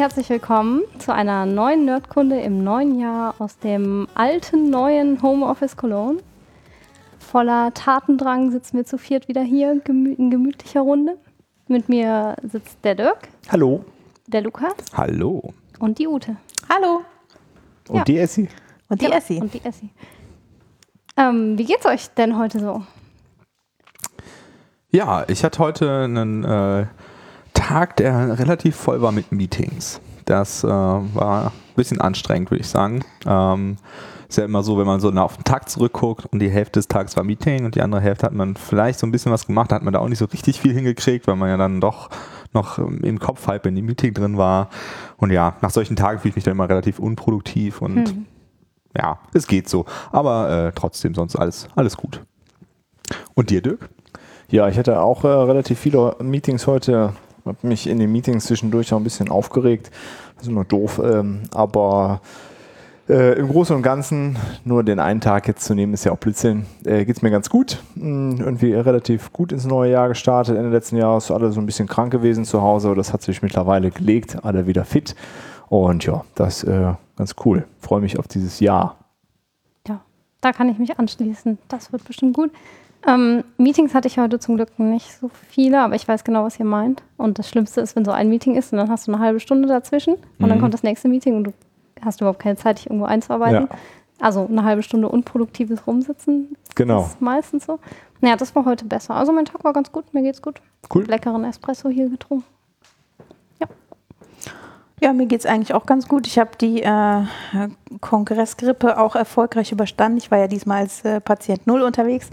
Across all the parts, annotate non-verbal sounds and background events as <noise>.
herzlich willkommen zu einer neuen Nerdkunde im neuen Jahr aus dem alten, neuen Homeoffice Cologne. Voller Tatendrang sitzen wir zu viert wieder hier gemü in gemütlicher Runde. Mit mir sitzt der Dirk, Hallo. der Lukas Hallo. und die Ute. Hallo. Und Ja. die Essi? Und die Ja, Essi. Und die Essi. Ähm, wie geht's euch denn heute so? Ja, ich hatte heute einen äh, Tag, der relativ voll war mit Meetings. Das äh, war ein bisschen anstrengend, würde ich sagen. Ähm, ist ja immer so, wenn man so auf den Tag zurückguckt und die Hälfte des Tages war Meeting und die andere Hälfte hat man vielleicht so ein bisschen was gemacht, da hat man da auch nicht so richtig viel hingekriegt, weil man ja dann doch noch im Kopf halb in dem Meeting drin war. Und ja, nach solchen Tagen fühle ich mich dann immer relativ unproduktiv und Hm. ja, es geht so. Aber äh, trotzdem sonst alles, alles gut. Und dir, Dirk? Ja, ich hatte auch äh, relativ viele Meetings heute. Habe mich in den Meetings zwischendurch auch ein bisschen aufgeregt. Das ist immer doof. Ähm, aber äh, im Großen und Ganzen, nur den einen Tag jetzt zu nehmen, ist ja auch Blödsinn. Äh, Geht es mir ganz gut. Hm, irgendwie relativ gut ins neue Jahr gestartet. Ende letzten Jahres alle so ein bisschen krank gewesen zu Hause. Aber das hat sich mittlerweile gelegt. Alle wieder fit. Und ja, das ist äh, ganz cool. Freue mich auf dieses Jahr. Ja, da kann ich mich anschließen. Das wird bestimmt gut. Ähm, Meetings hatte ich heute zum Glück nicht so viele, aber ich weiß genau, was ihr meint. Und das Schlimmste ist, wenn so ein Meeting ist und dann hast du eine halbe Stunde dazwischen und dann Mhm. kommt das nächste Meeting und du hast überhaupt keine Zeit, dich irgendwo einzuarbeiten. Ja. Also eine halbe Stunde unproduktives Rumsitzen Genau. ist meistens so. Naja, das war heute besser. Also mein Tag war ganz gut, mir geht's gut. Cool. Leckeren Espresso hier getrunken. Ja, mir geht's eigentlich auch ganz gut. Ich habe die äh, Kongressgrippe auch erfolgreich überstanden. Ich war ja diesmal als äh, Patient Null unterwegs.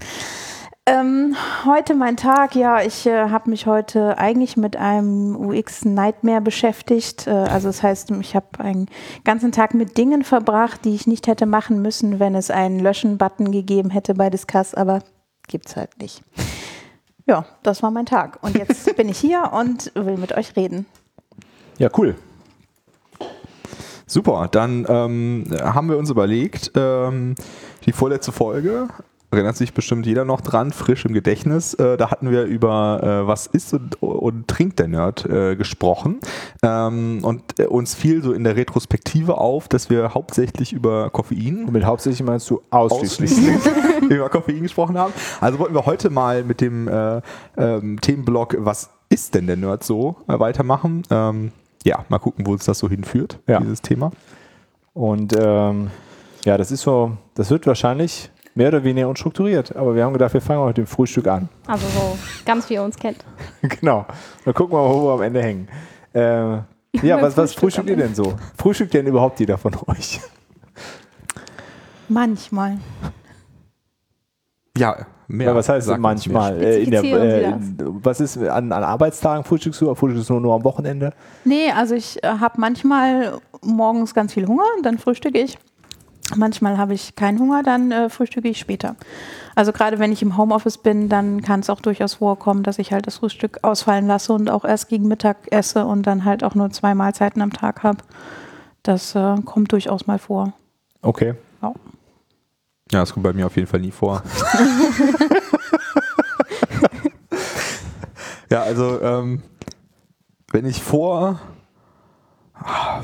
Ähm, heute mein Tag, ja, ich äh, habe mich heute eigentlich mit einem UX-Nightmare beschäftigt. Äh, also das heißt, ich habe einen ganzen Tag mit Dingen verbracht, die ich nicht hätte machen müssen, wenn es einen Löschen-Button gegeben hätte bei Discuss, aber gibt's halt nicht. Ja, das war mein Tag. Und jetzt <laughs> bin ich hier und will mit euch reden. Ja, cool. Super, dann ähm, haben wir uns überlegt, ähm, die vorletzte Folge, erinnert sich bestimmt jeder noch dran, frisch im Gedächtnis, äh, da hatten wir über äh, was ist und, und trinkt der Nerd äh, gesprochen ähm, und äh, uns fiel so in der Retrospektive auf, dass wir hauptsächlich über Koffein Und mit hauptsächlich meinst du ausschließlich. ausschließlich <laughs> über Koffein gesprochen haben. Also wollten wir heute mal mit dem äh, ähm, Themenblock Was ist denn der Nerd so äh, weitermachen. Ähm, ja, mal gucken, wo uns das so hinführt, Ja. dieses Thema. Und ähm, ja, das ist so, das wird wahrscheinlich mehr oder weniger unstrukturiert. Aber wir haben gedacht, wir fangen mal mit dem Frühstück an. Also so ganz wie ihr uns kennt. <laughs> genau. Dann gucken wir mal, wo wir am Ende hängen. Äh, ja, was, was Frühstück frühstückt ihr denn so? Frühstückt denn überhaupt jeder von euch? Manchmal. Ja, mehr. Ja, was heißt manchmal? mehr. Äh, in der, äh, was ist an, an Arbeitstagen frühstückst du? Frühstückst du nur, nur am Wochenende? Nee, also ich äh, habe manchmal morgens ganz viel Hunger, dann frühstücke ich. Manchmal habe ich keinen Hunger, dann äh, frühstücke ich später. Also gerade wenn ich im Homeoffice bin, dann kann es auch durchaus vorkommen, dass ich halt das Frühstück ausfallen lasse und auch erst gegen Mittag esse und dann halt auch nur zwei Mahlzeiten am Tag habe. Das äh, kommt durchaus mal vor. Okay. Ja. Ja, das kommt bei mir auf jeden Fall nie vor. <laughs> ja, also ähm, wenn ich vor ah,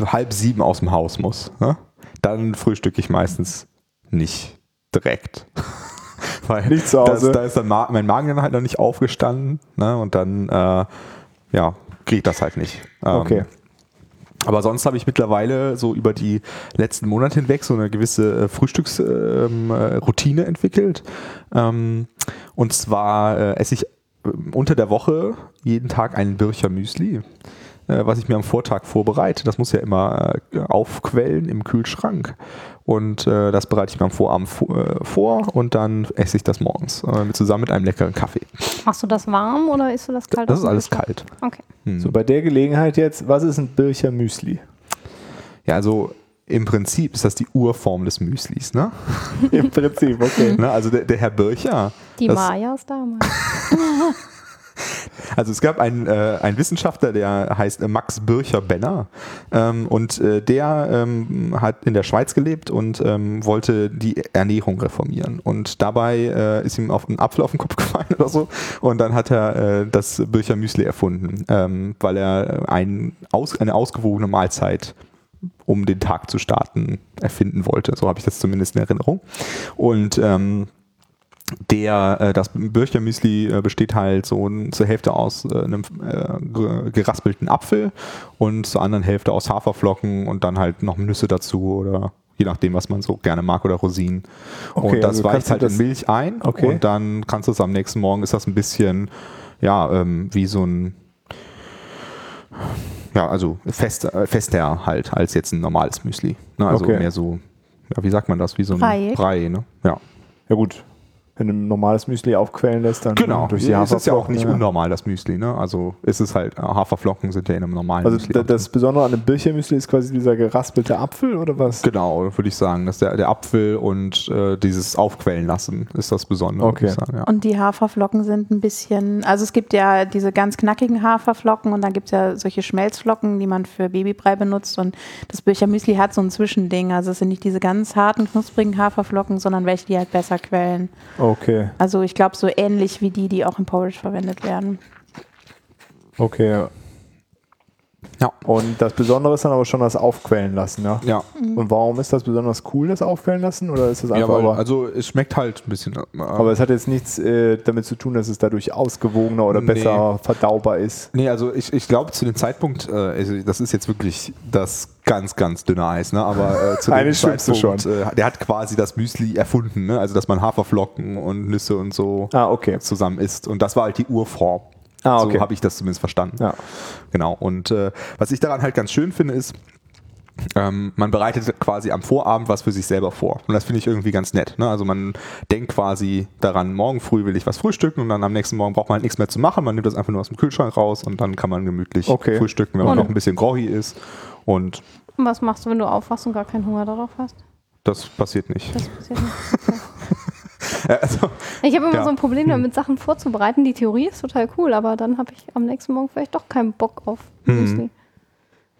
halb sieben aus dem Haus muss, ne, dann frühstücke ich meistens nicht direkt. <laughs> Weil Nicht zu das, Hause. da ist dann Ma mein Magen dann halt noch nicht aufgestanden ne, und dann äh, ja, kriege das halt nicht. Ähm, Okay. aber sonst habe ich mittlerweile so über die letzten Monate hinweg so eine gewisse Frühstücksroutine ähm, äh, entwickelt. Ähm, und zwar äh, esse ich ähm, unter der Woche jeden Tag einen Bircher Müsli, äh, was ich mir am Vortag vorbereite. Das muss ja immer äh, aufquellen im Kühlschrank. Und äh, das bereite ich mir am Vorabend vo- äh, vor und dann esse ich das morgens äh, zusammen mit einem leckeren Kaffee. Machst du das warm oder isst du das kalt? Das ist alles kalt. Okay. Hm. So, bei der Gelegenheit jetzt, was ist ein Bircher Müsli? Ja, also im Prinzip ist das die Urform des Müslis, ne? <laughs> Im Prinzip, okay. Ne, also der, der Herr Bircher, Die das, Mayas damals. <laughs> <laughs> Also es gab einen, äh, einen Wissenschaftler, der heißt äh, Max Bircher-Benner ähm, und äh, der ähm, hat in der Schweiz gelebt und ähm, wollte die Ernährung reformieren und dabei äh, ist ihm auf einen Apfel auf den Kopf <laughs> gefallen oder so und dann hat er äh, das Bircher Müsli erfunden, ähm, weil er ein, aus, eine ausgewogene Mahlzeit um den Tag zu starten erfinden wollte. So habe ich das zumindest in Erinnerung. Und ähm, der, äh, das Bircher Müsli äh, besteht halt so zur Hälfte aus äh, einem äh, ge- geraspelten Apfel und zur anderen Hälfte aus Haferflocken und dann halt noch Nüsse dazu oder je nachdem, was man so gerne mag oder Rosinen. Okay, und das also weicht halt in das- Milch ein Okay. und dann kannst du es am nächsten Morgen, ist das ein bisschen, ja, ähm, wie so ein ja, also fester, äh, fester halt als jetzt ein normales Müsli. Ne? Also Okay. mehr so, ja, wie sagt man das? Wie so ein Brei. Brei ne? Ja. Ja gut, wenn du ein normales Müsli aufquellen lässt, dann Genau, durch die es ist ja auch Haferflocken, nicht ja. unnormal, das Müsli. Ne? Also ist es halt, äh, Haferflocken sind ja in einem normalen Also Müsli. auch das Besondere an dem Birchermüsli ist quasi dieser geraspelte Apfel oder was? Genau, würde ich sagen. Dass der, der Apfel und äh, dieses Aufquellen lassen ist das Besondere, Okay. sagen. Ja. Und die Haferflocken sind ein bisschen, also es gibt ja diese ganz knackigen Haferflocken und dann gibt es ja solche Schmelzflocken, die man für Babybrei benutzt. Und das Bircher Müsli hat so ein Zwischending. Also es sind nicht diese ganz harten, knusprigen Haferflocken, sondern welche, die halt besser quellen. Okay, Also ich glaube so ähnlich wie die, die auch im Porridge verwendet werden. okay. Ja. Und das Besondere ist dann aber schon das Aufquellen lassen, ja? Ja, Und warum ist das besonders cool, das Aufquellen lassen? Oder ist das ja einfach weil, aber, also es schmeckt halt ein bisschen. Äh, aber es hat jetzt nichts äh, damit zu tun, dass es dadurch ausgewogener oder Nee. besser verdaubar ist. Nee, also ich, ich glaube zu dem Zeitpunkt, äh, also das ist jetzt wirklich das ganz, ganz dünne Eis, ne? aber äh, zu dem Zeitpunkt, äh, der hat quasi das Müsli erfunden, ne? also dass man Haferflocken und Nüsse und so Ah, okay. zusammen isst und das war halt die Urform. Ah, okay. So habe ich das zumindest verstanden. Ja. Genau. Und äh, was ich daran halt ganz schön finde, ist, ähm, man bereitet quasi am Vorabend was für sich selber vor. Und das finde ich irgendwie ganz nett. Ne? Also man denkt quasi daran, morgen früh will ich was frühstücken und dann am nächsten Morgen braucht man halt nichts mehr zu machen. Man nimmt das einfach nur aus dem Kühlschrank raus und dann kann man gemütlich Okay. frühstücken, wenn man Und- noch ein bisschen groggy ist. Und Und was machst du, wenn du aufwachst und gar keinen Hunger darauf hast? das passiert nicht. Das passiert nicht. <laughs> Okay. Äh, also, Ich habe immer Ja. so ein Problem damit, Sachen vorzubereiten. Die Theorie ist total cool, aber dann habe ich am nächsten Morgen vielleicht doch keinen Bock auf Mhm. Müsli.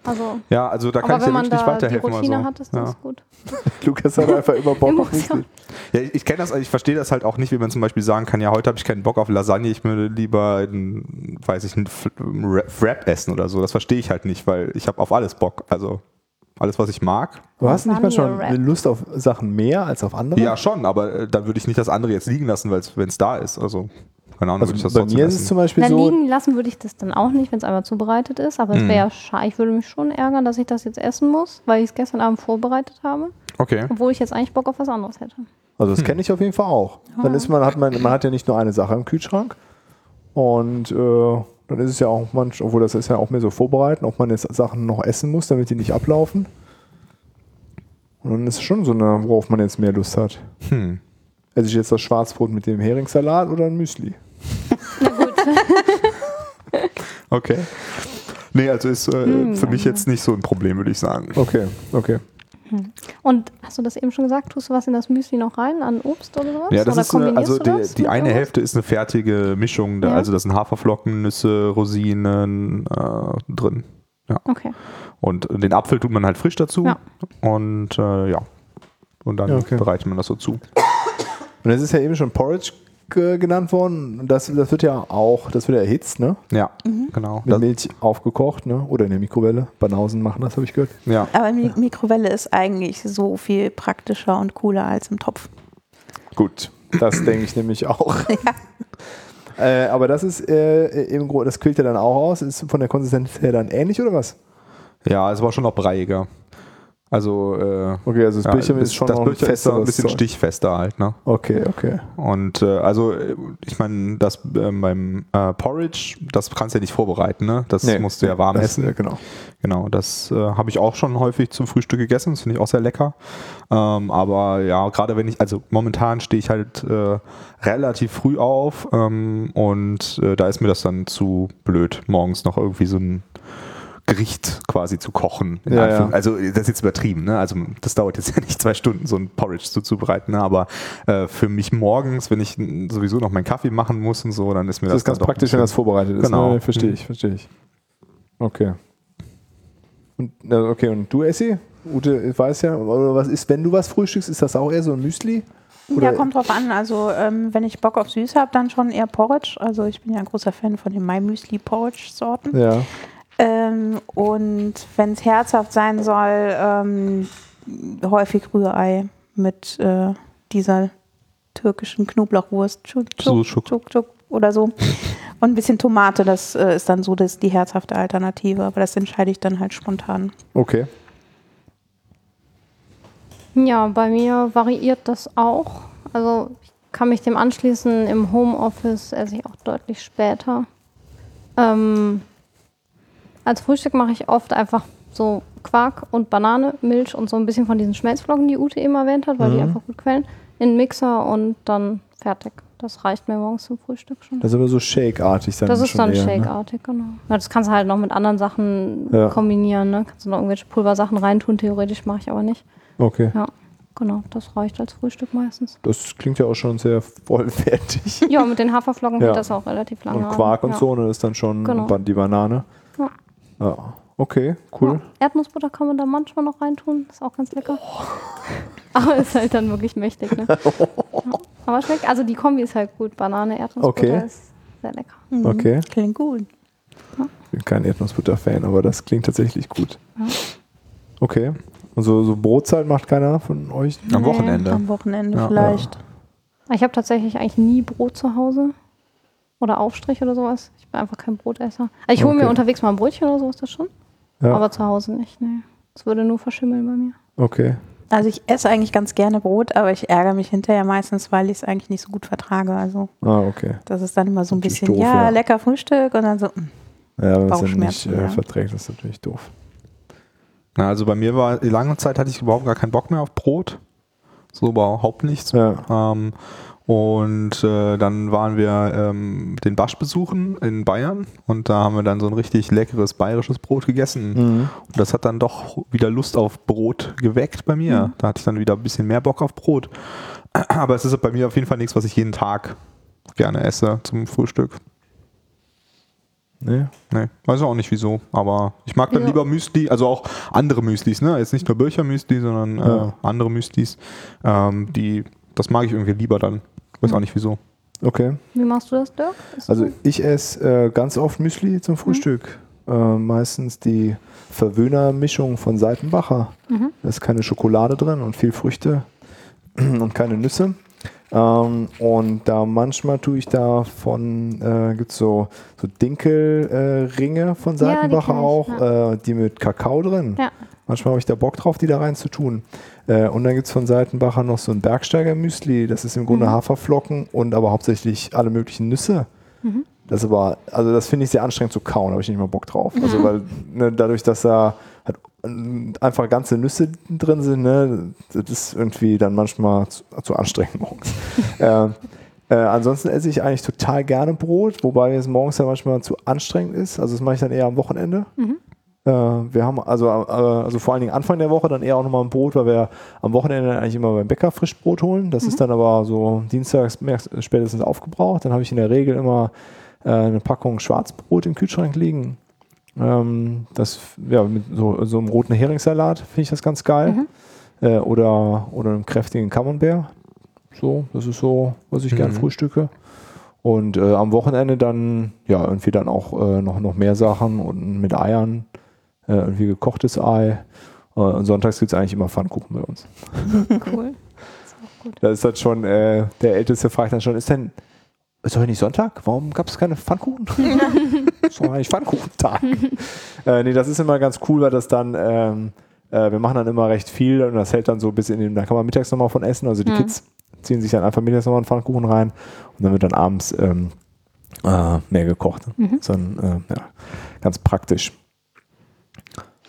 Also, ja, also da kann ich wenn dir man wirklich die weiterhelfen. Routine also, hat, ist ja. das gut. <laughs> Lukas hat einfach immer Bock <laughs> auf. Müsli. Ja, ich, ich kenne das, ich verstehe das halt auch nicht, wie man zum Beispiel sagen kann, ja, heute habe ich keinen Bock auf Lasagne, ich würde lieber, einen, weiß ich, einen Wrap essen oder so. Das verstehe ich halt nicht, weil ich habe auf alles Bock. Also alles, was ich mag. Du hast nicht manchmal Lasagne-Wrap. Lust auf Sachen mehr als auf andere? Ja, schon, aber äh, dann würde ich nicht das andere jetzt liegen lassen, wenn es da ist. Also, keine Ahnung, würde ich Also das bei trotzdem mir ist es zum Beispiel Na, so, liegen lassen würde ich das dann auch nicht, wenn es einmal zubereitet ist. Aber es Mhm. wäre ja schade. Ich würde mich schon ärgern, dass ich das jetzt essen muss, weil ich es gestern Abend vorbereitet habe. Okay. Obwohl ich jetzt eigentlich Bock auf was anderes hätte. also das kenne ich auf jeden Fall auch. Dann ist man, hat man, man hat ja nicht nur eine Sache im Kühlschrank und äh, dann ist es ja auch manch, obwohl das ist ja auch mehr so vorbereiten, ob man jetzt Sachen noch essen muss, damit die nicht ablaufen. Und dann ist es schon so eine, worauf man jetzt mehr Lust hat. Hm. Esse ich jetzt das Schwarzbrot mit dem Heringssalat oder ein Müsli? <laughs> Okay. Nee, also ist äh, Hm, für mich jetzt nicht so ein Problem, würde ich sagen. Okay, okay. Und hast du das eben schon gesagt? Tust du was in das Müsli noch rein an Obst oder sowas? Ja, das oder ist eine, also die, das die eine? Hälfte ist eine fertige Mischung. Da, Ja. Also da sind Haferflocken, Nüsse, Rosinen äh, drin. Okay. Und den Apfel tut man halt frisch dazu. Ja. Und äh, ja. Und dann Ja, okay. bereitet man das so zu. Und es ist ja eben schon Porridge ge- genannt worden. Das, das wird ja auch, das wird ja erhitzt, ne? Ja, genau. Mit Das, Milch aufgekocht, ne? Oder in der Mikrowelle. Banausen machen das, habe ich gehört. ja. Aber die Mikrowelle ist eigentlich so viel praktischer und cooler als im Topf. Gut, das denke ich nämlich auch. <laughs> Äh, aber das ist äh, im Grunde, das quillt ja dann auch aus. Ist von der Konsistenz her dann ähnlich oder was? ja, es war schon noch breiiger. Also, äh, Okay, also das ja, Bildschirm ist schon das noch Bildschirm ist ein bisschen Zeug. stichfester halt, ne? Okay, okay. Und äh, also, äh, ich meine, das ähm, beim äh, Porridge, das kannst du ja nicht vorbereiten, ne? Das Nee, musst du ja warm essen. äh, Genau. Genau, das äh, habe ich auch schon häufig zum Frühstück gegessen. Das finde ich auch sehr lecker. Ähm, aber ja, gerade wenn ich, also momentan stehe ich halt äh, relativ früh auf ähm, und da ist mir das dann zu blöd, morgens noch irgendwie so ein Gericht quasi zu kochen. in Ja, ja. Also das ist jetzt übertrieben, ne? Also das dauert jetzt <laughs> ja nicht zwei Stunden, so ein Porridge zuzubereiten, ne? aber äh, für mich morgens, wenn ich sowieso noch meinen Kaffee machen muss und so, dann ist mir Das das, ist ganz praktisch, wenn das vorbereitet ist. Genau. Ne? Verstehe Mhm. ich, verstehe ich. Okay. Und, okay, und du, Essi? Ute weiß ja, oder was ist, wenn du was frühstückst, ist das auch eher so ein Müsli? Oder- Ja, kommt drauf an. Also, ähm, wenn ich Bock auf süß habe, dann schon eher Porridge. Also, ich bin ja ein großer Fan von den My Müsli Porridge-Sorten. Ja. Ähm, und wenn es herzhaft sein soll, ähm, häufig Rührei mit äh, dieser türkischen Knoblauchwurst. Tschuk, So, tschuk, Schuk. tschuk, tschuk oder so. Und ein bisschen Tomate, das äh, ist dann so das, die herzhafte Alternative. Aber das entscheide ich dann halt spontan. Okay. Ja, bei mir variiert das auch. Also ich kann mich dem anschließen. Im Homeoffice esse ich auch deutlich später. Ähm, als Frühstück mache ich oft einfach so Quark und Banane, Milch und so ein bisschen von diesen Schmelzflocken, die Ute eben erwähnt hat, weil die Mhm. einfach gut quellen, in den Mixer und dann fertig. Das reicht mir morgens zum Frühstück schon. Das ist aber so Shake-artig dann Das ist schon dann eher, ne? Shake-artig, genau. Ja, das kannst du halt noch mit anderen Sachen Ja. kombinieren. Ne? Kannst du noch irgendwelche Pulversachen reintun, theoretisch mache ich aber nicht. Okay. Ja, genau, das reicht als Frühstück meistens. Das klingt ja auch schon sehr vollwertig. Ja, mit den Haferflocken <laughs> Ja. geht das auch relativ lange. Und Quark an. und so, ne, ist dann schon Genau. die Banane. Ja. Ja. Okay, cool. Ja, Erdnussbutter kann man da manchmal noch reintun, ist auch ganz lecker. Aber ist halt dann wirklich mächtig, ne? <laughs> ja. Aber schmeckt, also die Kombi ist halt gut. Banane, Erdnussbutter Okay. ist sehr lecker. Mhm. Okay. Klingt gut. Ich bin kein Erdnussbutter-Fan, aber das klingt tatsächlich gut. Ja. Okay. Und so, so Brotzeit macht keiner von euch? Am Nee, Wochenende. Am Wochenende Ja. vielleicht. Ich habe tatsächlich eigentlich nie Brot zu Hause. Oder Aufstrich oder sowas. Ich bin einfach kein Brotesser. Also ich hole mir Okay. unterwegs mal ein Brötchen oder sowas, das schon. Ja. Aber zu Hause nicht, nee. Das würde nur verschimmeln bei mir. Okay. Also ich esse eigentlich ganz gerne Brot, aber ich ärgere mich hinterher meistens, weil ich es eigentlich nicht so gut vertrage. Also Ah, okay. das ist dann immer so ein bisschen, doof, ja, ja. lecker Frühstück und dann so, mm, Ja, wenn es dann nicht Bauchschmerzen, äh, verträgt, das ist natürlich doof. Na, also bei mir war, lange Zeit hatte ich überhaupt gar keinen Bock mehr auf Brot. So überhaupt nichts. Ja. Ähm, und äh, dann waren wir ähm, den Basch besuchen in Bayern und da haben wir dann so ein richtig leckeres bayerisches Brot gegessen. Mhm. Und das hat dann doch wieder Lust auf Brot geweckt bei mir. Da hatte ich dann wieder ein bisschen mehr Bock auf Brot. <clears throat> Aber es ist bei mir auf jeden Fall nichts, was ich jeden Tag gerne esse zum Frühstück. Nee. Nee, weiß auch nicht wieso, aber ich mag dann Ja. lieber Müsli, also auch andere Müslis, ne? Jetzt nicht nur Bircher Müsli, sondern Ja. äh, andere Müslis. Ähm, die, das mag ich irgendwie lieber dann. Weiß auch nicht wieso. Okay. Wie machst du das, Dirk? Ist Also ich esse äh, ganz oft Müsli zum Frühstück. Äh, meistens die Verwöhner-Mischung von Seitenbacher. Mhm. Da ist keine Schokolade drin und viel Früchte <clears throat> und keine Nüsse. Ähm, und da manchmal tue ich da von, äh, gibt es so, so Dinkelringe äh, Ringe von Ja, Seitenbacher ich, auch, äh, die mit Kakao drin. Ja. Manchmal habe ich da Bock drauf, die da rein zu tun. Äh, und dann gibt es von Seitenbacher noch so ein Bergsteiger-Müsli. Das ist im Grunde Mhm. Haferflocken und aber hauptsächlich alle möglichen Nüsse. Mhm. Das aber, also das finde ich sehr anstrengend zu kauen, da habe ich nicht mal Bock drauf. Also Mhm. weil ne, dadurch, dass da halt einfach ganze Nüsse drin sind, ne, das ist irgendwie dann manchmal zu, zu anstrengend morgens. <laughs> äh, äh, ansonsten esse ich eigentlich total gerne Brot, wobei es morgens ja manchmal zu anstrengend ist. Also das mache ich dann eher am Wochenende. Mhm. Äh, wir haben also, äh, also vor allen Dingen Anfang der Woche dann eher auch nochmal ein Brot, weil wir am Wochenende eigentlich immer beim Bäcker Frischbrot holen. Das ist dann aber so dienstags merkst- spätestens aufgebraucht. Dann habe ich in der Regel immer äh, eine Packung Schwarzbrot im Kühlschrank liegen. Ähm, das, ja, mit so, so einem roten Heringssalat finde ich das ganz geil. Mhm. Äh, oder, oder einem kräftigen Camembert. So, das ist so, was ich gern Mhm. frühstücke. Und äh, am Wochenende dann, ja, irgendwie dann auch äh, noch, noch mehr Sachen und mit Eiern, äh, irgendwie gekochtes Ei. Äh, und sonntags gibt es eigentlich immer Pfannkuchen bei uns. Cool. <laughs> Ist auch gut. Da ist dann schon, äh, der Älteste fragt dann schon, ist denn, ist heute nicht Sonntag? Warum gab es keine Pfannkuchen? <laughs> <laughs> ist doch eigentlich Pfannkuchentag. äh, nee, das ist immer ganz cool, weil das dann, ähm, äh, wir machen dann immer recht viel und das hält dann so bis in den, da kann man mittags nochmal von essen. Also die Mhm. Kids ziehen sich dann einfach mittags nochmal einen Pfannkuchen rein und dann wird dann abends ähm, äh, mehr gekocht. Mhm. Ist dann, äh, ja, ganz praktisch.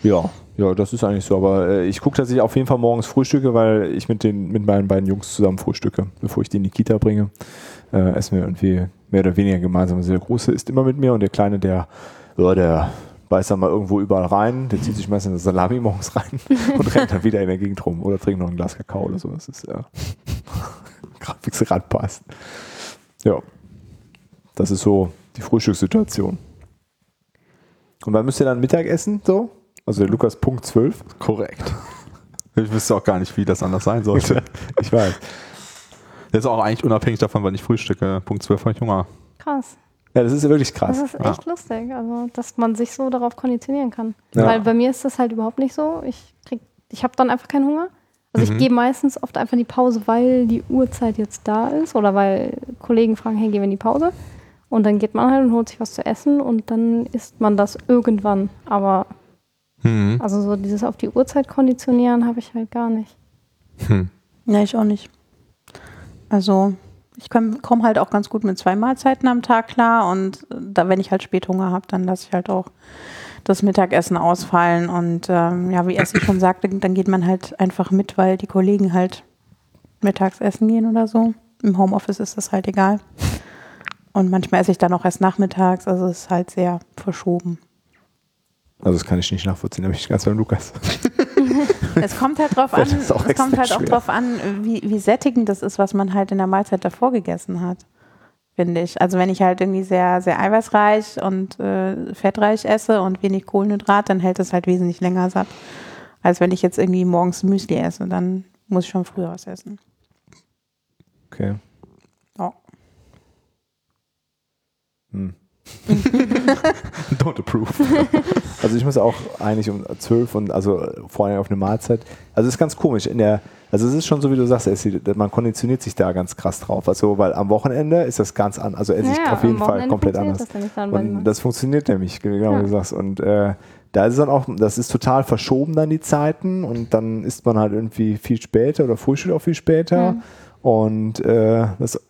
Ja, ja, das ist eigentlich so. Aber äh, ich gucke, dass ich auf jeden Fall morgens frühstücke, weil ich mit, den, mit meinen beiden Jungs zusammen frühstücke. Bevor ich die in die Kita bringe, äh, essen wir irgendwie mehr oder weniger gemeinsam. Also der Große ist immer mit mir und der Kleine, der, ja, der, beißt dann mal irgendwo überall rein, der zieht sich meistens eine Salami morgens rein <laughs> und rennt dann wieder in der Gegend rum oder trinkt noch ein Glas Kakao oder so. Das ist ja <laughs> gerade wie es gerade passt. Ja, das ist so die Frühstückssituation. Und wann müsst ihr dann Mittagessen so? Also der Lukas Punkt 12. Korrekt. Ich wüsste auch gar nicht, wie das anders sein sollte. Ich weiß. Das ist auch eigentlich unabhängig davon, wann ich frühstücke. Punkt 12 habe ich Hunger. Krass. Ja, das ist wirklich krass. Das ist echt lustig, also dass man sich so darauf konditionieren kann. Ja. Weil bei mir ist das halt überhaupt nicht so. Ich krieg, ich habe dann einfach keinen Hunger. Also Mhm. ich gehe meistens oft einfach in die Pause, weil die Uhrzeit jetzt da ist oder weil Kollegen fragen, hey, gehen wir in die Pause? Und dann geht man halt und holt sich was zu essen und dann isst man das irgendwann. Aber Hm. also so dieses auf die Uhrzeit konditionieren habe ich halt gar nicht. Hm. Ja, ich auch nicht. Also ich komme komm halt auch ganz gut mit zwei Mahlzeiten am Tag klar und äh, da, wenn ich halt Späthunger habe, dann lasse ich halt auch das Mittagessen ausfallen und ähm, ja, wie Essi schon sagte, dann geht man halt einfach mit, weil die Kollegen halt mittags essen gehen oder so. Im Homeoffice ist das halt egal. Und manchmal esse ich dann auch erst nachmittags, also es ist halt sehr verschoben. Also das kann ich nicht nachvollziehen, da bin ich ganz beim Lukas. <laughs> <laughs> Es kommt halt drauf an, es kommt halt auch schwer. drauf an, wie, wie sättigend das ist, was man halt in der Mahlzeit davor gegessen hat. Finde ich. Also wenn ich halt irgendwie sehr, sehr eiweißreich und äh, fettreich esse und wenig Kohlenhydrat, dann hält es halt wesentlich länger satt. Als wenn ich jetzt irgendwie morgens Müsli esse, dann muss ich schon früher was essen. Okay. Ja. Hm. <laughs> Don't approve. Also ich muss auch eigentlich um 12 und also vor allem auf eine Mahlzeit. Also es ist ganz komisch. In der, also es ist schon so, wie du sagst, Essi, man konditioniert sich da ganz krass drauf. Also weil am Wochenende ist das ganz anders. Also esse ich Ja, auf jeden Fall Wochenende komplett anders. Das Und das funktioniert nämlich, genau Ja. wie du sagst. Und äh, da ist es dann auch, das ist total verschoben dann die Zeiten und dann isst man halt irgendwie viel später oder frühstückt auch viel später. Mhm. Und äh, das das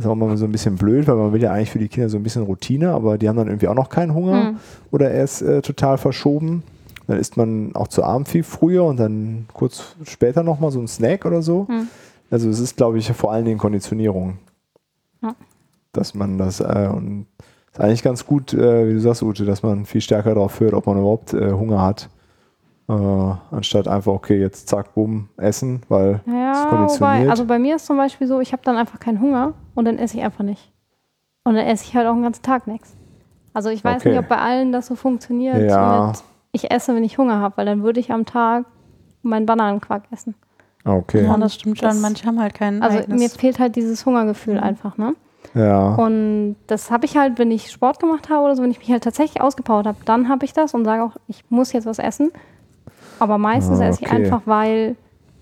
ist auch immer so ein bisschen blöd, weil man will ja eigentlich für die Kinder so ein bisschen Routine, aber die haben dann irgendwie auch noch keinen Hunger Hm. oder er ist äh, total verschoben. Dann isst man auch zu Abend viel früher und dann kurz später nochmal so ein Snack oder so. Hm. Also es ist, glaube ich, vor allen Dingen Konditionierung. Ja. Dass man das, äh, und ist eigentlich ganz gut, äh, wie du sagst, Ute, dass man viel stärker darauf hört, ob man überhaupt äh, Hunger hat. Äh, anstatt einfach, okay, jetzt zack, bumm, essen, weil es Ja, konditioniert. wobei, also bei mir ist zum Beispiel so, ich habe dann einfach keinen Hunger und dann esse ich einfach nicht. Und dann esse ich halt auch den ganzen Tag nichts. Also ich weiß Okay. nicht, ob bei allen das so funktioniert. Ja. Mit, ich esse, wenn ich Hunger habe, weil dann würde ich am Tag meinen Bananenquark essen. Okay. Ja, das stimmt schon. Manche haben halt keinen Also eigenes- mir fehlt halt dieses Hungergefühl einfach, ne? Ja. Und das habe ich halt, wenn ich Sport gemacht habe oder so, wenn ich mich halt tatsächlich ausgepowert habe, dann habe ich das und sage auch, ich muss jetzt was essen. Aber meistens Ah, esse ich okay. einfach, weil,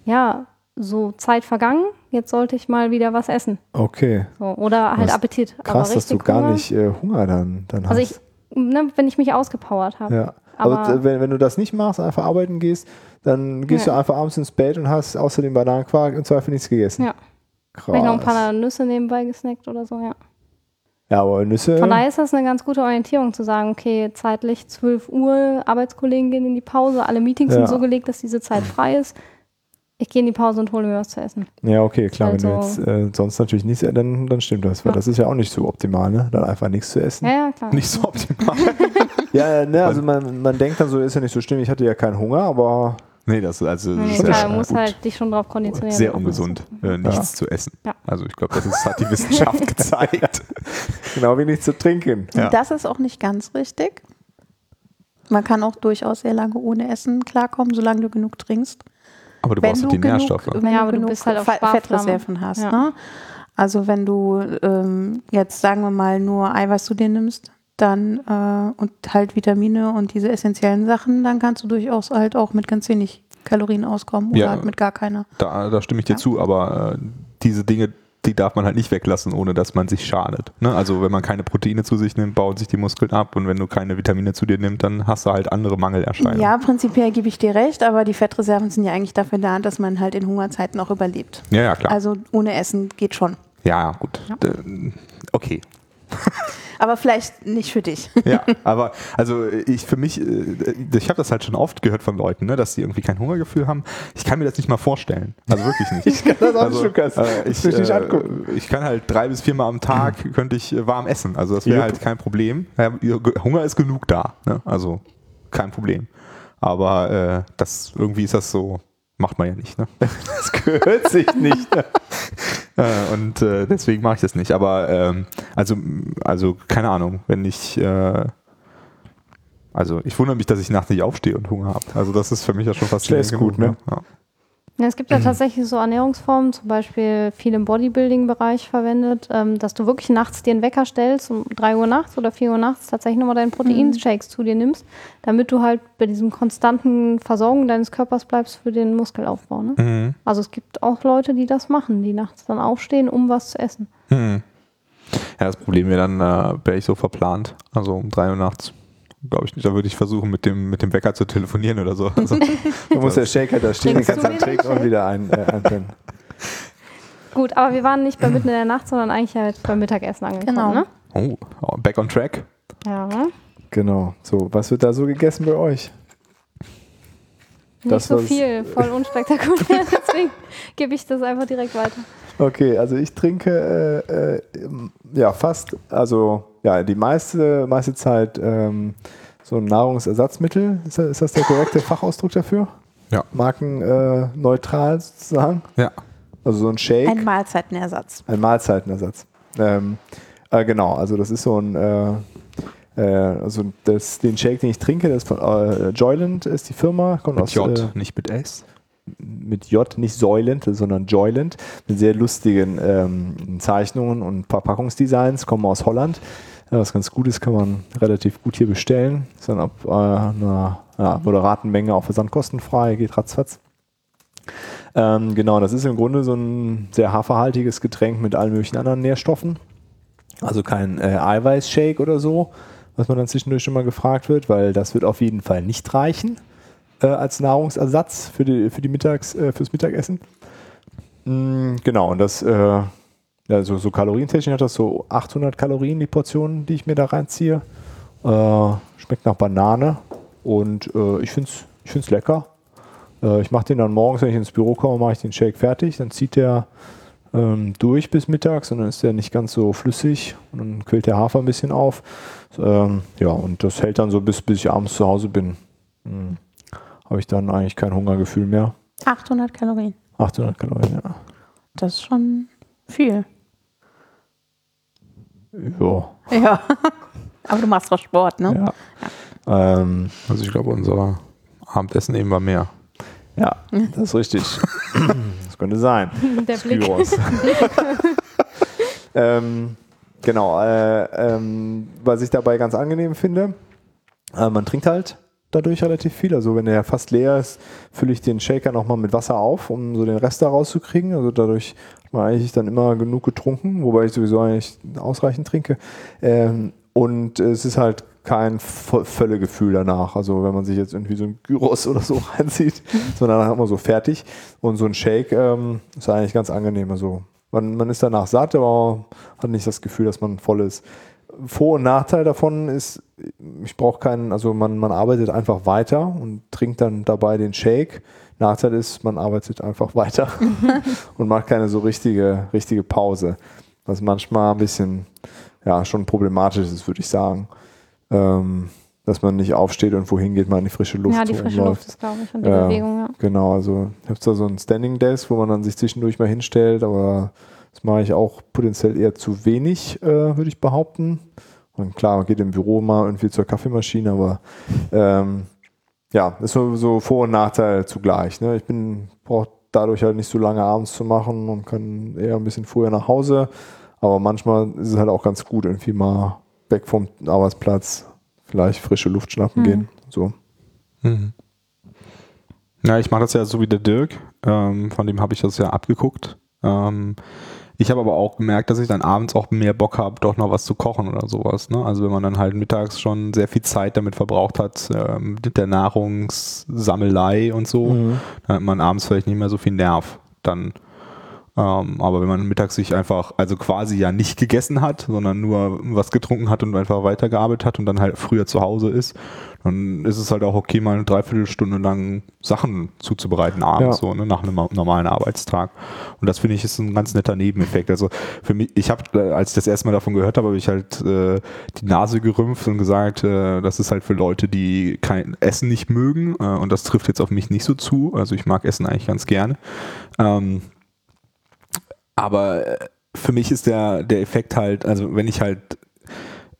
ja, so Zeit vergangen, jetzt sollte ich mal wieder was essen. Okay. So, oder halt Was Appetit. Krass, aber dass du gar Hunger, nicht äh, Hunger dann, dann Also hast. ich, ne, wenn ich mich ausgepowert habe. Ja. Aber, Aber- äh, wenn, wenn du das nicht machst, einfach arbeiten gehst, dann gehst Ja. du einfach abends ins Bett und hast außer dem Bananenquark im Zweifel nichts gegessen. Ja. Krass. Vielleicht noch ein paar Nüsse nebenbei gesnackt oder so, ja. Ja, aber Nüsse. Von daher ist das eine ganz gute Orientierung zu sagen, okay, zeitlich 12 Uhr, Arbeitskollegen gehen in die Pause, alle Meetings Ja. sind so gelegt, dass diese Zeit frei ist. Ich gehe in die Pause und hole mir was zu essen. ja, okay, klar. wenn du Also- jetzt äh, sonst natürlich nichts, dann, dann stimmt das. Weil Ja. das ist ja auch nicht so optimal, ne? Dann einfach nichts zu essen. Ja, ja, klar. Nicht so optimal. <laughs> Ja, ne, also man, man denkt dann so, ist ja nicht so schlimm, ich hatte ja keinen Hunger, aber Nee, das ist also Nee, sehr, klar, du musst gut. halt dich schon drauf konditionieren. sehr ungesund, äh, nichts zu essen. Ja. Also ich glaube, das ist, hat die Wissenschaft <laughs> gezeigt. <laughs> genau wie nichts zu trinken. Ja. Das ist auch nicht ganz richtig. Man kann auch durchaus sehr lange ohne Essen klarkommen, solange du genug trinkst. Aber du wenn brauchst du doch die genug, Nährstoffe. wenn Ja, aber du genug bist halt auf. Fettreserven hast. Ja. Ne? Also wenn du ähm, jetzt sagen wir mal nur Eiweiß zu dir nimmst, dann äh, und halt Vitamine und diese essentiellen Sachen, dann kannst du durchaus halt auch mit ganz wenig Kalorien auskommen oder Ja. halt mit gar keiner. Da, da stimme ich dir Ja. zu, aber äh, diese Dinge, die darf man halt nicht weglassen, ohne dass man sich schadet. Ne? Also wenn man keine Proteine zu sich nimmt, bauen sich die Muskeln ab und wenn du keine Vitamine zu dir nimmst, dann hast du halt andere Mangelerscheinungen. Ja, prinzipiell gebe ich dir recht, aber die Fettreserven sind ja eigentlich dafür da, dass man halt in Hungerzeiten auch überlebt. ja, ja, klar. Also ohne Essen geht schon. ja, gut. Ja. Okay. <laughs> Aber vielleicht nicht für dich. Ja, aber also ich für mich, äh, ich habe das halt schon oft gehört von Leuten, ne, dass sie irgendwie kein Hungergefühl haben. Ich kann mir das nicht mal vorstellen. Also wirklich nicht. <laughs> Ich kann das auch also, nicht, Lukas. äh, ich, nicht äh, angucken. ich kann halt drei bis viermal am Tag könnte ich äh, warm essen. Also das wäre halt kein Problem. Hunger ist genug da. Ne? Also kein Problem. Aber äh, das irgendwie ist das so, macht man ja nicht. Ne? <laughs> Das gehört sich nicht. <laughs> Äh, und äh, deswegen mache ich das nicht. Aber ähm, also, also keine Ahnung, wenn ich äh, also ich wundere mich, dass ich nachts nicht aufstehe und Hunger habe. Also das ist für mich ja schon fast gut, ne? Ja. Ja, es gibt ja tatsächlich so Ernährungsformen, zum Beispiel viel im Bodybuilding-Bereich verwendet, ähm, dass du wirklich nachts dir einen Wecker stellst, um 3 Uhr nachts oder 4 Uhr nachts tatsächlich nochmal deinen Proteinshakes zu dir nimmst, damit du halt bei diesem konstanten Versorgung deines Körpers bleibst für den Muskelaufbau. Ne? Mhm. Also es gibt auch Leute, die das machen, die nachts dann aufstehen, um was zu essen. Hm. Ja, das Problem wäre dann, äh, wäre ich so verplant. Also um drei Uhr nachts. Glaube ich nicht. Da würde ich versuchen, mit dem, mit dem Wecker zu telefonieren oder so. Also, <laughs> Du musst der Shaker da stehen, den kannst du trinken und wieder ein, äh, einpennen. Gut, aber wir waren nicht bei mitten in der Nacht, sondern eigentlich halt beim Mittagessen angekommen. Genau. Ne? oh, oh, back on track. Ja, Genau. So, was wird da so gegessen bei euch? nicht Das so viel, voll unspektakulär, <laughs> <laughs> deswegen gebe ich das einfach direkt weiter. Okay, also ich trinke äh, äh, ja fast, also ja, die meiste, meiste Zeit ähm, so ein Nahrungsersatzmittel. Ist das, ist das der korrekte Fachausdruck dafür? Ja. Markenneutral äh, sozusagen. Ja. Also so ein Shake. Ein Mahlzeitenersatz. Ein Mahlzeitenersatz. Ähm, äh, genau, also das ist so ein, äh, äh, also das, den Shake, den ich trinke, das ist von äh, Joyland ist die Firma, kommt Mit aus J, Äh, nicht mit S. mit J, nicht Säulend, sondern Joyland, mit sehr lustigen ähm, Zeichnungen und Verpackungsdesigns, kommen aus Holland. Ja, was ganz gut ist, kann man relativ gut hier bestellen. Ist dann ab äh, einer ja, moderaten Menge auch versandkostenfrei, geht ratzfatz. Ähm, genau, das ist im Grunde so ein sehr haferhaltiges Getränk mit allen möglichen anderen Nährstoffen. Also kein äh, Eiweißshake oder so, was man dann zwischendurch schon mal gefragt wird, weil das wird auf jeden Fall nicht reichen äh, als Nahrungsersatz für die, für die Mittags, äh, fürs Mittagessen. Mm, genau, und das, äh, ja, so, kalorientechnisch hat das so 800 Kalorien, die Portion, die ich mir da reinziehe. Äh, schmeckt nach Banane und äh, ich finde es ich find's lecker. Äh, ich mache den dann morgens, wenn ich ins Büro komme, mache ich den Shake fertig. Dann zieht der ähm, durch bis mittags und dann ist der nicht ganz so flüssig und dann quillt der Hafer ein bisschen auf. Ähm, ja, und das hält dann so bis, bis ich abends zu Hause bin. Hm. Habe ich dann eigentlich kein Hungergefühl mehr. 800 Kalorien. 800 Kalorien, ja. Das ist schon viel. Ja. Ja. <laughs> Aber du machst doch Sport, ne? ja. Ähm, Also ich glaube, unser Abendessen eben war mehr. ja, das ist richtig. das könnte sein. <laughs> Der Blick. <laughs> Ähm, genau, äh, ähm, was ich dabei ganz angenehm finde, äh, man trinkt halt dadurch relativ viel. Also wenn der fast leer ist, fülle ich den Shaker nochmal mit Wasser auf, um so den Rest da rauszukriegen. Also dadurch hat man eigentlich dann immer genug getrunken, wobei ich sowieso eigentlich ausreichend trinke. Ähm, und es ist halt kein Völlegefühl danach. Also wenn man sich jetzt irgendwie so ein Gyros oder so <laughs> reinzieht, sondern dann hat man so fertig. Und so ein Shake ähm, ist eigentlich ganz angenehm. Also man, man ist danach satt, aber hat nicht das Gefühl, dass man voll ist. Vor- und Nachteil davon ist, ich brauche keinen, also man, man arbeitet einfach weiter und trinkt dann dabei den Shake. Nachteil ist, man arbeitet einfach weiter <laughs> und macht keine so richtige, richtige Pause. Was manchmal ein bisschen, ja, schon problematisch ist, würde ich sagen. Ähm, dass man nicht aufsteht und wohin geht, man in die frische Luft Ja, die frische rumläuft. Luft ist, glaube ich, und die Ja. Bewegung, ja. Genau, also ich habe zwar so ein Standing Desk, wo man dann sich zwischendurch mal hinstellt, aber das mache ich auch potenziell eher zu wenig, äh, würde ich behaupten. Und klar, man geht im Büro mal irgendwie zur Kaffeemaschine, aber ähm, ja, ist so, so Vor- und Nachteil zugleich. Ne? Ich bin brauche dadurch halt nicht so lange abends zu machen und kann eher ein bisschen früher nach Hause. Aber manchmal ist es halt auch ganz gut, irgendwie mal weg vom Arbeitsplatz, vielleicht frische Luft schnappen Mhm. gehen. So. Mhm. Ja, ich mache das ja so wie der Dirk. Ähm, von dem habe ich das ja abgeguckt. Ähm, ich habe aber auch gemerkt, dass ich dann abends auch mehr Bock habe, doch noch was zu kochen oder sowas. Ne? Also wenn man dann halt mittags schon sehr viel Zeit damit verbraucht hat, ähm, mit der Nahrungssammelei und so, Mhm. dann hat man abends vielleicht nicht mehr so viel Nerv. Dann Ähm, aber wenn man mittags sich einfach, also quasi ja nicht gegessen hat, sondern nur was getrunken hat und einfach weitergearbeitet hat und dann halt früher zu Hause ist, dann ist es halt auch okay, mal eine Dreiviertelstunde lang Sachen zuzubereiten abends, Ja. so ne, nach einem normalen Arbeitstag. Und das finde ich ist ein ganz netter Nebeneffekt. Also für mich, ich habe, äh, als ich das erste Mal davon gehört habe, habe ich halt äh, die Nase gerümpft und gesagt, äh, das ist halt für Leute, die kein Essen nicht mögen. Äh, und das trifft jetzt auf mich nicht so zu. Also ich mag Essen eigentlich ganz gerne. Ähm, aber äh, für mich ist der, der Effekt halt, also wenn ich halt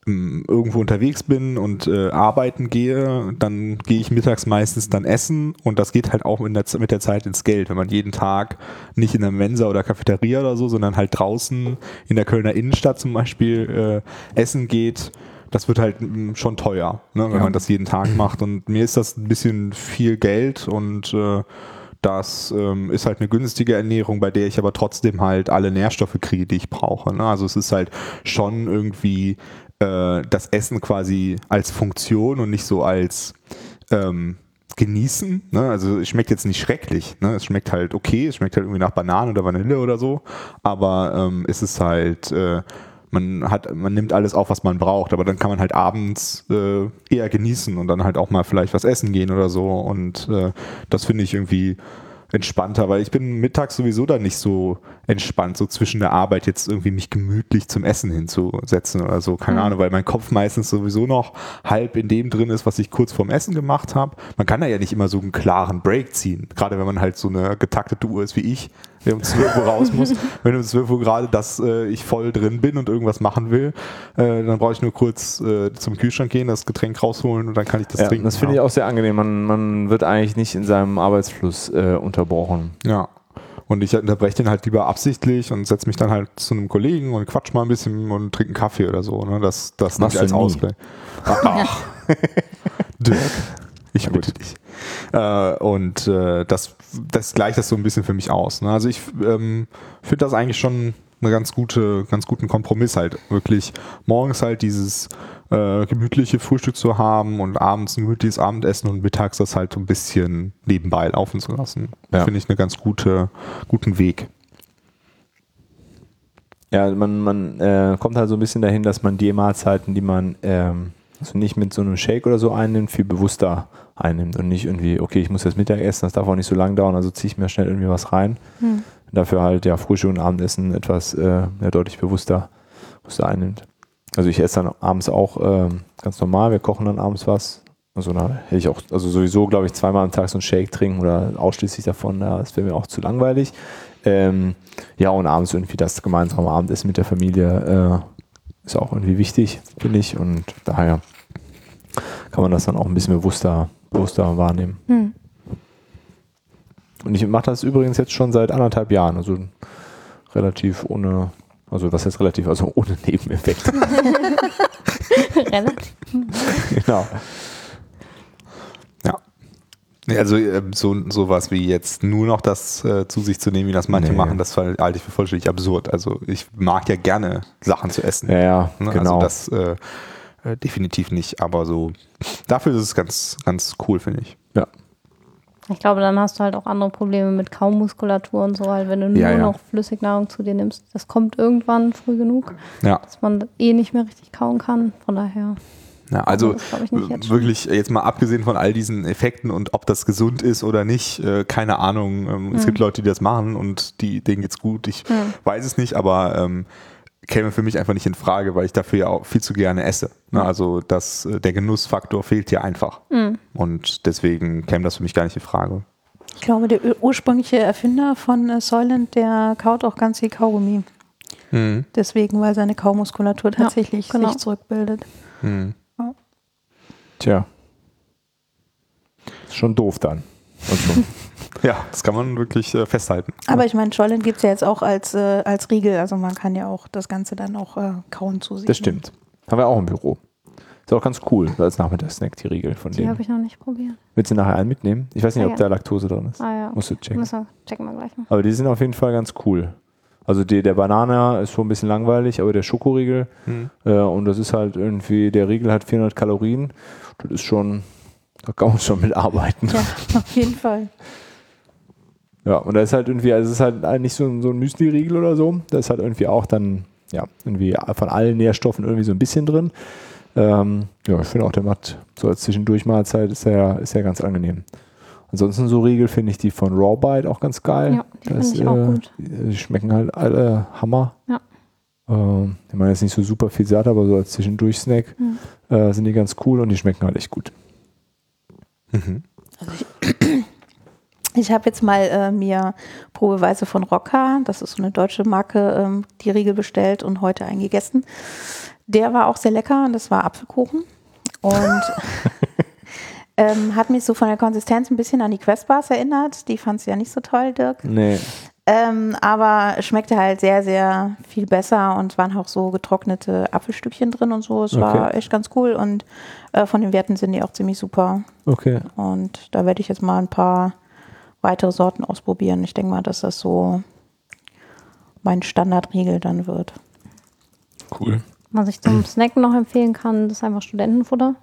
ähm, irgendwo unterwegs bin und äh, arbeiten gehe, dann gehe ich mittags meistens dann essen und das geht halt auch der, mit der Zeit ins Geld, wenn man jeden Tag nicht in der Mensa oder Cafeteria oder so, sondern halt draußen in der Kölner Innenstadt zum Beispiel äh, essen geht. Das wird halt mm, schon teuer, ne, wenn Ja. man das jeden Tag macht. Und mir ist das ein bisschen viel Geld und äh, das ähm, ist halt eine günstige Ernährung, bei der ich aber trotzdem halt alle Nährstoffe kriege, die ich brauche. Ne? Also es ist halt schon irgendwie äh, das Essen quasi als Funktion und nicht so als ähm, genießen. Ne? Also es schmeckt jetzt nicht schrecklich. Ne? Es schmeckt halt okay, es schmeckt halt irgendwie nach Bananen oder Vanille oder so. Aber ähm, es ist halt, äh, man hat, man nimmt alles auf, was man braucht, aber dann kann man halt abends äh, eher genießen und dann halt auch mal vielleicht was essen gehen oder so. Und äh, das finde ich irgendwie entspannter, weil ich bin mittags sowieso dann nicht so entspannt, so zwischen der Arbeit jetzt irgendwie mich gemütlich zum Essen hinzusetzen oder so, keine Ahnung, weil mein Kopf meistens sowieso noch halb in dem drin ist, was ich kurz vorm Essen gemacht habe. Man kann da ja nicht immer so einen klaren Break ziehen, gerade wenn man halt so eine getaktete Uhr ist wie ich, der um 12 Uhr raus muss. <laughs> Wenn um 12 Uhr gerade, dass äh, ich voll drin bin und irgendwas machen will, äh, dann brauche ich nur kurz äh, zum Kühlschrank gehen, das Getränk rausholen und dann kann ich das Ja, trinken. das finde ich auch sehr angenehm. Man, man wird eigentlich nicht in seinem Arbeitsfluss äh, unterbrochen. Ja. Und ich unterbreche den halt lieber absichtlich und setze mich dann halt zu einem Kollegen und quatsch mal ein bisschen und trinke einen Kaffee oder so. Ne? Das, das Machst nicht als. Ausgleich. <laughs> Ach. Dirk, ich bitte dich. Äh, und äh, das, das gleicht das so ein bisschen für mich aus. Ne? Also ich ähm, finde das eigentlich schon eine ganz gute, ganz guten Kompromiss halt wirklich morgens halt dieses äh, gemütliche Frühstück zu haben und abends ein gemütliches Abendessen und mittags das halt so ein bisschen nebenbei laufen zu lassen. Ja. Finde ich einen ganz gute, guten Weg. Ja, man, man äh, kommt halt so ein bisschen dahin, dass man die Mahlzeiten, die man ähm, also nicht mit so einem Shake oder so einnimmt, viel bewusster einnimmt und nicht irgendwie, okay, ich muss jetzt Mittag essen, das darf auch nicht so lang dauern, also ziehe ich mir schnell irgendwie was rein. Hm. Dafür halt ja Frühstück und Abendessen etwas äh, ja, deutlich bewusster, bewusster einnimmt. Also ich esse dann abends auch ähm, ganz normal, wir kochen dann abends was. Also da hätte ich auch, also sowieso glaube ich zweimal am Tag so einen Shake trinken oder ausschließlich davon, ja, das wäre mir auch zu langweilig. Ähm, ja, und abends irgendwie das gemeinsame Abendessen mit der Familie äh, ist auch irgendwie wichtig, finde ich. Und daher kann man das dann auch ein bisschen bewusster, bewusster wahrnehmen. Hm. Und ich mache das übrigens jetzt schon seit anderthalb Jahren, also relativ ohne, also was heißt relativ, also ohne Nebeneffekt. <laughs> <laughs> Relativ. genau. Also ähm, so sowas wie jetzt nur noch das äh, zu sich zu nehmen, wie das manche Nee. machen, das halte ich für vollständig absurd. Also ich mag ja gerne Sachen zu essen. Ja, ja, Ne? genau. Also das äh, äh, definitiv nicht, aber so dafür ist es ganz, ganz cool, finde ich. ja. Ich glaube, dann hast du halt auch andere Probleme mit Kaumuskulatur und so, halt, wenn du nur Ja, ja. noch Flüssignahrung zu dir nimmst. Das kommt irgendwann früh genug, Ja. dass man eh nicht mehr richtig kauen kann. Von daher. Ja, also nicht wirklich jetzt mal abgesehen von all diesen Effekten und ob das gesund ist oder nicht, äh, keine Ahnung. Ähm, Es Mhm. gibt Leute, die das machen und die, denen geht's gut. Ich weiß es nicht, aber ähm, käme für mich einfach nicht in Frage, weil ich dafür ja auch viel zu gerne esse. Ne? Also das, äh, der Genussfaktor fehlt hier einfach. Mhm. Und deswegen käme das für mich gar nicht in Frage. Ich glaube, der ur- ursprüngliche Erfinder von äh, Soylent, der kaut auch ganz viel Kaugummi. Mhm. Deswegen, weil seine Kaumuskulatur Ja, tatsächlich genau. sich zurückbildet. Tja. Ist schon doof dann. Also, <laughs> Ja, das kann man wirklich äh, festhalten. Aber ich meine, Soylent gibt es ja jetzt auch als, äh, als Riegel. Also man kann ja auch das Ganze dann auch äh, kauen zu sich. das stimmt. Haben wir auch im Büro. Ist auch ganz cool, so als Nachmittagssnack, die Riegel von Die denen. habe ich noch nicht probiert. Willst du nachher einen mitnehmen? Ich weiß nicht, Ja, ob da Laktose drin ist. Ah ja. Musst du checken. Müssen wir, checken wir gleich mal. Aber die sind auf jeden Fall ganz cool. Also die, der Banane ist schon ein bisschen langweilig, aber der Schokoriegel Mhm. äh, und das ist halt irgendwie, der Riegel hat 400 Kalorien. Das ist schon, da kann man schon mit arbeiten. Ja, auf jeden Fall. Ja, und da ist halt irgendwie, also es ist halt nicht so ein, so ein Müsli-Riegel oder so. Da ist halt irgendwie auch dann, ja, irgendwie von allen Nährstoffen irgendwie so ein bisschen drin. Ähm, ja, ich finde auch, der macht so als Zwischendurchmahlzeit ist er ist ja ganz angenehm. Ansonsten so Riegel finde ich die von Raw Bite auch ganz geil. Ja, die finde ich auch äh, gut. Die schmecken halt alle Hammer. Ja. Ähm, ich meine jetzt nicht so super viel satt, aber so als Zwischendurch-Snack Mhm. äh, sind die ganz cool und die schmecken halt echt gut. Mhm. <clears throat> Ich habe jetzt mal äh, mir probeweise von Rocca, das ist so eine deutsche Marke, ähm, die Riegel bestellt und heute eingegessen. Der war auch sehr lecker und das war Apfelkuchen. Und <laughs> ähm, hat mich so von der Konsistenz ein bisschen an die Questbars erinnert. Die fand es ja nicht so toll, Dirk. Nee. Ähm, aber schmeckte halt sehr, sehr viel besser und es waren auch so getrocknete Apfelstückchen drin und so. Es war Okay. echt ganz cool und äh, von den Werten sind die auch ziemlich super. Okay. Und da werde ich jetzt mal ein paar weitere Sorten ausprobieren. Ich denke mal, dass das so mein Standardriegel dann wird. Cool. Was ich zum Snacken noch empfehlen kann, das ist einfach Studentenfutter.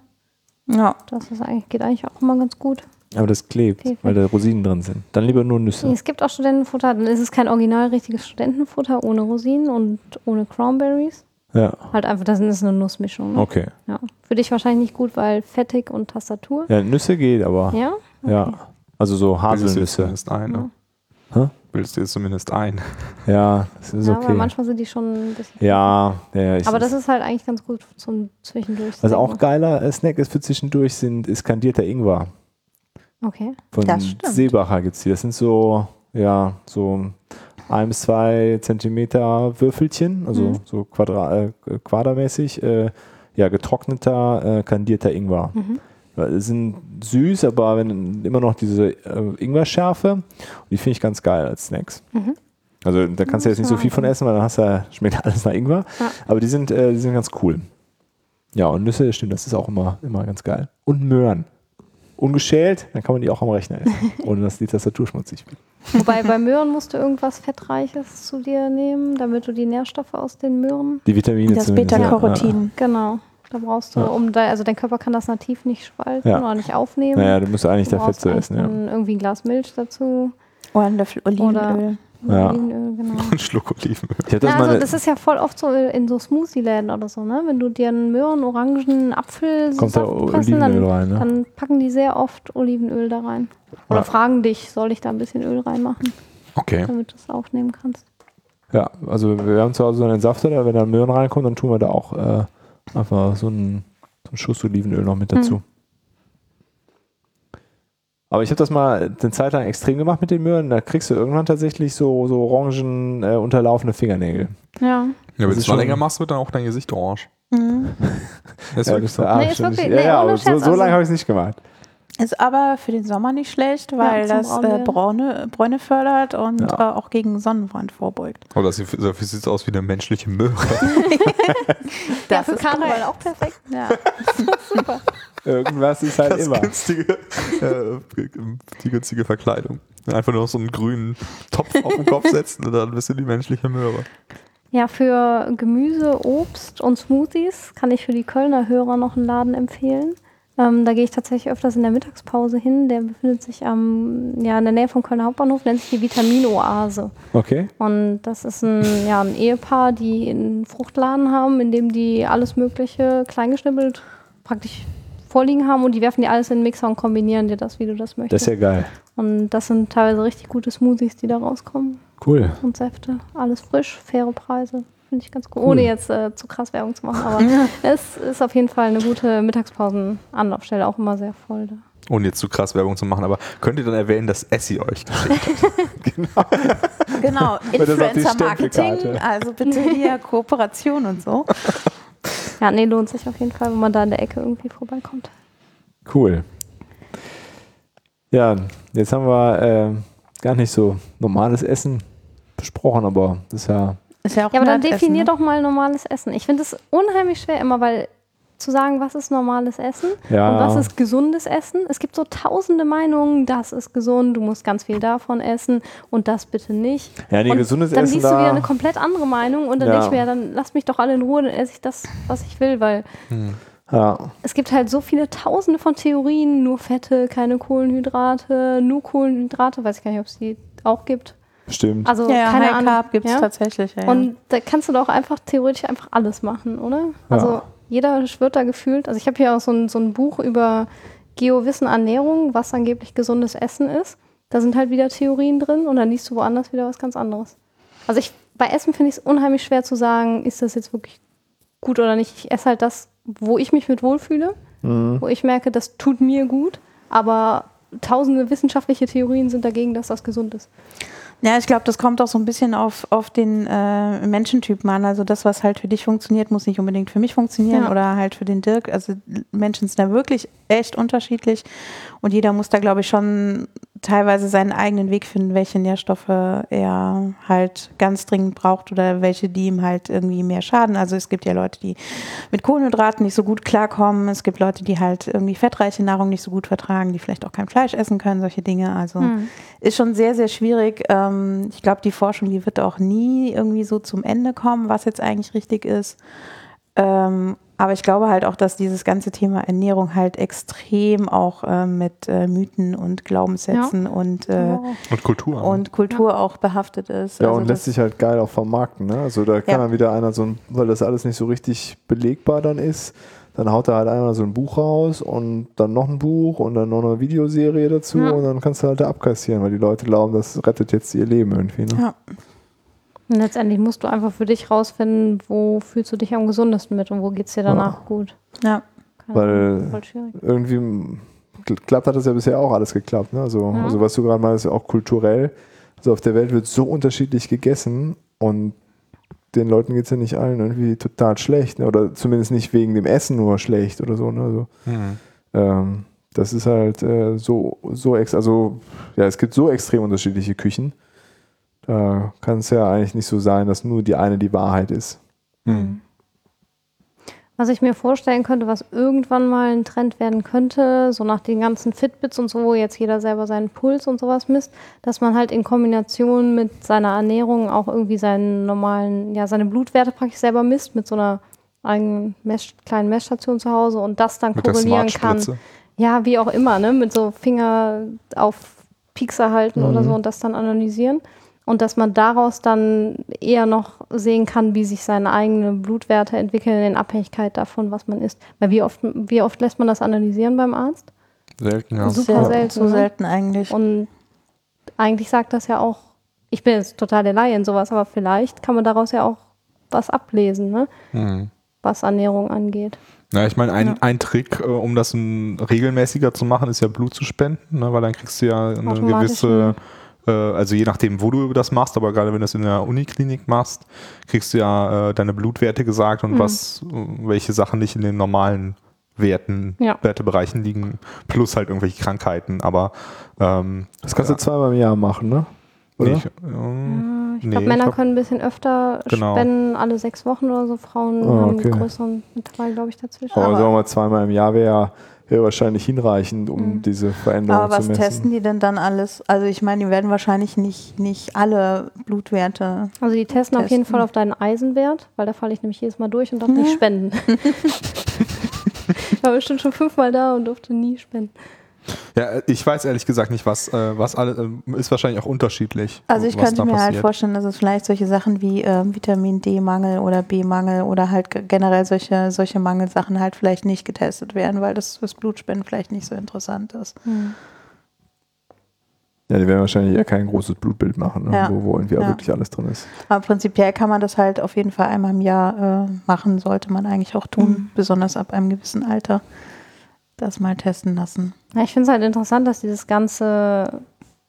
Ja, Das ist eigentlich, geht eigentlich auch immer ganz gut. Aber das klebt, Viel, weil da Rosinen drin sind. Dann lieber nur Nüsse. Es gibt auch Studentenfutter, dann ist es kein original richtiges Studentenfutter ohne Rosinen und ohne Cranberries. Ja, Halt einfach, das ist eine Nussmischung. Ne? okay. Ja. Für dich wahrscheinlich nicht gut, weil fettig und Tastatur. Ja, Nüsse geht, aber Ja? ja. Also so Bildest du Haselnüsse. ein, ne? Hä? Bildest du jetzt zumindest ein. <laughs> Ja, das ist ja, okay. aber manchmal sind die schon ein bisschen. Ja, ja, ich aber das ist halt eigentlich ganz gut zum Zwischendurch. Was auch geiler äh, Snack ist für zwischendurch, sind, ist kandierter Ingwer. Okay. Von Das stimmt. Seebacher gibt es die. Das sind so, ja, so ein bis zwei Zentimeter Würfelchen, also Mhm. so quadra äh, quadermäßig, äh, ja, getrockneter, äh, kandierter Ingwer. Mhm. Die sind süß, aber wenn immer noch diese äh, Ingwerschärfe. Und die finde ich ganz geil als Snacks. Mhm. Also da kannst du jetzt nicht so viel von essen, weil dann hast du, ja- schmeckt <laughs> alles nach Ingwer. Ja. Aber die sind, äh, die sind ganz cool. Ja, und Nüsse, stimmt, das ist auch immer, immer ganz geil. Und Möhren. Ungeschält, dann kann man die auch am Rechner essen, <laughs> ohne dass die Tastatur schmutzig wird. Wobei bei Möhren musst du irgendwas Fettreiches zu dir nehmen, damit du die Nährstoffe aus den Möhren. Die Vitamine das zumindest, ja. Beta-Carotin. Genau. Da brauchst du, Ja. um da, also dein Körper kann das nativ nicht spalten Ja. oder nicht aufnehmen. Naja, du musst eigentlich Du da Fett zu essen, ja. irgendwie ein Glas Milch dazu. Oder ein Löffel Olivenöl. Ja. Olivenöl, genau. <laughs> Ein Schluck Olivenöl. Ich Ja, mal also das ist ja voll oft so in so Smoothie-Läden oder so, ne? Wenn du dir einen Möhren, Orangen, Apfel kommt da pressen, dann, rein, ne? dann packen die sehr oft Olivenöl da rein. Oder Ja. fragen dich, soll ich da ein bisschen Öl reinmachen, Okay. damit du es aufnehmen kannst. Ja, also wir haben zu Hause so einen Entsafter, da wenn da Möhren reinkommt, dann tun wir da auch äh, einfach so einen, so einen Schuss Olivenöl noch mit dazu. Hm. Aber ich habe das mal eine Zeit lang extrem gemacht mit den Möhren. Da kriegst du irgendwann tatsächlich so, so orangen äh, unterlaufene Fingernägel. Ja. Ja, Das wenn ist du es länger machst, wird dann auch dein Gesicht orange. Mhm. Das <laughs> ist Ja, wirklich das so. Nee, ist wirklich- ja, nee, ja, aber so, so lange also- habe ich es nicht gemacht. Ist aber für den Sommer nicht schlecht, weil zum das äh. Braune, Bräune fördert und Ja. äh, auch gegen Sonnenbrand vorbeugt. Oh, das sieht, so sieht aus wie eine menschliche Möhre. <laughs> <laughs> ja, für Karneval auch perfekt. Ja. Super. Irgendwas ist halt Das immer. günstige, äh, die günstige Verkleidung. Einfach nur noch so einen grünen Topf auf den Kopf setzen und dann bist du die menschliche Möhre. Ja, für Gemüse, Obst und Smoothies kann ich für die Kölner Hörer noch einen Laden empfehlen. Ähm, da gehe ich tatsächlich öfters in der Mittagspause hin. Der befindet sich am, ja, in der Nähe vom Kölner Hauptbahnhof, nennt sich die Vitaminoase. Okay. Und das ist ein, ja, ein Ehepaar, die einen Fruchtladen haben, in dem die alles Mögliche kleingeschnibbelt praktisch vorliegen haben und die werfen die alles in den Mixer und kombinieren dir das, wie du das Das möchtest. ist ja geil. und das sind teilweise richtig gute Smoothies, die da rauskommen. Cool. Und Säfte. Alles frisch, faire Preise. Finde ich ganz cool. Cool. Ohne jetzt äh, zu krass Werbung zu machen, aber <laughs> es ist auf jeden Fall eine gute Mittagspausen-Anlaufstelle, auch immer sehr voll da. Ohne jetzt zu krass Werbung zu machen, aber könnt ihr dann erwähnen, dass Essie euch geschickt hat? <laughs> Genau, das die Influencer-Marketing, also bitte hier <laughs> Kooperation und so. Ja, nee, lohnt sich auf jeden Fall, wenn man da in der Ecke irgendwie vorbeikommt. Cool. Ja, jetzt haben wir äh, gar nicht so normales Essen besprochen, aber das ist ja. Ist ja auch Ja, aber dann definier ne? doch mal normales Essen. Ich finde es unheimlich schwer immer, weil zu sagen, was ist normales Essen Ja. und was ist gesundes Essen. Es gibt so tausende Meinungen, das ist gesund, du musst ganz viel davon essen und das bitte nicht. Ja, nee, und gesundes dann Essen liest du da- wieder eine komplett andere Meinung und dann Ja. denke ich mir, ja, dann lass mich doch alle in Ruhe, dann esse ich das, was ich will, weil Ja, es gibt halt so viele tausende von Theorien, nur Fette, keine Kohlenhydrate, nur Kohlenhydrate, weiß ich gar nicht, ob es die auch gibt. Stimmt. Also Ja, ja keine High. Carb gibt es ja? tatsächlich. Ja, ja. Und da kannst du doch einfach theoretisch einfach alles machen, oder? Also Ja. Jeder schwört da gefühlt. Also ich habe hier auch so ein, so ein Buch über Geowissen Ernährung, was angeblich gesundes Essen ist. Da sind halt wieder Theorien drin und dann liest du woanders wieder was ganz anderes. Also ich, bei Essen finde ich es unheimlich schwer zu sagen, ist das jetzt wirklich gut oder nicht. Ich esse halt das, wo ich mich mit wohlfühle, Mhm. wo ich merke, das tut mir gut, aber tausende wissenschaftliche Theorien sind dagegen, dass das gesund ist. Ja, ich glaube, das kommt auch so ein bisschen auf, auf den äh, Menschentypen an. Also das, was halt für dich funktioniert, muss nicht unbedingt für mich funktionieren Ja. oder halt für den Dirk. Also Menschen sind da wirklich echt unterschiedlich und jeder muss da, glaube ich, schon teilweise seinen eigenen Weg finden, welche Nährstoffe er halt ganz dringend braucht oder welche, die ihm halt irgendwie mehr schaden. Also es gibt ja Leute, die mit Kohlenhydraten nicht so gut klarkommen. Es gibt Leute, die halt irgendwie fettreiche Nahrung nicht so gut vertragen, die vielleicht auch kein Fleisch essen können, solche Dinge. Also Hm. ist schon sehr, sehr schwierig. Ähm, ich glaube, die Forschung, die wird auch nie irgendwie so zum Ende kommen, was jetzt eigentlich richtig ist. Ähm, aber ich glaube halt auch, dass dieses ganze Thema Ernährung halt extrem auch ähm, mit äh, Mythen und Glaubenssätzen und, äh, Und Kultur. und Kultur auch behaftet ist. Ja, Also und lässt sich halt geil auch vermarkten. Ne? Also da kann Ja. dann wieder einer so ein, weil das alles nicht so richtig belegbar dann ist, dann haut er halt einer so ein Buch raus und dann noch ein Buch und dann noch eine Videoserie dazu Ja. und dann kannst du halt da abkassieren, weil die Leute glauben, das rettet jetzt ihr Leben irgendwie. Ne? Ja. Und letztendlich musst du einfach für dich rausfinden, wo fühlst du dich am gesundesten mit und wo geht es dir danach gut. ja. Keine Weil- Ahnung, voll schwierig. Irgendwie klappt hat das ja bisher auch alles geklappt. Ne? Also, Ja. also was du gerade meinst, auch kulturell. Also auf der Welt wird so unterschiedlich gegessen und den Leuten geht es ja nicht allen irgendwie total schlecht. Ne? Oder zumindest nicht wegen dem Essen nur schlecht oder so. Ne? Also, Mhm. ähm, das ist halt äh, so, so ex also ja, es gibt so extrem unterschiedliche Küchen. Da kann es ja eigentlich nicht so sein, dass nur die eine die Wahrheit ist. Mhm. Was ich mir vorstellen könnte, was irgendwann mal ein Trend werden könnte, so nach den ganzen Fitbits und so, wo jetzt jeder selber seinen Puls und sowas misst, dass man halt in Kombination mit seiner Ernährung auch irgendwie seinen normalen, ja, seine Blutwerte praktisch selber misst mit so einer eigenen Mess kleinen Messstation zu Hause und das dann Mit der korrelieren kann. Ja, wie auch immer, ne? Mit so Finger auf Piekser halten oder Mhm. so und das dann analysieren. Und dass man daraus dann eher noch sehen kann, wie sich seine eigenen Blutwerte entwickeln in Abhängigkeit davon, was man isst. Weil wie oft, wie oft lässt man das analysieren beim Arzt? Selten, ja. Super selten, So ne? selten eigentlich. Und eigentlich sagt das ja auch, ich bin jetzt total der Laie in sowas, aber vielleicht kann man daraus ja auch was ablesen, ne? Mhm. was Ernährung angeht. Ja, ich meine, ein, Ja. ein Trick, äh, um das regelmäßiger zu machen, ist ja Blut zu spenden, ne, weil dann kriegst du ja eine gewisse, äh, also je nachdem, wo du das machst, aber gerade wenn du es in der Uniklinik machst, kriegst du ja äh, deine Blutwerte gesagt und Mhm. was, äh, welche Sachen nicht in den normalen Werten, Ja. Wertebereichen liegen, plus halt irgendwelche Krankheiten, aber ähm, Das kannst ja. du zweimal im Jahr machen, ne? Oder? Nee, ich, ähm, Ich nee, glaube, Männer glaub- können ein bisschen öfter Genau. spenden, alle sechs Wochen oder so. Frauen haben okay. einen größeren Intervall, glaube ich, dazwischen. Aber, Aber- sagen wir mal, zweimal im Jahr wäre wär wahrscheinlich hinreichend, um Mhm. diese Veränderung Aber was zu messen. testen die denn dann alles? Also ich meine, die werden wahrscheinlich nicht, nicht alle Blutwerte. Also die testen auf jeden Testen. Fall auf deinen Eisenwert, weil da falle ich nämlich jedes Mal durch und darf nicht spenden. <laughs> ich war bestimmt schon fünfmal da und durfte nie spenden. Ja, ich weiß ehrlich gesagt nicht, was, äh, was alle, äh, ist wahrscheinlich auch unterschiedlich. Also ich könnte mir halt passiert. vorstellen, dass es vielleicht solche Sachen wie ähm, Vitamin D-Mangel oder B-Mangel oder halt ge- generell solche, solche Mangelsachen halt vielleicht nicht getestet werden, weil das fürs Blutspenden vielleicht nicht so interessant ist. Ja, die werden wahrscheinlich eher kein großes Blutbild machen, ne? Ja. wo, wo irgendwie auch Ja. wirklich alles drin ist. Aber prinzipiell kann man das halt auf jeden Fall einmal im Jahr äh, machen, sollte man eigentlich auch tun, Mhm. besonders ab einem gewissen Alter. Das mal testen lassen. Ja, ich finde es halt interessant, dass dieses ganze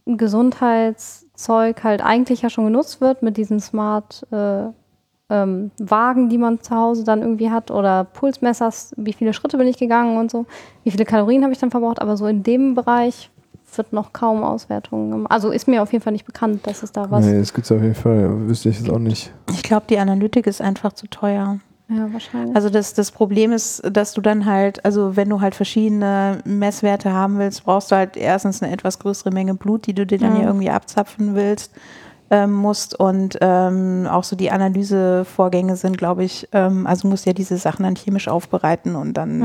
Gesundheitszeug halt eigentlich ja schon genutzt wird mit diesen Smart äh, ähm, Wagen, die man zu Hause dann irgendwie hat oder Pulsmessers, wie viele Schritte bin ich gegangen und so, wie viele Kalorien habe ich dann verbraucht, aber so in dem Bereich wird noch kaum Auswertungen gemacht. Also ist mir auf jeden Fall nicht bekannt, dass es da was. nee, das gibt es auf jeden Fall. Wüsste ich jetzt auch nicht. Ich glaube, die Analytik ist einfach zu teuer. Ja, wahrscheinlich. Also das, das Problem ist, dass du dann halt, also wenn du halt verschiedene Messwerte haben willst, brauchst du halt erstens eine etwas größere Menge Blut, die du dir dann Ja. hier irgendwie abzapfen willst, ähm, musst. Und ähm, auch so die Analysevorgänge sind, glaube ich, ähm, also du musst ja diese Sachen dann chemisch aufbereiten und dann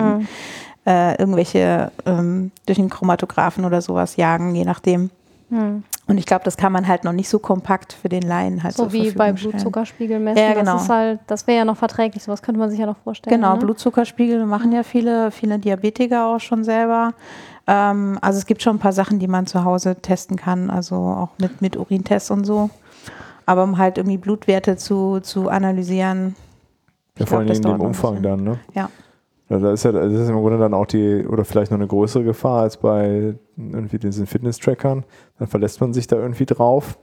Ja. äh, irgendwelche ähm, durch den Chromatographen oder sowas jagen, je nachdem. Hm. Und ich glaube, das kann man halt noch nicht so kompakt für den Laien halt So zur wie bei Verfügung stellen. Blutzuckerspiegel messen. Ja, genau. Das halt, das wäre ja noch verträglich. Sowas könnte man sich ja noch vorstellen. Genau, ne? Blutzuckerspiegel machen ja viele, viele Diabetiker auch schon selber. Ähm, also es gibt schon ein paar Sachen, die man zu Hause testen kann, also auch mit, mit Urintests und so. Aber um halt irgendwie Blutwerte zu, zu analysieren. Ja, vor allem in dem Umfang dann, ne? Ja. Ja, da ist ja, das ist im Grunde dann auch die, oder vielleicht noch eine größere Gefahr als bei irgendwie diesen Fitness-Trackern. Dann verlässt man sich da irgendwie drauf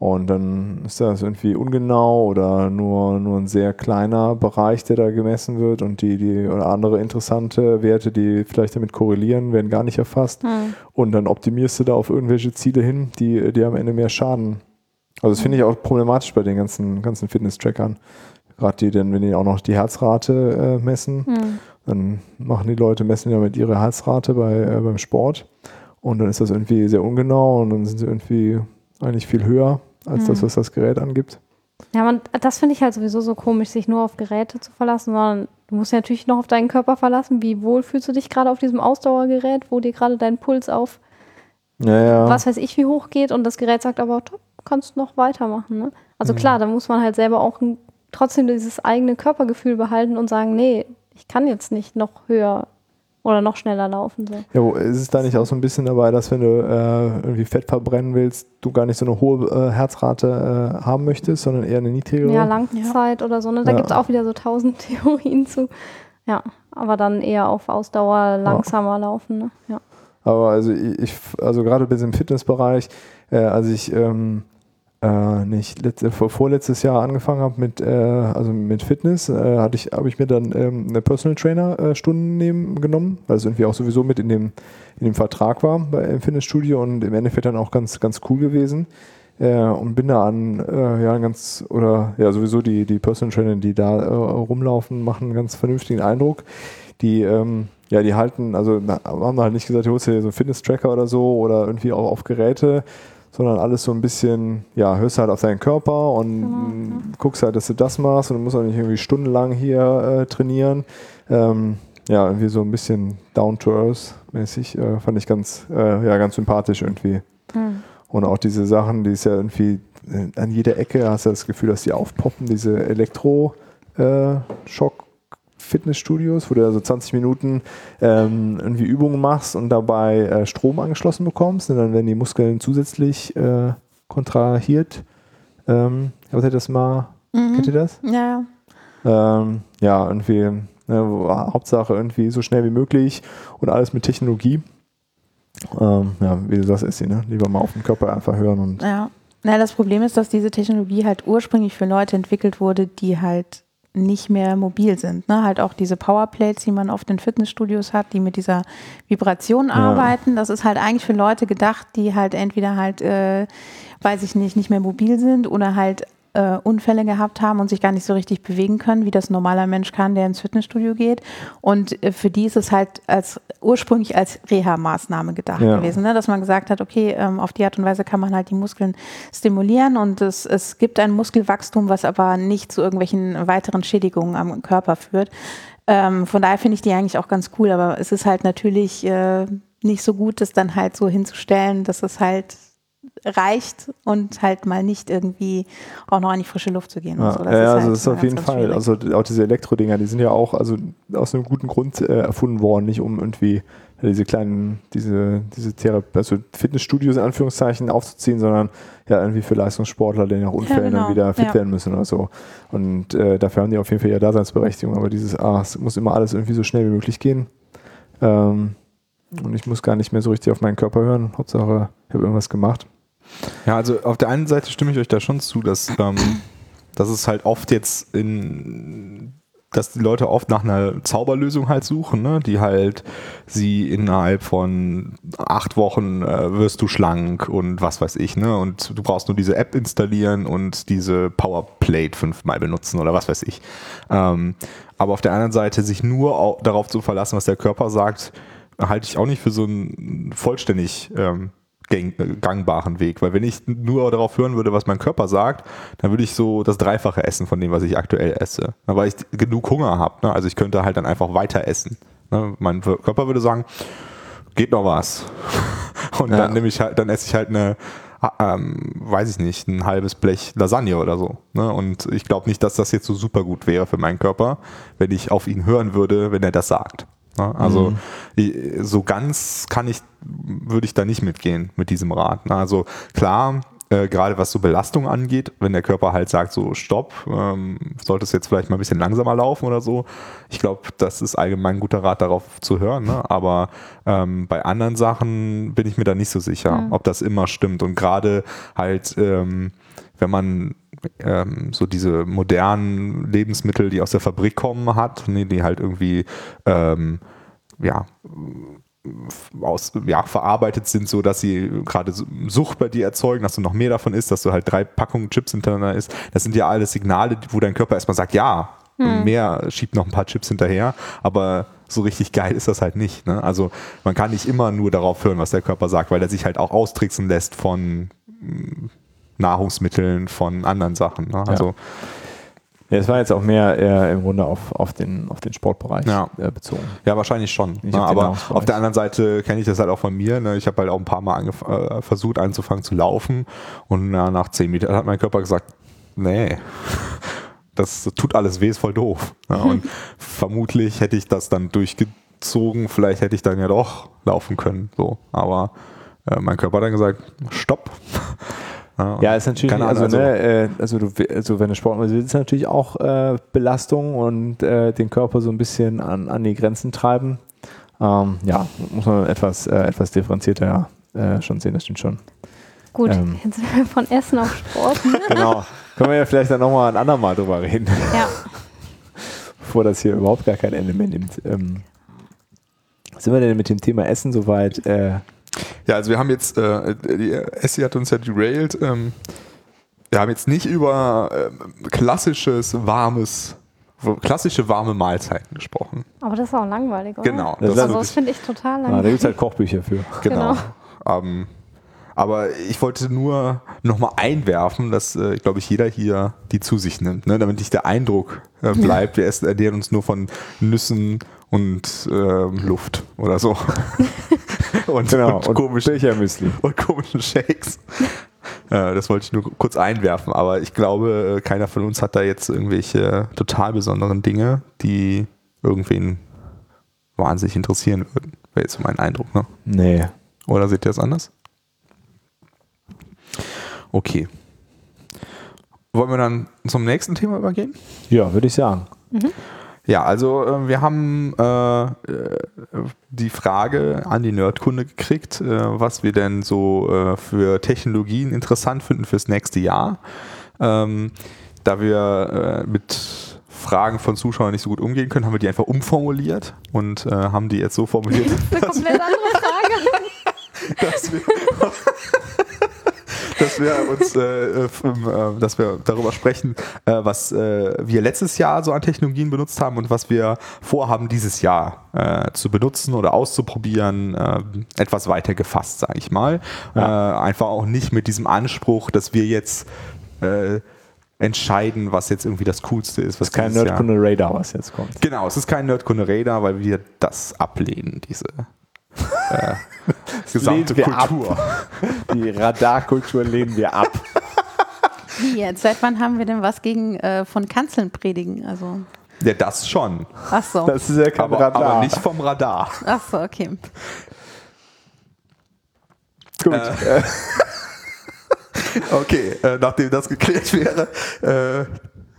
und dann ist das irgendwie ungenau oder nur, nur ein sehr kleiner Bereich, der da gemessen wird und die, die oder andere interessante Werte, die vielleicht damit korrelieren, werden gar nicht erfasst. Hm. Und dann optimierst du da auf irgendwelche Ziele hin, die, die am Ende mehr schaden. Also das finde ich auch problematisch bei den ganzen, ganzen Fitness-Trackern. Gerade die, denn wenn die auch noch die Herzrate äh, messen, Hm. dann machen die Leute, messen ja mit ihrer Herzrate bei, äh, beim Sport. Und dann ist das irgendwie sehr ungenau und dann sind sie irgendwie eigentlich viel höher als das, Mhm. was das Gerät angibt. Ja, man, das finde ich halt sowieso so komisch, sich nur auf Geräte zu verlassen, sondern du musst ja natürlich noch auf deinen Körper verlassen. Wie wohl fühlst du dich gerade auf diesem Ausdauergerät, wo dir gerade dein Puls auf Ja, ja. was weiß ich wie hoch geht und das Gerät sagt aber, top, kannst noch weitermachen. Ne? Also Mhm. klar, da muss man halt selber auch trotzdem dieses eigene Körpergefühl behalten und sagen, nee, ich kann jetzt nicht noch höher oder noch schneller laufen. So. Ja, wo, ist es da nicht auch so ein bisschen dabei, dass wenn du äh, irgendwie Fett verbrennen willst, du gar nicht so eine hohe äh, Herzrate äh, haben möchtest, sondern eher eine niedrigere? Ja, Langzeit oder so. Ne? Da Ja. gibt es auch wieder so tausend <laughs> Theorien zu. Ja, aber dann eher auf Ausdauer langsamer laufen. Ne? Ja. Aber also ich, also gerade bei diesem Fitnessbereich, äh, als ich ähm, äh, nicht letzte, vor, vorletztes Jahr angefangen habe mit äh, also mit Fitness, äh, hatte ich habe ich mir dann ähm, eine Personal Trainer äh, Stunden nehmen, genommen, weil es irgendwie auch sowieso mit in dem in dem Vertrag war bei im Fitnessstudio und im Endeffekt dann auch ganz ganz cool gewesen. Äh, und bin da an, äh, ja, ganz, oder ja, sowieso die, die Personal Trainer, die da äh, rumlaufen, machen einen ganz vernünftigen Eindruck. Die, ähm, ja, die halten, also haben halt nicht gesagt, du holst dir so einen Fitness-Tracker oder so oder irgendwie auch auf Geräte, sondern alles so ein bisschen, ja, hörst halt auf deinen Körper und Genau, guckst halt, dass du das machst und du musst auch nicht irgendwie stundenlang hier äh, trainieren. Ähm, ja, irgendwie so ein bisschen down to earth mäßig, äh, fand ich ganz, äh, ja, ganz sympathisch irgendwie. Hm. Und auch diese Sachen, die ist ja irgendwie äh, an jeder Ecke, hast du das Gefühl, dass die aufpoppen, diese Elektro-Schock-Fitnessstudios, wo du also 20 Minuten ähm, irgendwie Übungen machst und dabei äh, Strom angeschlossen bekommst. Und dann werden die Muskeln zusätzlich äh, kontrahiert. Ähm, habt ihr das mal, Mhm. kennt ihr das? Ja, ja. Ähm, ja, irgendwie, ne, Hauptsache irgendwie so schnell wie möglich und alles mit Technologie. Ähm, ja, wie du sagst, Essi, ne? Lieber mal auf den Körper einfach hören und Ja. Na, das Problem ist, dass diese Technologie halt ursprünglich für Leute entwickelt wurde, die halt nicht mehr mobil sind. Ne? Halt auch diese Powerplates, die man oft in Fitnessstudios hat, die mit dieser Vibration arbeiten. Das ist halt eigentlich für Leute gedacht, die halt entweder halt, äh, weiß ich nicht, nicht mehr mobil sind oder halt äh, Unfälle gehabt haben und sich gar nicht so richtig bewegen können, wie das ein normaler Mensch kann, der ins Fitnessstudio geht. Und äh, für die ist es halt als ursprünglich als Reha-Maßnahme gedacht Ja. gewesen, ne? dass man gesagt hat, okay, ähm, auf die Art und Weise kann man halt die Muskeln stimulieren und es, es gibt ein Muskelwachstum, was aber nicht zu irgendwelchen weiteren Schädigungen am Körper führt. Ähm, von daher finde ich die eigentlich auch ganz cool, aber es ist halt natürlich äh, nicht so gut, das dann halt so hinzustellen, dass es halt reicht und halt mal nicht irgendwie auch noch an die frische Luft zu gehen. und Ja, so. ja, also halt das ist auf jeden Fall. schwierig. Also auch diese Elektrodinger, die sind ja auch also aus einem guten Grund äh, erfunden worden, nicht um irgendwie diese kleinen, diese, diese Therapie, also Fitnessstudios in Anführungszeichen aufzuziehen, sondern ja irgendwie für Leistungssportler, die nach Unfällen genau. dann wieder fit Ja. werden müssen oder so. Und äh, dafür haben die auf jeden Fall ja Daseinsberechtigung, aber dieses, ah, es muss immer alles irgendwie so schnell wie möglich gehen. Ähm, und ich muss gar nicht mehr so richtig auf meinen Körper hören. Hauptsache, ich habe irgendwas gemacht. Ja, also auf der einen Seite stimme ich euch da schon zu, dass, ähm, <clears throat> dass es halt oft jetzt in, dass die Leute oft nach einer Zauberlösung halt suchen, ne? die halt sie innerhalb von acht Wochen äh, wirst du schlank und was weiß ich, ne? Und du brauchst nur diese App installieren und diese Powerplate fünfmal benutzen oder was weiß ich. Ähm, aber auf der anderen Seite sich nur au- darauf zu verlassen, was der Körper sagt, halte ich auch nicht für so einen vollständig ähm, äh, gangbaren Weg. Weil wenn ich nur darauf hören würde, was mein Körper sagt, dann würde ich so das Dreifache essen von dem, was ich aktuell esse. Weil ich genug Hunger habe. Ne? Also ich könnte halt dann einfach weiter essen. Ne? Mein Körper würde sagen, geht noch was. <laughs> Und Ja. dann nehme ich halt, dann esse ich halt eine ähm, weiß ich nicht, ein halbes Blech Lasagne oder so. Ne? Und ich glaube nicht, dass das jetzt so super gut wäre für meinen Körper, wenn ich auf ihn hören würde, wenn er das sagt. Ne? Also Mhm. ich, so ganz kann ich, würde ich da nicht mitgehen mit diesem Rat. Ne? Also klar, äh, gerade was so Belastung angeht, wenn der Körper halt sagt, so stopp, ähm, sollte es jetzt vielleicht mal ein bisschen langsamer laufen oder so. Ich glaube, das ist allgemein ein guter Rat darauf zu hören. Ne? Aber ähm, bei anderen Sachen bin ich mir da nicht so sicher, ob das immer stimmt. Und gerade halt, ähm, wenn man ähm, so diese modernen Lebensmittel, die aus der Fabrik kommen, hat, nee, die halt irgendwie ähm, ja, aus, ja, verarbeitet sind, so dass sie gerade Sucht bei dir erzeugen, dass du noch mehr davon isst, dass du halt drei Packungen Chips hintereinander isst. Das sind ja alles Signale, wo dein Körper erstmal sagt, ja, mehr schiebt noch ein paar Chips hinterher, aber so richtig geil ist das halt nicht. Ne? Also man kann nicht immer nur darauf hören, was der Körper sagt, weil er sich halt auch austricksen lässt von mm, Nahrungsmitteln, von anderen Sachen. Ne? Also Ja, es war jetzt auch mehr äh, im Grunde auf, auf, den, auf den Sportbereich Ja. äh, bezogen. Ja, wahrscheinlich schon. Ne? auf Aber auf der anderen Seite kenne ich das halt auch von mir. Ne? Ich habe halt auch ein paar Mal äh, versucht anzufangen zu laufen und ja, nach zehn Metern hat mein Körper gesagt, nee, <laughs> das tut alles weh, ist voll doof. Ja, und <laughs> vermutlich hätte ich das dann durchgezogen, vielleicht hätte ich dann ja doch laufen können. So. Aber äh, mein Körper hat dann gesagt, stopp. Ja, ist natürlich, also, ne, äh, also, du, also wenn du Sport machst, ist natürlich auch äh, Belastung und äh, den Körper so ein bisschen an, an die Grenzen treiben. Ähm, ja, muss man etwas, äh, etwas differenzierter äh, schon sehen, das stimmt schon. Gut, Ähm. jetzt sind wir von Essen auf Sport. ne? <laughs> Genau. Können wir ja vielleicht dann nochmal ein andermal drüber reden, ja. <laughs> bevor das hier überhaupt gar kein Ende mehr nimmt. Ähm, sind wir denn mit dem Thema Essen soweit? Äh, Ja, also wir haben jetzt, äh, die Essie hat uns ja derailed. Ähm, wir haben jetzt nicht über ähm, klassisches, warmes, klassische warme Mahlzeiten gesprochen. Aber das ist auch langweilig, oder? Genau. Das Also das finde ich total ah, da langweilig. gibt es halt Kochbücher für. <laughs> genau. genau. Ähm, aber ich wollte nur nochmal einwerfen, dass, äh, glaube ich, jeder hier die zu sich nimmt, ne? damit nicht der Eindruck äh, <laughs> bleibt, wir essen, ernähren uns nur von Nüssen und ähm, Luft oder so. <laughs> und, Genau. und, Und komischen Birchermüsli. und komischen Shakes. Äh, das wollte ich nur kurz einwerfen, aber ich glaube, äh, keiner von uns hat da jetzt irgendwelche total besonderen Dinge, die irgendwen wahnsinnig interessieren würden. Wäre jetzt so mein Eindruck, ne? Nee. Oder seht ihr das anders? Okay. Wollen wir dann zum nächsten Thema übergehen? Ja, würde ich sagen. Ja, also äh, wir haben äh, äh, die Frage an die Nerdkunde gekriegt, äh, was wir denn so äh, für Technologien interessant finden fürs nächste Jahr. Ähm, da wir äh, mit Fragen von Zuschauern nicht so gut umgehen können, haben wir die einfach umformuliert und haben die jetzt so formuliert, Eine komplett andere Frage. <laughs> dass wir, dass wir uns, äh, ähm, äh, dass wir darüber sprechen, äh, was äh, wir letztes Jahr so an Technologien benutzt haben und was wir vorhaben dieses Jahr zu benutzen oder auszuprobieren, etwas weiter gefasst, sage ich mal. Äh, einfach auch nicht mit diesem Anspruch, dass wir jetzt entscheiden, was jetzt irgendwie das Coolste ist. Was Kein dieses Jahr- Nerdkunde-Radar, was jetzt kommt. Genau, es ist kein Nerdkunde Radar, weil wir das ablehnen, diese äh, gesamte lehnen wir ab. Kultur. Die Radarkultur lehnen wir ab. Wie jetzt? Seit wann haben wir denn was gegen äh, von Kanzeln predigen? Also, Ja, das schon. ach so. Das ist ja kein Aber, Radar. aber nicht vom Radar. Ach so, okay. Gut. Äh, <laughs> Okay, äh, nachdem das geklärt wäre, äh, äh,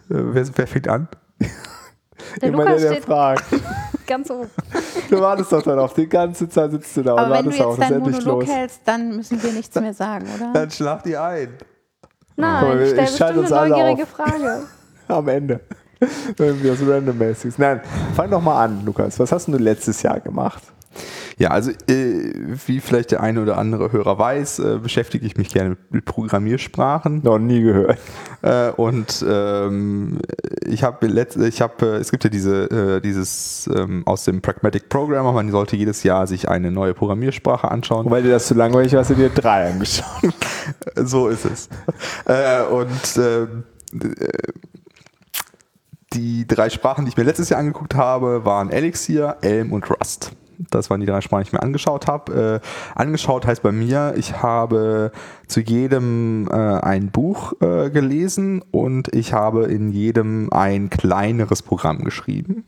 wer, wer fängt an? Der Immer Lukas der, der steht fragt. <laughs> ganz oben. Du wartest doch darauf. Die ganze Zeit sitzt du da und Aber wenn du wartest auch, jetzt dass deinen endlich Monolog los. hältst, dann müssen wir nichts mehr sagen, oder? Dann schlag die ein. Nein, mal, ich stelle schalte bestimmt uns eine neugierige auf. Frage. <laughs> Am Ende. Irgendwie aus Randommäßiges. Nein, fang doch mal an, Lukas. Was hast denn du letztes Jahr gemacht? Ja, also äh, wie vielleicht der eine oder andere Hörer weiß, äh, beschäftige ich mich gerne mit, Programmiersprachen. Noch nie gehört. Äh, und ähm, ich habe ich habe äh, es gibt ja diese äh, dieses ähm, aus dem Pragmatic Programmer, man sollte jedes Jahr sich eine neue Programmiersprache anschauen. Und weil dir das zu langweilig war, hast du dir drei angeschaut. <laughs> so ist es. äh, und ähm, äh, die drei Sprachen, die ich mir letztes Jahr angeguckt habe, waren Elixir, Elm und Rust. Das waren die drei Sprachen, die ich mir angeschaut habe. Äh, angeschaut heißt bei mir, ich habe zu jedem äh, ein Buch äh, gelesen und ich habe in jedem ein kleineres Programm geschrieben.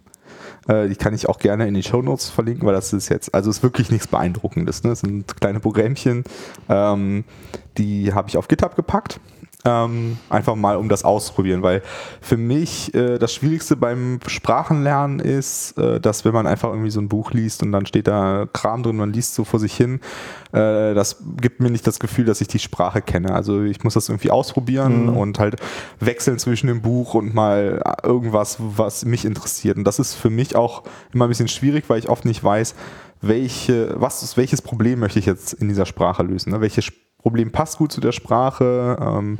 Äh, die kann ich auch gerne in die Show Notes verlinken, weil das ist jetzt, also ist wirklich nichts Beeindruckendes. Ne? Das sind kleine Programmchen, ähm, die habe ich auf GitHub gepackt ähm, einfach mal, um das auszuprobieren, weil für mich äh, das Schwierigste beim Sprachenlernen ist, äh, dass wenn man einfach irgendwie so ein Buch liest und dann steht da Kram drin, man liest so vor sich hin, äh, das gibt mir nicht das Gefühl, dass ich die Sprache kenne. Also ich muss das irgendwie ausprobieren mhm. und halt wechseln zwischen dem Buch und mal irgendwas, was mich interessiert. Und das ist für mich auch immer ein bisschen schwierig, weil ich oft nicht weiß, welche, was, welches Problem möchte ich jetzt in dieser Sprache lösen? Ne? Welche Problem passt gut zu der Sprache ähm,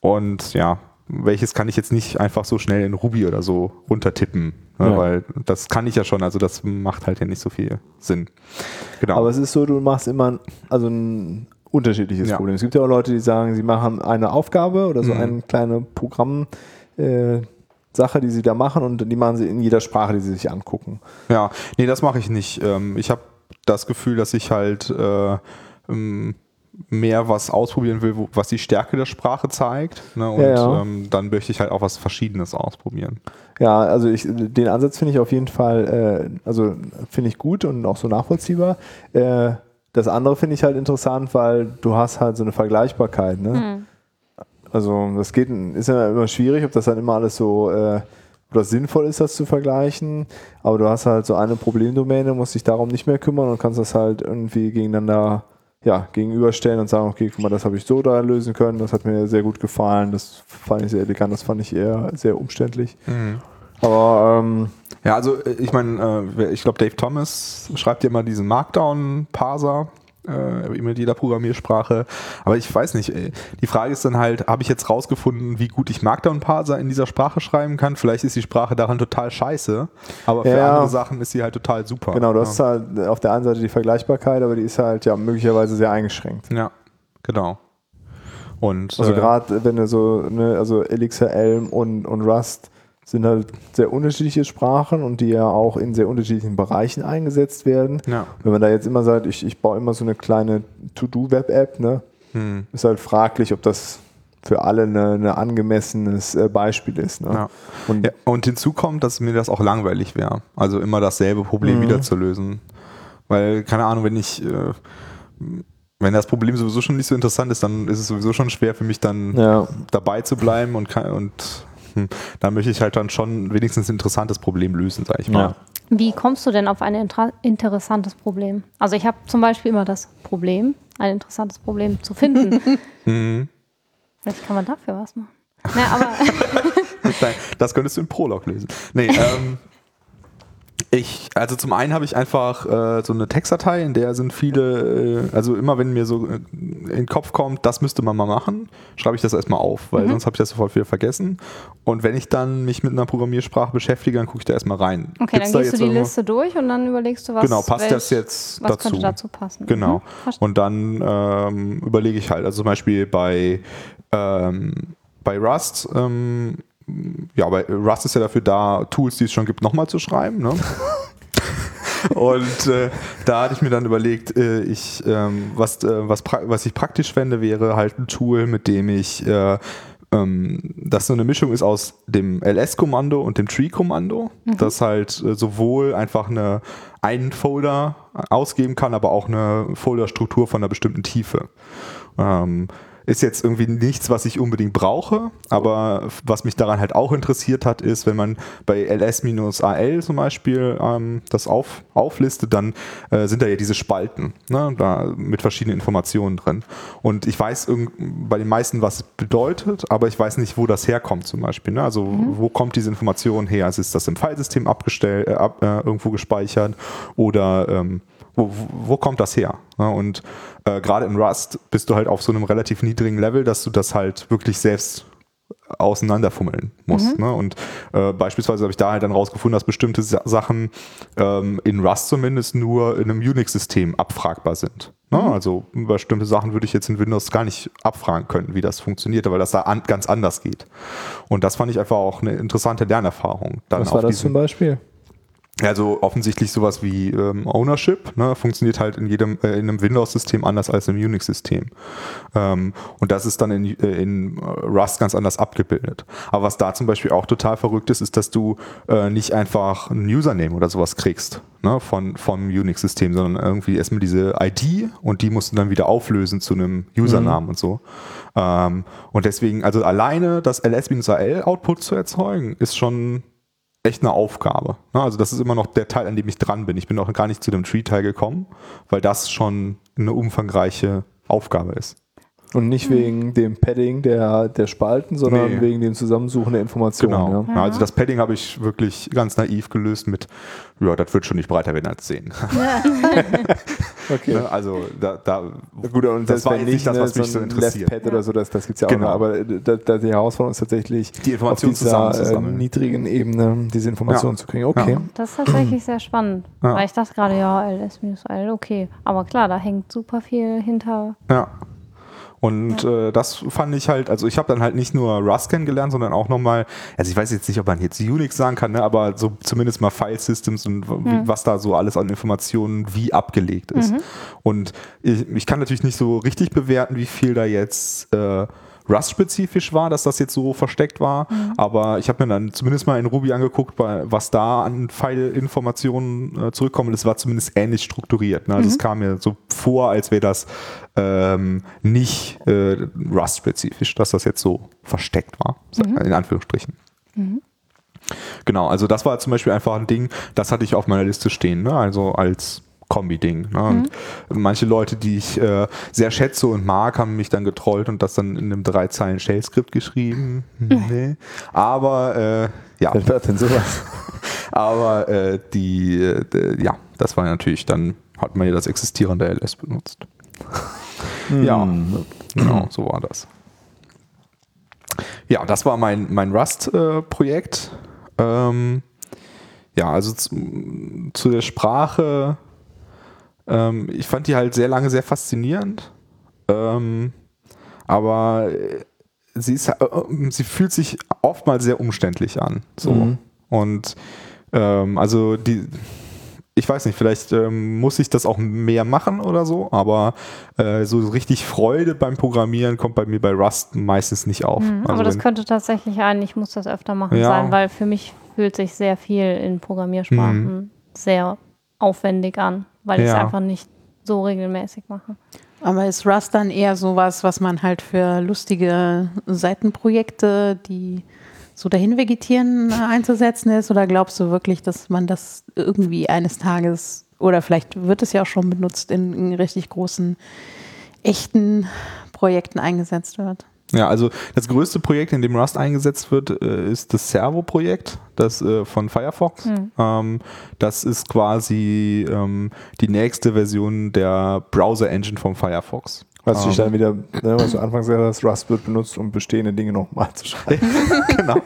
und ja, welches kann ich jetzt nicht einfach so schnell in Ruby oder so runtertippen, ne, ja. weil das kann ich ja schon, also das macht halt ja nicht so viel Sinn. Genau. Aber es ist so, du machst immer also ein unterschiedliches ja. Problem. Es gibt ja auch Leute, die sagen, sie machen eine Aufgabe oder so mhm. eine kleine Programm. Äh, Sache, die sie da machen und die machen sie in jeder Sprache, die sie sich angucken. Ja, nee, das mache ich nicht. Ähm, ich habe das Gefühl, dass ich halt äh, ähm, mehr was ausprobieren will, wo, was die Stärke der Sprache zeigt. Ne? Und ja, ja. Ähm, dann möchte ich halt auch was Verschiedenes ausprobieren. Ja, also ich, den Ansatz finde ich auf jeden Fall, äh, also finde ich gut und auch so nachvollziehbar. Äh, das andere finde ich halt interessant, weil du hast halt so eine Vergleichbarkeit. Ne? Mhm. Also das geht, ist ja immer schwierig, ob das dann immer alles so äh, ob das sinnvoll ist, das zu vergleichen. Aber du hast halt so eine Problemdomäne, musst dich darum nicht mehr kümmern und kannst das halt irgendwie gegeneinander ja, gegenüberstellen und sagen, okay, guck mal, das habe ich so da lösen können, das hat mir sehr gut gefallen, das fand ich sehr elegant, das fand ich eher sehr umständlich. Mhm. Aber ähm, ja, also äh, ich meine, äh, ich glaube, Dave Thomas schreibt ja mal diesen Markdown-Parser äh, mit jeder Programmiersprache. Aber ich weiß nicht, ey. die Frage ist dann halt, habe ich jetzt rausgefunden, wie gut ich Markdown-Parser in dieser Sprache schreiben kann? Vielleicht ist die Sprache daran total scheiße, aber für ja. andere Sachen ist sie halt total super. Genau, du ja. hast halt auf der einen Seite die Vergleichbarkeit, aber die ist halt ja möglicherweise sehr eingeschränkt. Ja, genau. Und, also äh, gerade wenn du so, ne, also Elixir, Elm und, und Rust sind halt sehr unterschiedliche Sprachen und die ja auch in sehr unterschiedlichen Bereichen eingesetzt werden. Ja. Wenn man da jetzt immer sagt, ich, ich baue immer so eine kleine To-Do-Web-App, ne, hm. ist halt fraglich, ob das für alle ein angemessenes äh, Beispiel ist. Ne? Ja. Und, ja, und hinzu kommt, dass mir das auch langweilig wäre. Also immer dasselbe Problem mhm. wieder zu lösen. Weil, keine Ahnung, wenn ich, äh, wenn das Problem sowieso schon nicht so interessant ist, dann ist es sowieso schon schwer für mich dann ja. dabei zu bleiben und, und da möchte ich halt dann schon wenigstens ein interessantes Problem lösen, sag ich mal. Ja. Wie kommst du denn auf ein interessantes Problem? Also ich habe zum Beispiel immer das Problem, ein interessantes Problem zu finden. <laughs> mhm. Vielleicht kann man dafür was machen. Na, aber <laughs> das könntest du im Prolog lösen. Nee, <laughs> ähm, ich, also zum einen habe ich einfach äh, so eine Textdatei, in der sind viele, äh, also immer wenn mir so äh, in den Kopf kommt, das müsste man mal machen, schreibe ich das erstmal auf, weil mhm. sonst habe ich das sofort wieder vergessen. Und wenn ich dann mich mit einer Programmiersprache beschäftige, dann gucke ich da erstmal rein. Okay, Gibt's dann gehst da du die Liste durch und dann überlegst du, was Genau, passt welch, das jetzt was dazu? könnte dazu passen? Genau. Mhm. Und dann ähm, überlege ich halt, also zum Beispiel bei, ähm, bei Rust, ähm, ja, aber Rust ist ja dafür da, Tools, die es schon gibt, nochmal zu schreiben. Ne? <laughs> Und äh, da hatte ich mir dann überlegt, äh, ich, ähm, was, äh, was, was ich praktisch fände, wäre halt ein Tool, mit dem ich äh, ähm, das so eine Mischung ist aus dem ls-Kommando und dem tree-Kommando, mhm. das halt äh, sowohl einfach eine einen Folder ausgeben kann, aber auch eine Folderstruktur von einer bestimmten Tiefe. Ähm, ist jetzt irgendwie nichts, was ich unbedingt brauche, aber was mich daran halt auch interessiert hat, ist, wenn man bei ls-al zum Beispiel ähm, das auf, auflistet, dann äh, sind da ja diese Spalten, ne, da mit verschiedenen Informationen drin. Und ich weiß bei den meisten, was es bedeutet, aber ich weiß nicht, wo das herkommt zum Beispiel. Ne? Also mhm. wo kommt diese Information her? Also ist das im Filesystem abgestellt, äh, ab, äh, irgendwo gespeichert oder ähm, wo, wo kommt das her? Und äh, gerade in Rust bist du halt auf so einem relativ niedrigen Level, dass du das halt wirklich selbst auseinanderfummeln musst. Mhm. Ne? Und äh, beispielsweise habe ich da halt dann rausgefunden, dass bestimmte Sachen ähm, in Rust zumindest nur in einem Unix-System abfragbar sind. Ne? Mhm. Also bestimmte Sachen würde ich jetzt in Windows gar nicht abfragen können, wie das funktioniert, weil das da an, ganz anders geht. Und das fand ich einfach auch eine interessante Lernerfahrung. Was war das zum Beispiel? Also offensichtlich sowas wie ähm, Ownership, ne, funktioniert halt in jedem, äh, in einem Windows-System anders als im Unix-System. Ähm, und das ist dann in, äh, in Rust ganz anders abgebildet. Aber was da zum Beispiel auch total verrückt ist, ist, dass du äh, nicht einfach ein Username oder sowas kriegst ne, von, vom Unix-System, sondern irgendwie erstmal diese ID und die musst du dann wieder auflösen zu einem Usernamen mhm. und so. Ähm, und deswegen, also alleine das ls-al-Output zu erzeugen, ist schon echt eine Aufgabe. Ne? Also das ist immer noch der Teil, an dem ich dran bin. Ich bin auch gar nicht zu dem Tree-Teil gekommen, weil das schon eine umfangreiche Aufgabe ist. Und nicht mhm. wegen dem Padding der, der Spalten, sondern nee. wegen dem Zusammensuchen der Informationen. Genau. Ja. Ja, also das Padding habe ich wirklich ganz naiv gelöst mit, ja, das wird schon nicht breiter werden als 10. Ja. <laughs> okay. Ne, also da, da gut, und das, das war nicht das, was mich so, so interessiert. Left Pad oder so, das, das gibt es ja auch genau. noch, aber da, da die Herausforderung ist tatsächlich, die Informationen auf dieser äh, niedrigen Ebene diese Informationen zu kriegen. Okay. Das ist tatsächlich sehr spannend, weil ich dachte gerade, ja, ls-l, okay. Aber klar, da hängt super viel hinter. Ja. Und äh, das fand ich halt, also ich habe dann halt nicht nur Rust kennengelernt, sondern auch nochmal, also ich weiß jetzt nicht, ob man jetzt Unix sagen kann, ne, aber so zumindest mal File Systems und mhm. was da so alles an Informationen wie abgelegt ist. Mhm. Und ich, ich kann natürlich nicht so richtig bewerten, wie viel da jetzt äh, Rust-spezifisch war, dass das jetzt so versteckt war. Mhm. Aber ich habe mir dann zumindest mal in Ruby angeguckt, was da an File-Informationen äh, zurückkommen. Das war zumindest ähnlich strukturiert. Ne? Also mhm. es kam mir so vor, als wäre das ähm, nicht äh, Rust-spezifisch, dass das jetzt so versteckt war, mhm. in Anführungsstrichen. Mhm. Genau, also das war zum Beispiel einfach ein Ding, das hatte ich auf meiner Liste stehen, ne? also als Kombi-Ding. Ne? Und mhm. manche Leute, die ich äh, sehr schätze und mag, haben mich dann getrollt und das dann in einem drei Zeilen Shell-Skript geschrieben. Mhm. Nee. Aber äh, ja. Wer denn sowas? <laughs> Aber äh, die, äh, ja, das war natürlich dann, hat man ja das existierende LS benutzt. Mhm. Ja, genau, so war das. Ja, das war mein, mein Rust-Projekt. ähm, ja, also zu, zu, der Sprache ähm, ich fand die halt sehr lange sehr faszinierend. Ähm, aber äh, sie, ist, äh, sie fühlt sich oftmals sehr umständlich an. So. Mhm. Und ähm, also die, ich weiß nicht, vielleicht ähm, muss ich das auch mehr machen oder so, aber äh, so richtig Freude beim Programmieren kommt bei mir bei Rust meistens nicht auf. Mhm, also aber das könnte tatsächlich ein, ich muss das öfter machen ja. sein, weil für mich fühlt sich sehr viel in Programmiersprachen mhm. sehr aufwendig an weil ja. ich es einfach nicht so regelmäßig mache. Aber ist Rust dann eher sowas, was man halt für lustige Seitenprojekte, die so dahin vegetieren, einzusetzen ist? Oder glaubst du wirklich, dass man das irgendwie eines Tages oder vielleicht wird es ja auch schon benutzt in, in richtig großen, echten Projekten eingesetzt wird? Ja, also das größte Projekt, in dem Rust eingesetzt wird, äh, ist das Servo-Projekt, das äh, von Firefox. Mhm. Ähm, das ist quasi ähm, die nächste Version der Browser-Engine vom Firefox. Was sich ähm. dann wieder, ne, was du anfangs gesagt hast, Rust wird benutzt, um bestehende Dinge nochmal zu schreiben. <laughs> genau.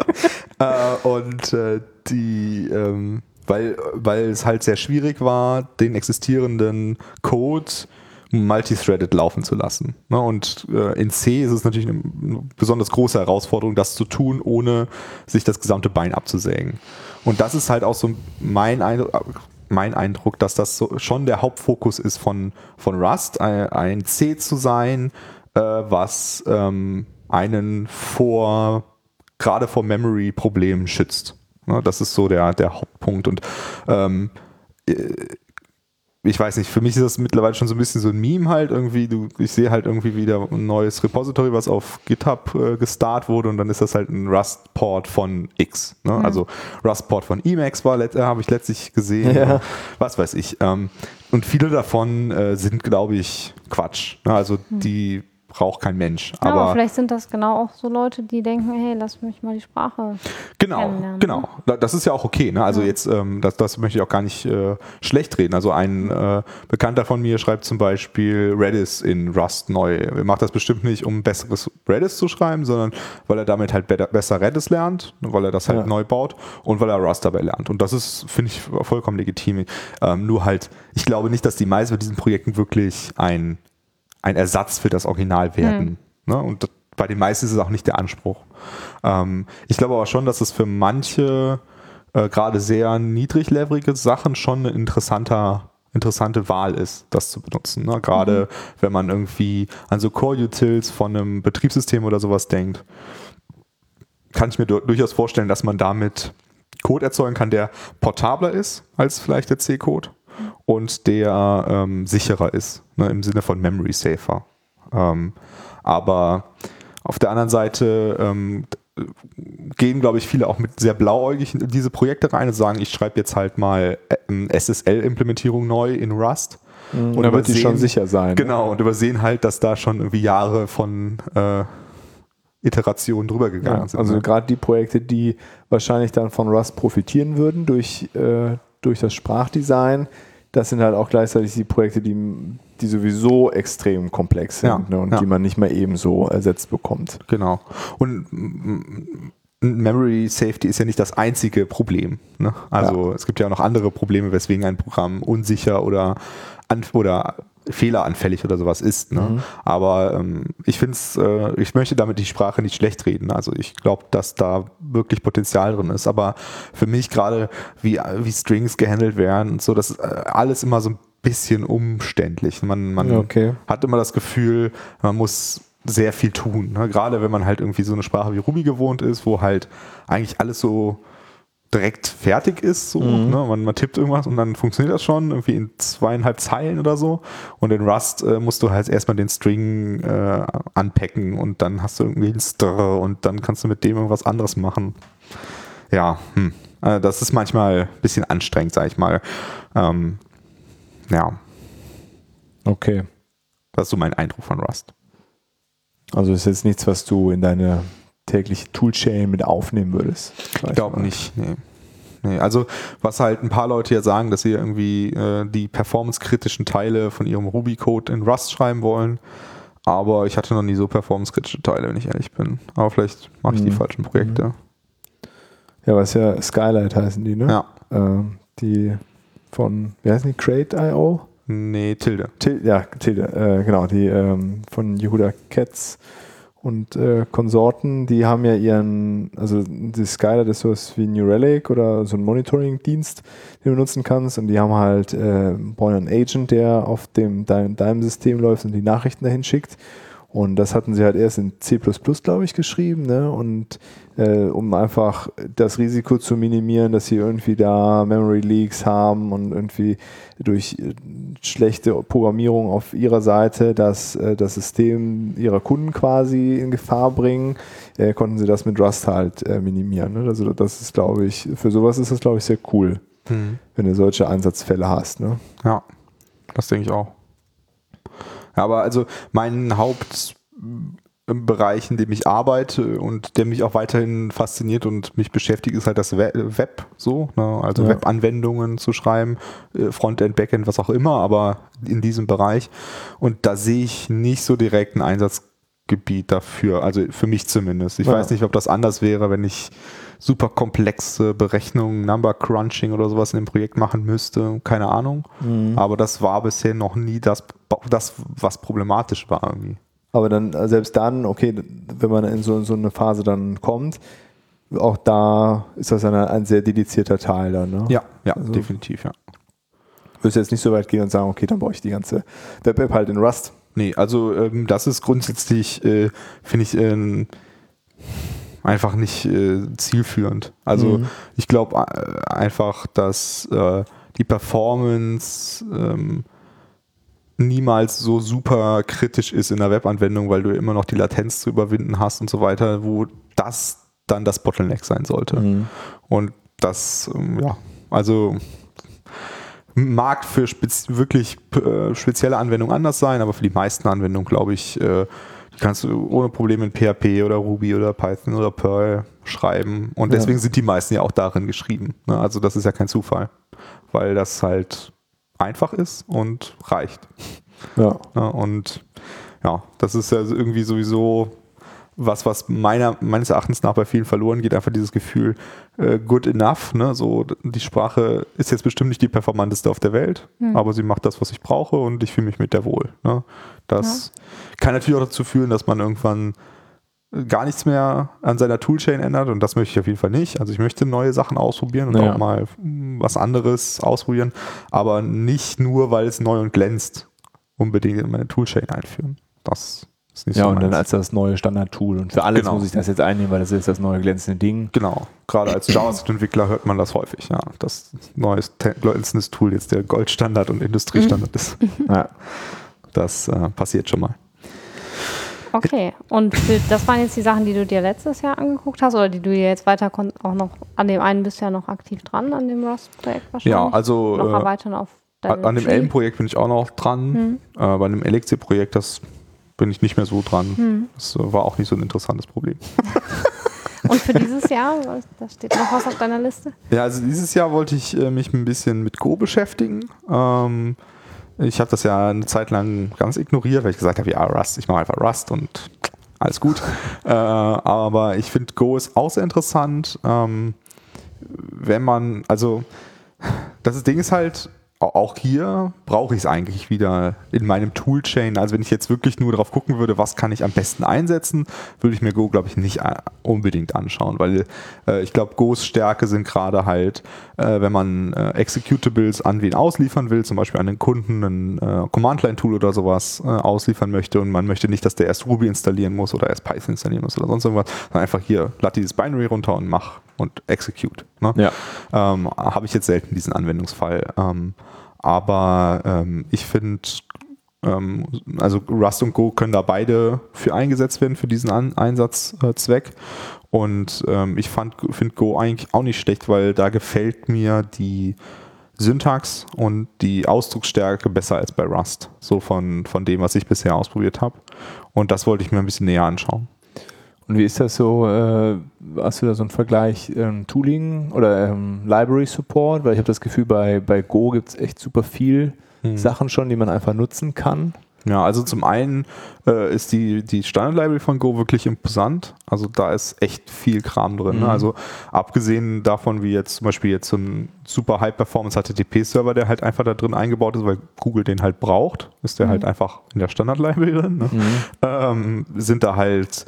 äh, und äh, die, ähm, weil, weil es halt sehr schwierig war, den existierenden Code multithreaded laufen zu lassen. Ne? Und äh, in C ist es natürlich eine besonders große Herausforderung, das zu tun, ohne sich das gesamte Bein abzusägen. Und das ist halt auch so mein Eindruck, mein Eindruck dass das so schon der Hauptfokus ist von, von Rust, ein, C zu sein, äh, was ähm, einen vor, gerade vor Memory-Problemen schützt. Ne? Das ist so der, der Hauptpunkt. Und ähm, äh, ich weiß nicht, für mich ist das mittlerweile schon so ein bisschen so ein Meme halt irgendwie. Du, ich sehe halt irgendwie wieder ein neues Repository, was auf GitHub äh, gestartet wurde und dann ist das halt ein Rust-Port von X. Ne? Mhm. Also Rust-Port von Emacs war, äh, habe ich letztlich gesehen. Ja. Was weiß ich. Ähm, und viele davon äh, sind, glaube ich, Quatsch. Ne? Also mhm. die braucht kein Mensch. Ja, aber, vielleicht sind das genau auch so Leute, die denken, hey, lass mich mal die Sprache. Genau, genau. Das ist ja auch okay. Ne? Also ja. jetzt, ähm, das, das möchte ich auch gar nicht äh, schlecht reden. Also ein äh, Bekannter von mir schreibt zum Beispiel Redis in Rust neu. Er macht das bestimmt nicht, um besseres Redis zu schreiben, sondern weil er damit halt besser Redis lernt, weil er das halt ja. neu baut und weil er Rust dabei lernt. Und das ist, finde ich, vollkommen legitim. Ähm, nur halt, ich glaube nicht, dass die meisten von diesen Projekten wirklich ein ein Ersatz für das Original werden. Mhm. Ne? Und bei den meisten ist es auch nicht der Anspruch. Ähm, ich glaube aber schon, dass es für manche äh, gerade sehr niedriglevelige Sachen schon ein interessanter interessante Wahl ist, das zu benutzen. Ne? Gerade mhm. wenn man irgendwie an so Core-Utils von einem Betriebssystem oder sowas denkt, kann ich mir durchaus vorstellen, dass man damit Code erzeugen kann, der portabler ist als vielleicht der C-Code und der ähm, sicherer ist, ne? im Sinne von Memory Safer. Ähm, aber auf der anderen Seite ähm, gehen, glaube ich, viele auch mit sehr blauäugig in diese Projekte rein und sagen, ich schreibe jetzt halt mal ähm, SSL-Implementierung neu in Rust. Mhm, und da wird die schon sicher sein. Ne? Genau, und übersehen halt, dass da schon irgendwie Jahre von äh, Iterationen drüber gegangen ja, sind. Also ne? gerade die Projekte, die wahrscheinlich dann von Rust profitieren würden durch, äh, durch das Sprachdesign, das sind halt auch gleichzeitig die Projekte, die, die sowieso extrem komplex sind ja, ne, und ja. die man nicht mehr ebenso ersetzt bekommt. Genau. Und Memory Safety ist ja nicht das einzige Problem. Ne? Also ja. es gibt ja auch noch andere Probleme, weswegen ein Programm unsicher oder, oder fehleranfällig oder sowas ist. Ne? Mhm. Aber ähm, ich finde es, äh, ich möchte damit die Sprache nicht schlecht reden. Also ich glaube, dass da wirklich Potenzial drin ist. Aber für mich gerade, wie, wie Strings gehandelt werden und so, das ist äh, alles immer so ein bisschen umständlich. Man, man okay. hat immer das Gefühl, man muss sehr viel tun. Ne? Gerade wenn man halt irgendwie so eine Sprache wie Ruby gewohnt ist, wo halt eigentlich alles so direkt fertig ist. So, mhm. ne? man, man, tippt irgendwas und dann funktioniert das schon, irgendwie in zweieinhalb Zeilen oder so. Und in Rust äh, musst du halt erstmal den String äh, anpacken und dann hast du irgendwie ein Str und dann kannst du mit dem irgendwas anderes machen. Ja, hm. also das ist manchmal ein bisschen anstrengend, sag ich mal. Ähm, ja. Okay. Das ist so mein Eindruck von Rust. Also ist jetzt nichts, was du in deine tägliche Toolchain mit aufnehmen würdest. Ich glaube nicht, nee. nee. Also was halt ein paar Leute ja sagen, dass sie irgendwie äh, die performance-kritischen Teile von ihrem Ruby-Code in Rust schreiben wollen. Aber ich hatte noch nie so performance-kritische Teile, wenn ich ehrlich bin. Aber vielleicht mache ich mhm. die falschen Projekte. Ja, was ja Skylight heißen die, ne? Ja. Ähm, die von, wie heißen die? Crate.io? Nee, Tilde. Til ja, Tilde, äh, genau, die ähm, von Yehuda Katz und äh, Konsorten, die haben ja ihren, also die Skylight ist sowas wie New Relic oder so ein Monitoring-Dienst, den du nutzen kannst. Und die haben halt äh, einen Agent, der auf dem deinem System läuft und die Nachrichten dahin schickt und das hatten sie halt erst in C, glaube ich, geschrieben, ne? Und äh, um einfach das Risiko zu minimieren, dass sie irgendwie da Memory Leaks haben und irgendwie durch äh, schlechte Programmierung auf ihrer Seite das, äh, das System ihrer Kunden quasi in Gefahr bringen, äh, konnten sie das mit Rust halt äh, minimieren. Ne? Also das ist, glaube ich, für sowas ist das, glaube ich, sehr cool, mhm. wenn du solche Einsatzfälle hast. Ne? Ja, das denke ich auch. Aber also mein Hauptbereich, in dem ich arbeite und der mich auch weiterhin fasziniert und mich beschäftigt, ist halt das Web so, ne? also ja. Webanwendungen zu schreiben, äh, Frontend, Backend, was auch immer, aber in diesem Bereich. Und da sehe ich nicht so direkt einen Einsatzgebiet dafür, also für mich zumindest. Ich ja. weiß nicht, ob das anders wäre, wenn ich super komplexe Berechnungen, Number Crunching oder sowas in dem Projekt machen müsste. Keine Ahnung. Mhm. Aber das war bisher noch nie das, das, was problematisch war irgendwie. Aber dann, äh, selbst dann, okay, wenn man in so, so eine Phase dann kommt, auch da ist das eine, ein sehr dedizierter Teil dann, ne? Ja, ja, also, definitiv, ja. Würdest du jetzt nicht so weit gehen und sagen, okay, dann brauche ich die ganze Web-App halt in Rust? Nee, also ähm, das ist grundsätzlich, äh, finde ich, äh, einfach nicht äh, zielführend. Also mhm. ich glaube äh, einfach, dass äh, die Performance ähm, niemals so super kritisch ist in der Webanwendung, weil du immer noch die Latenz zu überwinden hast und so weiter, wo das dann das Bottleneck sein sollte. Mhm. Und das, ähm, ja, also mag für spez wirklich äh, spezielle Anwendungen anders sein, aber für die meisten Anwendungen, glaube ich, äh, die kannst du ohne Probleme in PHP oder Ruby oder Python oder Perl schreiben. Und deswegen ja. sind die meisten ja auch darin geschrieben. Ne? Also das ist ja kein Zufall, weil das halt einfach ist und reicht. Ja. ja und ja, das ist ja irgendwie sowieso was, was meiner, meines Erachtens nach bei vielen verloren geht, einfach dieses Gefühl, äh, good enough, ne? so die Sprache ist jetzt bestimmt nicht die performanteste auf der Welt, mhm. aber sie macht das, was ich brauche und ich fühle mich mit der wohl. Ne? Das ja. kann natürlich auch dazu führen, dass man irgendwann gar nichts mehr an seiner Toolchain ändert und das möchte ich auf jeden Fall nicht. Also ich möchte neue Sachen ausprobieren und Ja. auch mal mm, was anderes ausprobieren, aber nicht nur, weil es neu und glänzt, unbedingt in meine Toolchain einführen. Das ist nicht Ja, so und dann als das neue Standard-Tool. Und für alles Genau. muss ich das jetzt einnehmen, weil das ist das neue glänzende Ding. Genau, gerade als JavaScript-Entwickler hört man das häufig, ja, dass neues te- glänzendes Tool jetzt der Goldstandard und Industriestandard <laughs> ist. Ja. Das äh, passiert schon mal. Okay, und das waren jetzt die Sachen, die du dir letztes Jahr angeguckt hast oder die du dir jetzt weiter auch noch, an dem einen bist du ja noch aktiv dran, an dem Rust-Projekt wahrscheinlich. Ja, also noch äh, erweitern auf deinem an dem. Elm-Projekt bin ich auch noch dran. Hm. Äh, bei dem Elixir-Projekt, das bin ich nicht mehr so dran. Hm. Das äh, war auch nicht so ein interessantes Problem. <laughs> Und für dieses Jahr, da steht noch was auf deiner Liste? Ja, also dieses Jahr wollte ich äh, mich ein bisschen mit Go beschäftigen. Ähm, ich habe das ja eine Zeit lang ganz ignoriert, weil ich gesagt habe, ja, Rust, ich mache einfach Rust und alles gut. äh, aber ich finde Go ist auch sehr interessant. Ähm, wenn man, also das Ding ist halt, auch hier brauche ich es eigentlich wieder in meinem Toolchain. Also wenn ich jetzt wirklich nur darauf gucken würde, was kann ich am besten einsetzen, würde ich mir Go, glaube ich, nicht äh, unbedingt anschauen, weil äh, ich glaube, Go's Stärke sind gerade halt, äh, wenn man äh, Executables an wen ausliefern will, zum Beispiel an den Kunden ein äh, Command-Line-Tool oder sowas äh, ausliefern möchte und man möchte nicht, dass der erst Ruby installieren muss oder erst Python installieren muss oder sonst irgendwas, sondern einfach hier, lad dieses Binary runter und mach und execute. Ne? Ja. Ähm, Habe ich jetzt selten diesen Anwendungsfall. Ähm, aber ähm, ich finde, ähm, also Rust und Go können da beide für eingesetzt werden, für diesen An Einsatzzweck. Und ähm, ich finde Go eigentlich auch nicht schlecht, weil da gefällt mir die Syntax und die Ausdrucksstärke besser als bei Rust. So von, von dem, was ich bisher ausprobiert habe. Und das wollte ich mir ein bisschen näher anschauen. Und wie ist das so? Äh, hast du da so einen Vergleich ähm, Tooling oder ähm, Library Support? Weil ich habe das Gefühl, bei, bei Go gibt es echt super viel Hm. Sachen schon, die man einfach nutzen kann. Ja, also zum einen äh, ist die, die Standard-Library von Go wirklich imposant. Also da ist echt viel Kram drin. Mhm. Ne? Also abgesehen davon, wie jetzt zum Beispiel jetzt so ein super High-Performance HTTP-Server, der halt einfach da drin eingebaut ist, weil Google den halt braucht, ist der Mhm. halt einfach in der Standard-Library drin. Ne? ähm, sind da halt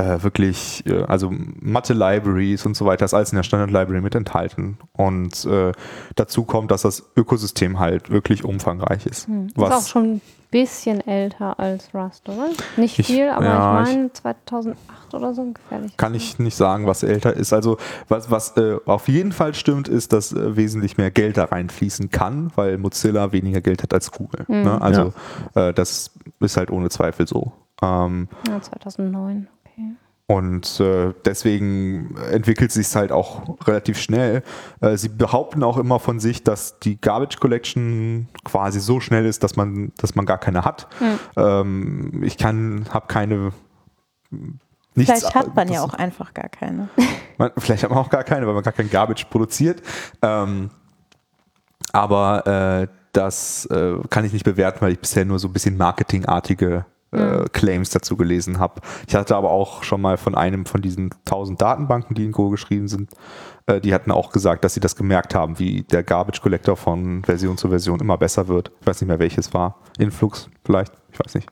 äh, wirklich, äh, also Mathe-Libraries und so weiter, ist alles in der Standard-Library mit enthalten. Und äh, dazu kommt, dass das Ökosystem halt wirklich umfangreich ist. Hm. Ist auch schon ein bisschen älter als Rust, oder? Nicht Ich- viel, aber ja, ich meine 2008 oder so gefährlich. kann ich nicht sagen, was älter ist. Also was, was äh, auf jeden Fall stimmt, ist, dass äh, wesentlich mehr Geld da reinfließen kann, weil Mozilla weniger Geld hat als Google. Mhm. Ne? Also äh, das ist halt ohne Zweifel so. Ähm, Ja, 2009, okay. und äh, deswegen entwickelt sich es halt auch relativ schnell. Äh, sie behaupten auch immer von sich, dass die Garbage Collection quasi so schnell ist, dass man, dass man gar keine hat. Hm. Ähm, ich kann, habe keine. Nichts, Vielleicht hat man ja das- auch einfach gar keine. <laughs> man, vielleicht hat man auch gar keine, weil man gar kein Garbage produziert. Ähm, aber äh, das äh, kann ich nicht bewerten, weil ich bisher nur so ein bisschen marketingartige äh, Claims dazu gelesen habe. Ich hatte aber auch schon mal von einem von diesen 1000 Datenbanken, die in Go geschrieben sind, äh, die hatten auch gesagt, dass sie das gemerkt haben, wie der Garbage Collector von Version zu Version immer besser wird. Ich weiß nicht mehr, welches war. Influx vielleicht, ich weiß nicht.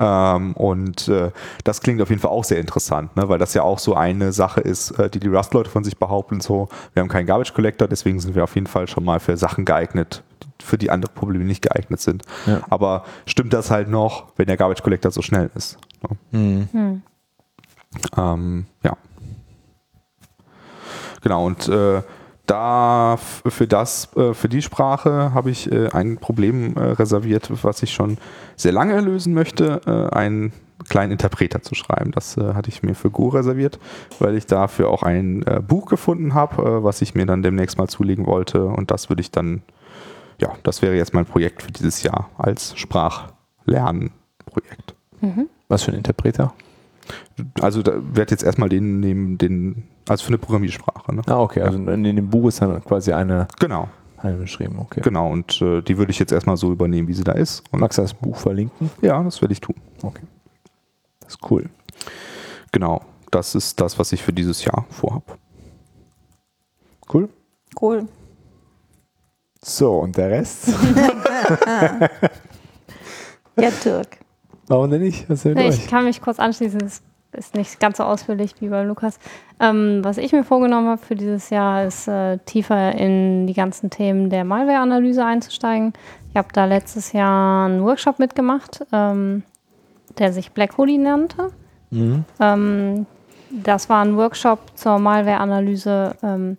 Ähm, und äh, das klingt auf jeden Fall auch sehr interessant, ne? weil das ja auch so eine Sache ist, äh, die die Rust-Leute von sich behaupten, so, wir haben keinen Garbage Collector, deswegen sind wir auf jeden Fall schon mal für Sachen geeignet, für die andere Probleme nicht geeignet sind. Ja. Aber stimmt das halt noch, wenn der Garbage Collector so schnell ist? Ne? Mhm. Hm. Ähm, ja. Genau, und äh, da für das, äh, für die Sprache habe ich äh, ein Problem äh, reserviert, was ich schon sehr lange lösen möchte, äh, einen kleinen Interpreter zu schreiben. Das äh, hatte ich mir für Go reserviert, weil ich dafür auch ein äh, Buch gefunden habe, äh, was ich mir dann demnächst mal zulegen wollte. Und das würde ich dann, ja, das wäre jetzt mein Projekt für dieses Jahr als Sprachlernprojekt. Was für ein Interpreter? Also da werde jetzt erstmal den nehmen, den, also für eine Programmiersprache. Ne? Ah, okay. Also in dem Buch ist dann quasi eine, Genau, eine beschrieben. Okay. genau. Und äh, die würde ich jetzt erstmal so übernehmen, wie sie da ist. Und Magst du das Buch verlinken? ja, das werde ich tun. Okay. Das ist cool. Genau. Das ist das, was ich für dieses Jahr vorhabe. Cool. Cool. So, und der Rest? Ja, Dirk. Warum denn nicht? Was ist mit Ich euch? kann mich kurz anschließen. Es ist nicht ganz so ausführlich wie bei Lukas. Ähm, was ich mir vorgenommen habe für dieses Jahr, ist äh, tiefer in die ganzen Themen der Malware-Analyse einzusteigen. Ich habe da letztes Jahr einen Workshop mitgemacht, ähm, der sich Black Hoodie nannte. Mhm. Ähm, das war ein Workshop zur Malware-Analyse ähm,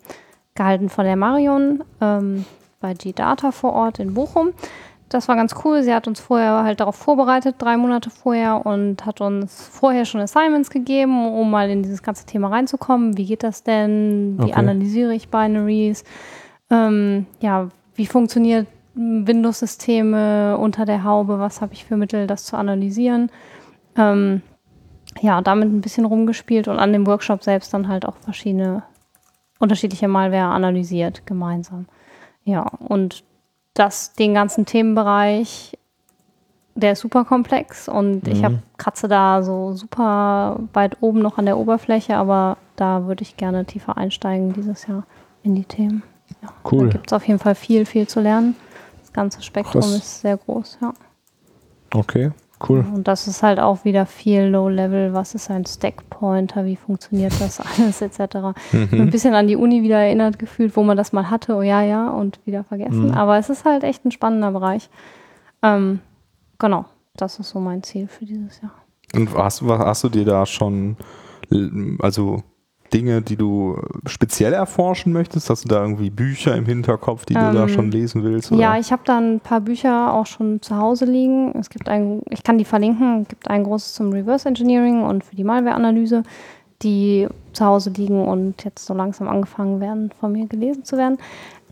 gehalten von der Marion ähm, bei G-Data vor Ort in Bochum. Das war ganz cool. Sie hat uns vorher halt darauf vorbereitet, drei Monate vorher, und hat uns vorher schon Assignments gegeben, um mal in dieses ganze Thema reinzukommen. Wie geht das denn? Wie Okay. analysiere ich Binaries? Ähm, ja, wie funktioniert Windows-Systeme unter der Haube? Was habe ich für Mittel, das zu analysieren? Ähm, ja, damit ein bisschen rumgespielt und an dem Workshop selbst dann halt auch verschiedene unterschiedliche Malware analysiert gemeinsam. Ja, und das, den ganzen Themenbereich, der ist super komplex und ich Mhm. habe kratze da so super weit oben noch an der Oberfläche, aber da würde ich gerne tiefer einsteigen dieses Jahr in die Themen. Ja, Cool. Da gibt es auf jeden Fall viel, viel zu lernen. Das ganze Spektrum Krass. ist sehr groß, ja. Okay, cool. Und das ist halt auch wieder viel Low-Level. Was ist ein Stack-Pointer? Wie funktioniert das <laughs> alles etc. Ein Mhm. bisschen an die Uni wieder erinnert gefühlt, wo man das mal hatte. Oh ja, ja, und wieder vergessen. Mhm. Aber es ist halt echt ein spannender Bereich. Ähm, genau, das ist so mein Ziel für dieses Jahr. Und hast, was- hast du dir da schon, also Dinge, die du speziell erforschen möchtest? Hast du da irgendwie Bücher im Hinterkopf, die du da Ähm, schon lesen willst? Oder? Ja, ich habe da ein paar Bücher auch schon zu Hause liegen. Es gibt ein, ich kann die verlinken. Es gibt ein großes zum Reverse Engineering und für die Malware-Analyse, die zu Hause liegen und jetzt so langsam angefangen werden, von mir gelesen zu werden.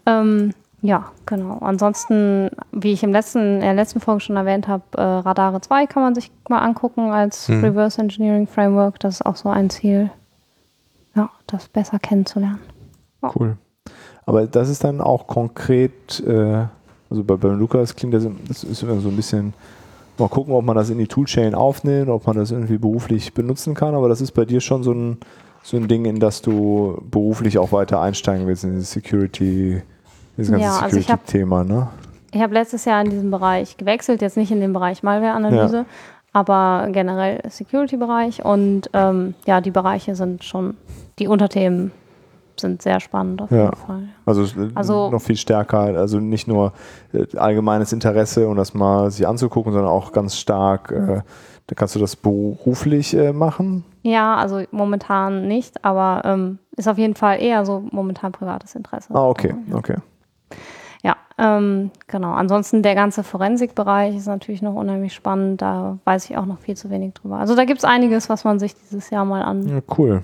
Ähm, ja, genau. Ansonsten, wie ich im letzten, in der letzten Folge schon erwähnt habe, äh, Radare 2 kann man sich mal angucken als Mhm. Reverse Engineering Framework. Das ist auch so ein Ziel, ja, das besser kennenzulernen. Cool. Aber das ist dann auch konkret, äh, also bei, beim Lukas klingt das, das ist immer so ein bisschen, mal gucken, ob man das in die Toolchain aufnimmt, ob man das irgendwie beruflich benutzen kann, aber das ist bei dir schon so ein, so ein Ding, in das du beruflich auch weiter einsteigen willst, in dieses Security, dieses ganze Ja, also Security-Thema, ne? Ich habe letztes Jahr in diesem Bereich gewechselt, jetzt nicht in den Bereich Malware-Analyse, aber generell Security-Bereich. Und ähm, ja, die Bereiche sind schon, die Unterthemen sind sehr spannend auf Ja. jeden Fall. Also, Also- noch viel stärker, also nicht nur äh, allgemeines Interesse und das mal sich anzugucken, sondern auch ganz stark, äh, da kannst du das beruflich äh, machen. Ja, also momentan nicht, aber ähm, ist auf jeden Fall eher so momentan privates Interesse. Ah, okay, Ja. okay. Ja, ähm, genau. Ansonsten der ganze Forensikbereich ist natürlich noch unheimlich spannend. Da weiß ich auch noch viel zu wenig drüber. Also da gibt es einiges, was man sich dieses Jahr mal angucken Ja, cool.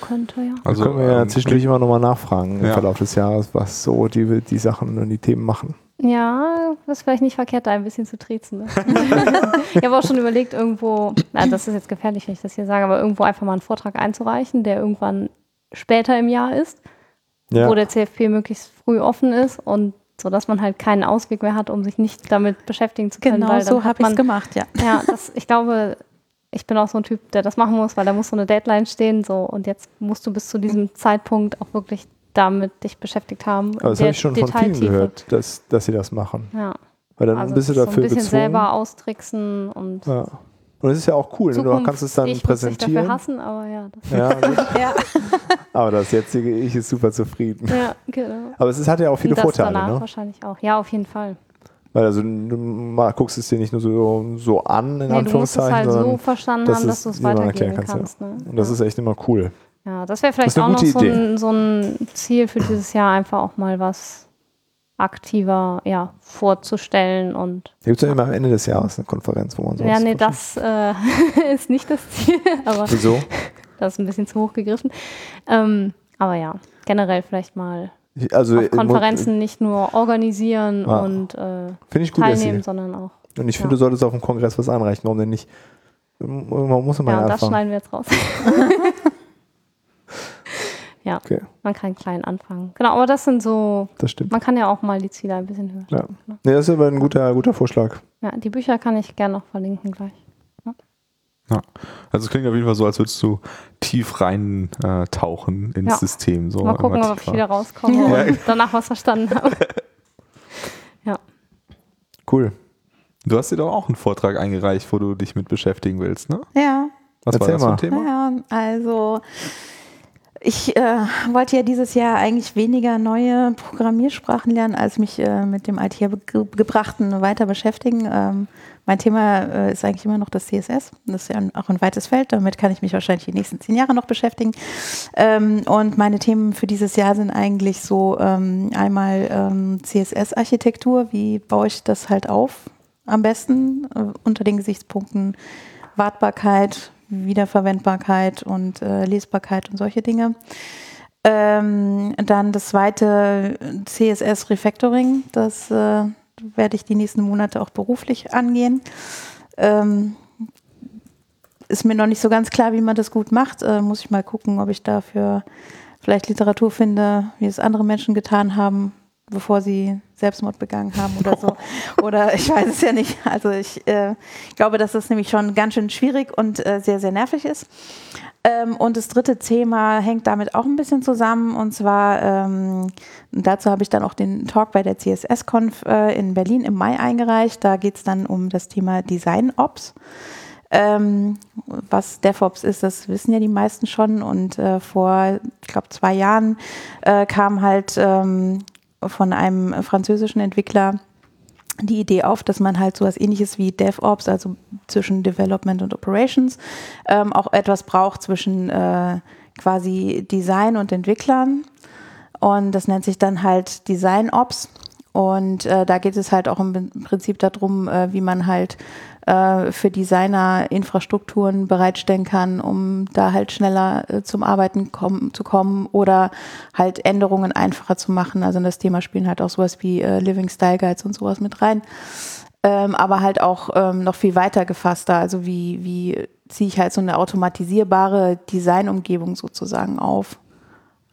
könnte. Ja. Also können wir ja ähm, zwischendurch immer nochmal nachfragen im Ja. Verlauf des Jahres, was so die, die Sachen und die Themen machen. Ja, das ist vielleicht nicht verkehrt, da ein bisschen zu triezen. Ne? <laughs> ich habe auch schon überlegt, irgendwo, na, das ist jetzt gefährlich, wenn ich das hier sage, aber irgendwo einfach mal einen Vortrag einzureichen, der irgendwann später im Jahr ist, Ja, wo der CFP möglichst früh offen ist und so, dass man halt keinen Ausweg mehr hat, um sich nicht damit beschäftigen zu können. Genau weil so habe ich es man, gemacht, ja. ja, das, ich glaube, ich bin auch so ein Typ, der das machen muss, weil da muss so eine Deadline stehen, so und jetzt musst du bis zu diesem Zeitpunkt auch wirklich damit dich beschäftigt haben. aber das habe ich schon von vielen gehört, dass, dass sie das machen. Ja. Weil dann Also bist du so ein dafür bisschen gezwungen. selber austricksen und Ja. Und es ist ja auch cool, ne? du Zukunft, kannst es dann ich präsentieren. dafür hassen, aber ja. Das, Ja, <laughs> gut. ja. aber das jetzige Ich ist super zufrieden. ja, genau. Aber es ist, hat ja auch viele Und das Vorteile, danach ne? wahrscheinlich auch. Ja, auf jeden Fall. Weil also du mal guckst es dir nicht nur so, so an, in Nee, du musst es Anführungszeichen, halt so sondern verstanden dass haben, dass du es weitergeben erklären kannst. kannst, ne? und das ja. ist echt immer cool. ja, das wäre Das vielleicht eine auch noch so ein, so ein Ziel für dieses Jahr, einfach auch mal was aktiver ja, vorzustellen und Da gibt es ja immer am Ende des Jahres eine Konferenz, wo man sowas ja, nee, das äh, <laughs> ist nicht das Ziel, <laughs> aber Wieso? das ist ein bisschen zu hoch gegriffen. Ähm, aber ja, generell vielleicht mal Also, Konferenzen nicht nur organisieren Ah. und äh, gut, teilnehmen, sondern auch. Und ich Ja. finde, du solltest auf dem Kongress was einreichen. Warum denn nicht? Man muss immer Ja, und das schneiden wir jetzt raus. <laughs> ja, Okay, man kann klein anfangen. Genau, aber das sind so, das stimmt. man kann ja auch mal die Ziele ein bisschen höher Ja. stecken. Ne? Nee, das ist aber ein guter, guter Vorschlag. Ja, die Bücher kann ich gerne noch verlinken gleich. Also es klingt auf jeden Fall so, als würdest du tief rein äh, tauchen ins Ja. System. So mal gucken, ob ich wieder rauskomme und danach was verstanden habe. <laughs> Cool. Du hast dir doch auch einen Vortrag eingereicht, wo du dich mit beschäftigen willst, ne? Ja. Was war Erzähl das für ein mal. Thema? Ja, also ich äh, wollte ja dieses Jahr eigentlich weniger neue Programmiersprachen lernen, als mich äh, mit dem Althergebrachten weiter beschäftigen. Ähm, mein Thema äh, ist eigentlich immer noch das CSS. Das ist ja auch ein weites Feld. Damit kann ich mich wahrscheinlich die nächsten zehn Jahre noch beschäftigen. Ähm, und meine Themen für dieses Jahr sind eigentlich so ähm, einmal ähm, CSS-Architektur. Wie baue ich das halt auf? Am besten äh, unter den Gesichtspunkten Wartbarkeit, Wiederverwendbarkeit und äh, Lesbarkeit und solche Dinge. Ähm, dann das zweite CSS Refactoring, das äh, werde ich die nächsten Monate auch beruflich angehen. Ähm, ist mir noch nicht so ganz klar, wie man das gut macht. Äh, muss ich mal gucken, ob ich dafür vielleicht Literatur finde, wie es andere Menschen getan haben, bevor sie Selbstmord begangen haben oder so. <laughs> oder ich weiß es ja nicht. Also ich äh, glaube, dass das nämlich schon ganz schön schwierig und äh, sehr, sehr nervig ist. Ähm, und das dritte Thema hängt damit auch ein bisschen zusammen. Und zwar, ähm, dazu habe ich dann auch den Talk bei der CSS-Conf äh, in Berlin im Mai eingereicht. Da geht es dann um das Thema Design-Ops. Ähm, was DevOps ist, das wissen ja die meisten schon. Und äh, vor, ich glaube, zwei Jahren äh, kam halt ähm, von einem französischen Entwickler die Idee auf, dass man halt sowas ähnliches wie DevOps, also zwischen Development und Operations, ähm, auch etwas braucht zwischen äh, quasi Design und Entwicklern. Und das nennt sich dann halt Design Ops. Und äh, da geht es halt auch im Prinzip darum, äh, wie man halt äh, für Designer Infrastrukturen bereitstellen kann, um da halt schneller äh, zum Arbeiten kommen, zu kommen oder halt Änderungen einfacher zu machen. Also in das Thema spielen halt auch sowas wie äh, Living Style Guides und sowas mit rein. Ähm, aber halt auch ähm, noch viel weiter gefasster. Also wie, wie ziehe ich halt so eine automatisierbare Designumgebung sozusagen auf.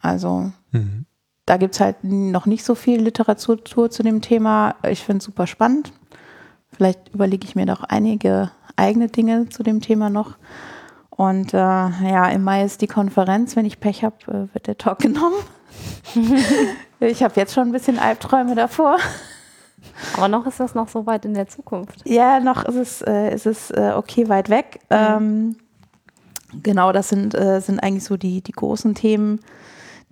Also Mhm. da gibt es halt noch nicht so viel Literatur zu dem Thema. Ich finde es super spannend. Vielleicht überlege ich mir noch einige eigene Dinge zu dem Thema noch. Und äh, ja, im Mai ist die Konferenz. Wenn ich Pech habe, äh, wird der Talk <laughs> genommen. ich habe jetzt schon ein bisschen Albträume davor. Aber noch ist das noch so weit in der Zukunft. Ja, noch ist es, äh, ist es äh, okay weit weg. Ähm, genau, das sind, äh, sind eigentlich so die, die großen Themen,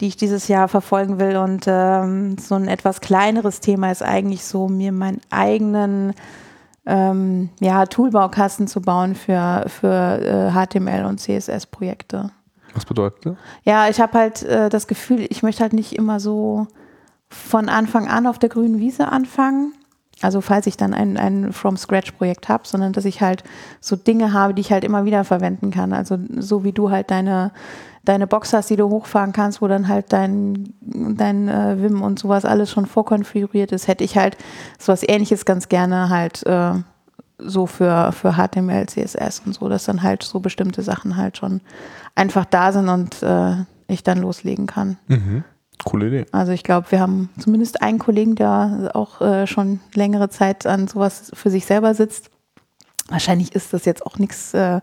die ich dieses Jahr verfolgen will. Und ähm, so ein etwas kleineres Thema ist eigentlich so, mir meinen eigenen ähm, ja, Toolbaukasten zu bauen für, für äh, HTML und CSS-Projekte. Was bedeutet das? Ja, ich habe halt äh, das Gefühl, ich möchte halt nicht immer so von Anfang an auf der grünen Wiese anfangen. Also falls ich dann ein, ein From-Scratch-Projekt habe, sondern dass ich halt so Dinge habe, die ich halt immer wieder verwenden kann. Also so wie du halt deine, deine Box hast, die du hochfahren kannst, wo dann halt dein, dein äh, Vim und sowas alles schon vorkonfiguriert ist, hätte ich halt sowas ähnliches ganz gerne halt äh, so für, für HTML, CSS und so, dass dann halt so bestimmte Sachen halt schon einfach da sind und äh, ich dann loslegen kann. Mhm. Coole Idee. Also ich glaube, wir haben zumindest einen Kollegen, der auch äh, schon längere Zeit an sowas für sich selber sitzt. Wahrscheinlich ist das jetzt auch nichts äh,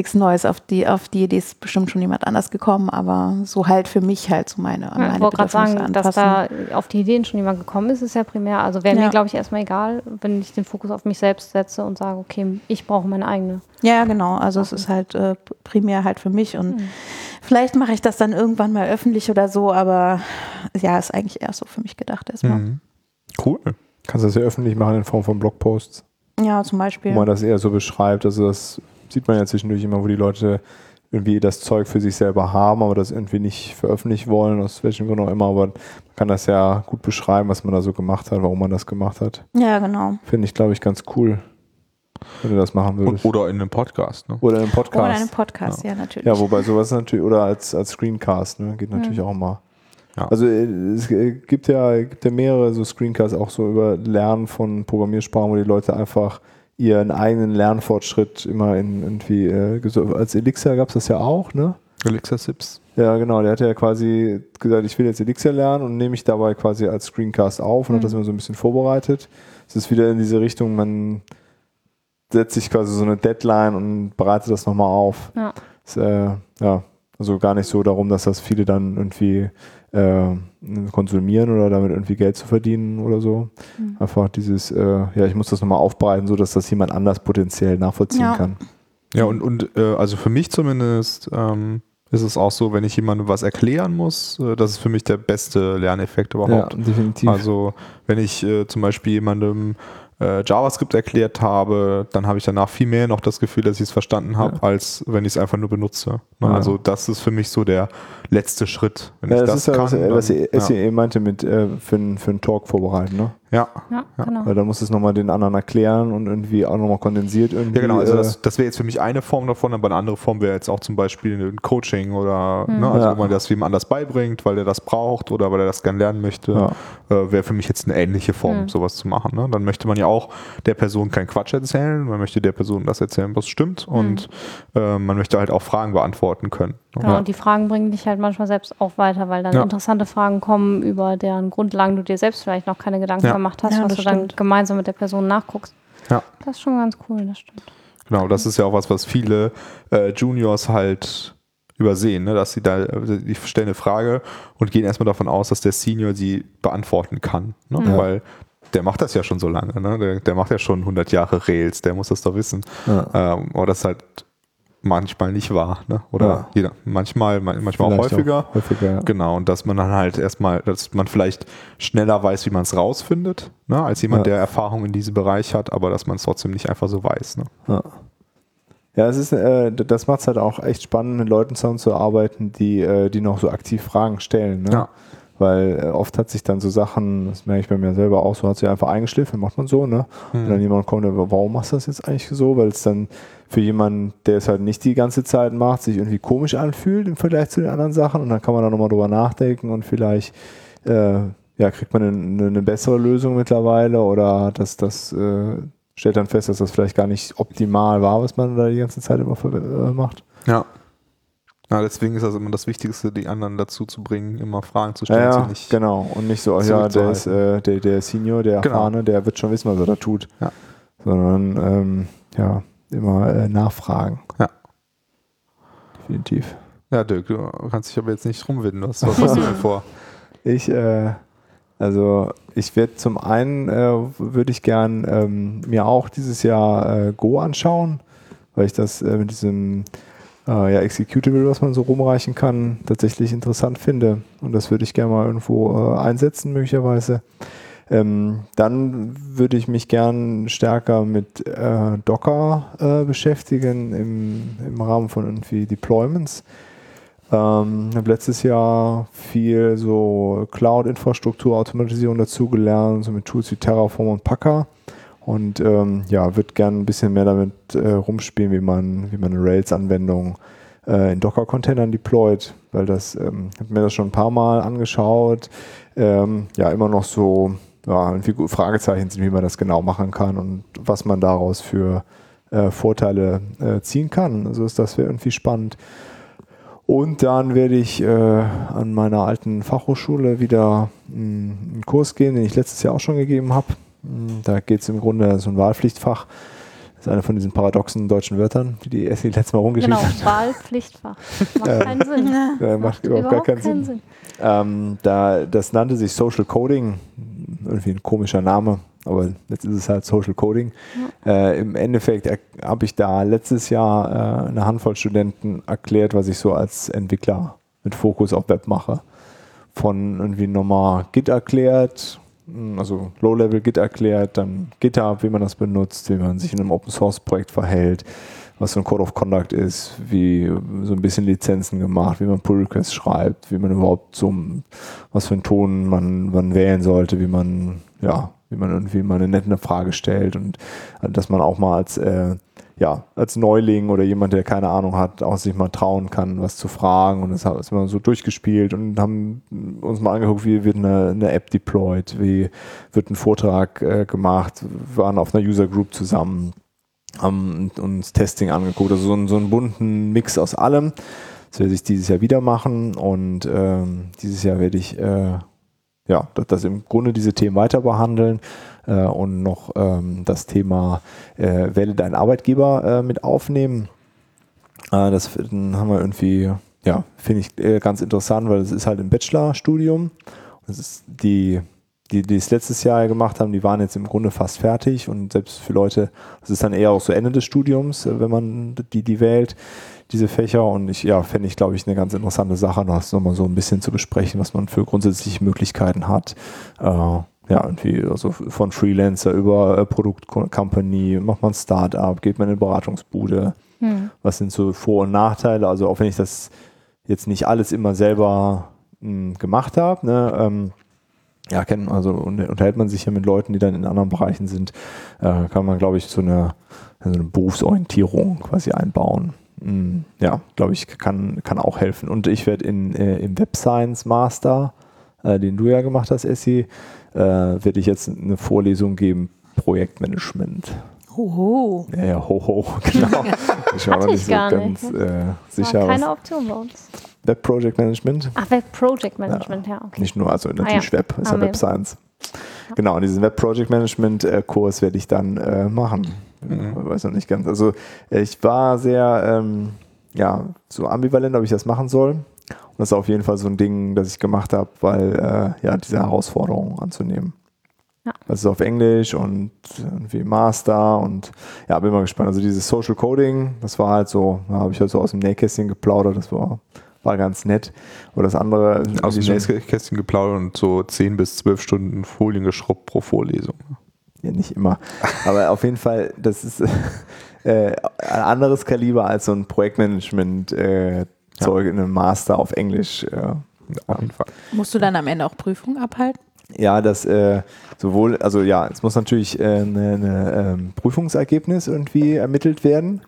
nichts Neues. Auf die, auf die Idee ist bestimmt schon jemand anders gekommen, aber so halt für mich halt so meine, an Ja, meine ich wollte gerade sagen, dass anpassen. da auf die Ideen schon jemand gekommen ist, ist ja primär. Also wäre Ja. mir, glaube ich, erstmal egal, wenn ich den Fokus auf mich selbst setze und sage, okay, ich brauche meine eigene. Ja, genau. Also es ist halt äh, primär halt für mich und Mhm. vielleicht mache ich das dann irgendwann mal öffentlich oder so, aber ja, ist eigentlich eher so für mich gedacht erstmal. Mhm. Cool. Kannst du das ja öffentlich machen in Form von Blogposts, Ja, zum wo Beispiel. man das eher so beschreibt. Also das sieht man ja zwischendurch immer, wo die Leute irgendwie das Zeug für sich selber haben, aber das irgendwie nicht veröffentlichen wollen, aus welchem Grund auch immer. Aber man kann das ja gut beschreiben, was man da so gemacht hat, warum man das gemacht hat. Ja, genau. Finde ich, glaube ich, ganz cool, wenn du das machen würdest. Und, oder in einem Podcast. Ne? Oder im Podcast. Oder einen Podcast, ja, natürlich. Ja, wobei sowas natürlich, oder als, als Screencast, ne, geht natürlich auch mal. Ja. Also äh, es gibt ja, gibt ja mehrere so Screencasts auch so über Lernen von Programmiersprachen, wo die Leute einfach ihren eigenen Lernfortschritt immer in irgendwie, äh, als Elixir gab es das ja auch, ne? Alexa Sips. Ja, genau, der hat ja quasi gesagt, ich will jetzt Elixir lernen und nehme mich dabei quasi als Screencast auf und hat das immer so ein bisschen vorbereitet. Es ist wieder in diese Richtung, man setzt sich quasi so eine Deadline und bereitet das nochmal auf. Ja. Ist, äh, ja, also gar nicht so darum, dass das viele dann irgendwie äh, konsumieren oder damit irgendwie Geld zu verdienen oder so. Einfach dieses, äh, ja, ich muss das nochmal aufbereiten, so dass das jemand anders potenziell nachvollziehen Ja. kann. Ja, und, und äh, also für mich zumindest ähm, ist es auch so, wenn ich jemandem was erklären muss, äh, das ist für mich der beste Lerneffekt überhaupt. Ja, definitiv. Also wenn ich äh, zum Beispiel jemandem äh, JavaScript erklärt habe, dann habe ich danach viel mehr noch das Gefühl, dass ich es verstanden habe, Ja. als wenn ich es einfach nur benutze. Ne? Ja. Also das ist für mich so der letzte Schritt. Wenn ja, ich das, das, ist ja, kann, was, dann, was ihr, was ja. meinte mit äh, für, einen- für einen Talk vorbereiten, ne? Ja. Ja, Ja. genau. Weil dann muss es nochmal den anderen erklären und irgendwie auch nochmal kondensiert irgendwie. Ja, genau. Also äh, das, das wäre jetzt für mich eine Form davon, aber eine andere Form wäre jetzt auch zum Beispiel ein Coaching oder ne, also Ja. wo man das jemand anders beibringt, weil der das braucht oder weil er das gern lernen möchte, Ja. äh, wäre für mich jetzt eine ähnliche Form, Mhm. sowas zu machen. Ne? Dann möchte man ja auch der Person keinen Quatsch erzählen, man möchte der Person das erzählen, was stimmt und äh, man möchte halt auch Fragen beantworten können. ne? Genau, und die Fragen bringen dich halt manchmal selbst auch weiter, weil dann Ja. interessante Fragen kommen, über deren Grundlagen du dir selbst vielleicht noch keine Gedanken Ja. Gemacht hast, Ja, was du dann stimmt. gemeinsam mit der Person nachguckst. Ja. Das ist schon ganz cool, das stimmt. Genau, das ist ja auch was, was viele äh, Juniors halt übersehen, ne? dass sie da, also die stellen eine Frage und gehen erstmal davon aus, dass der Senior sie beantworten kann, ne? Ja. weil der macht das ja schon so lange, ne? der, der macht ja schon 100 Jahre Rails, der muss das doch wissen. ja. Ähm, aber das ist halt manchmal nicht wahr, ne? oder Ja. jeder, manchmal, man- manchmal auch häufiger. häufiger, ja. Genau, und dass man dann halt erstmal, dass man vielleicht schneller weiß, wie man es rausfindet, ne? als jemand, Ja. der Erfahrung in diesem Bereich hat, aber dass man es trotzdem nicht einfach so weiß. Ne? Ja. Ja, es ist, äh, das macht es halt auch echt spannend, mit Leuten zusammenzuarbeiten, die, äh, die noch so aktiv Fragen stellen. Ne? Ja. Weil äh, oft hat sich dann so Sachen, das merke ich bei mir selber auch, so hat sich einfach eingeschliffen, macht man so, ne? Hm. Und dann jemand kommt, warum machst du das jetzt eigentlich so? Weil es dann für jemanden, der es halt nicht die ganze Zeit macht, sich irgendwie komisch anfühlt im Vergleich zu den anderen Sachen. Und dann kann man da nochmal drüber nachdenken und vielleicht äh, ja, kriegt man eine, eine bessere Lösung mittlerweile oder hat das, äh, stellt dann fest, dass das vielleicht gar nicht optimal war, was man da die ganze Zeit immer äh, macht. Ja. Ja, deswegen ist das immer das Wichtigste, die anderen dazu zu bringen, immer Fragen zu stellen. ja nicht. genau. Und nicht so, ja, der ist äh, der, der Senior, der Genau. Erfahrene, der wird schon wissen, was er da tut. Ja. Sondern ähm, ja, immer äh, nachfragen. Ja. Definitiv. Ja, Dirk, du kannst dich aber jetzt nicht rumwinden. Was, was hast du denn vor? Ich, äh, also ich werde zum einen, äh, würde ich gern ähm, mir auch dieses Jahr äh, Go anschauen, weil ich das äh, mit diesem äh, ja, Executable, was man so rumreichen kann, tatsächlich interessant finde. Und das würde ich gerne mal irgendwo einsetzen, möglicherweise. Ähm, dann würde ich mich gern stärker mit äh, Docker äh, beschäftigen im, im Rahmen von irgendwie Deployments. Ähm, habe letztes Jahr viel so Cloud-Infrastruktur, Automatisierung dazugelernt, so mit Tools wie Terraform und Packer. Und ähm, ja, würde gerne ein bisschen mehr damit äh, rumspielen, wie man, wie man eine Rails-Anwendung äh, in Docker-Containern deployt, weil das, ähm, habe mir das schon ein paar Mal angeschaut. Ähm, ja, immer noch so ja, irgendwie gut Fragezeichen sind, wie man das genau machen kann und was man daraus für äh, Vorteile äh, ziehen kann. Also ist das wäre irgendwie spannend. Und dann werde ich äh, an meiner alten Fachhochschule wieder mh, einen Kurs gehen, den ich letztes Jahr auch schon gegeben habe. Mh, Da geht es im Grunde so ein Wahlpflichtfach. Das ist eine von diesen paradoxen deutschen Wörtern, die die Essi letztes Mal rumgeschickt Genau, hat. <laughs> Wahlpflichtfach. Macht keinen Sinn. <laughs> Äh, macht überhaupt gar keinen Sinn. Ähm, da, das nannte sich Social Coding, irgendwie ein komischer Name, aber jetzt ist es halt Social Coding. Äh, Im Endeffekt habe ich da letztes Jahr äh, eine Handvoll Studenten erklärt, was ich so als Entwickler mit Fokus auf Web mache. Von irgendwie nochmal Git erklärt, mh, also Low-Level Git erklärt, dann GitHub, wie man das benutzt, wie man sich in einem Open-Source-Projekt verhält, was so ein Code of Conduct ist, wie so ein bisschen Lizenzen gemacht, wie man Pull Requests schreibt, wie man überhaupt so, was für einen Ton man, man wählen sollte, wie man, ja, wie man irgendwie mal eine nette Frage stellt und äh, dass man auch mal als, äh, ja, als Neuling oder jemand, der keine Ahnung hat, auch sich mal trauen kann, was zu fragen. Und das haben wir so durchgespielt und haben uns mal angeguckt, wie wird eine, eine App deployed, wie wird ein Vortrag äh, gemacht, wir waren auf einer User Group zusammen haben uns Testing angeguckt, also so einen, so einen bunten Mix aus allem. Das werde ich dieses Jahr wieder machen und ähm, dieses Jahr werde ich äh, ja, das, das im Grunde diese Themen weiter behandeln äh, und noch ähm, das Thema äh, wähle deinen Arbeitgeber äh, mit aufnehmen. Äh, das haben wir irgendwie, ja, finde ich äh, ganz interessant, weil es ist halt im Bachelorstudium. Das ist die die, die es letztes Jahr gemacht haben, die waren jetzt im Grunde fast fertig und selbst für Leute, das ist dann eher auch so Ende des Studiums, äh, wenn man die, die wählt, diese Fächer und ich, ja, fände ich, glaube ich, eine ganz interessante Sache, das nochmal so ein bisschen zu besprechen, was man für grundsätzliche Möglichkeiten hat. Äh, ja, irgendwie, also von Freelancer über äh, Produktcompany, macht man Start-up, geht man in eine Beratungsbude, Hm. was sind so Vor- und Nachteile, also auch wenn ich das jetzt nicht alles immer selber mh, gemacht habe, ne, ähm, ja, kennen, also un- unterhält man sich ja mit Leuten, die dann in anderen Bereichen sind, äh, kann man, glaube ich, so eine, so eine Berufsorientierung quasi einbauen. Mm, Ja, glaube ich, kann, kann auch helfen. Und ich werde in, äh, im Web Science Master, äh, den du ja gemacht hast, Essi, äh, werde ich jetzt eine Vorlesung geben, Projektmanagement. Hoho. Ja, ja, ho, ho, <laughs> genau. Ich war noch nicht ich so ganz nicht, äh, War sicher, keine was Option bei uns. Web Project Management. Ach, Web Project Management, ja, okay. Nicht nur, also natürlich ja. Web, ist Ah, ja. Web Science. Genau, und diesen Web Project Management äh, Kurs werde ich dann äh, machen. Mhm. Ich weiß noch nicht ganz. Also äh, ich war sehr, ähm, ja, so ambivalent, ob ich das machen soll. Und das ist auf jeden Fall so ein Ding, das ich gemacht habe, weil, äh, ja, diese Herausforderung anzunehmen. Ja. Das ist auf Englisch und irgendwie Master und ja, bin mal gespannt. Also dieses Social Coding, das war halt so, da habe ich halt so aus dem Nähkästchen geplaudert, das war, war ganz nett. Oder das andere, Aus dem diese- Nähkästchen geplaudert und so 10 bis 12 Stunden Folien geschrubbt pro Vorlesung. Ja, nicht immer. Aber auf jeden Fall, das ist <laughs> äh, ein anderes Kaliber als so ein Projektmanagement-Zeug in einem Master auf Englisch. Äh, Auf jeden Fall. Musst du dann am Ende auch Prüfungen abhalten? ja, das äh, sowohl, also ja, es muss natürlich äh, eine, eine ähm, Prüfungsergebnis irgendwie ermittelt werden.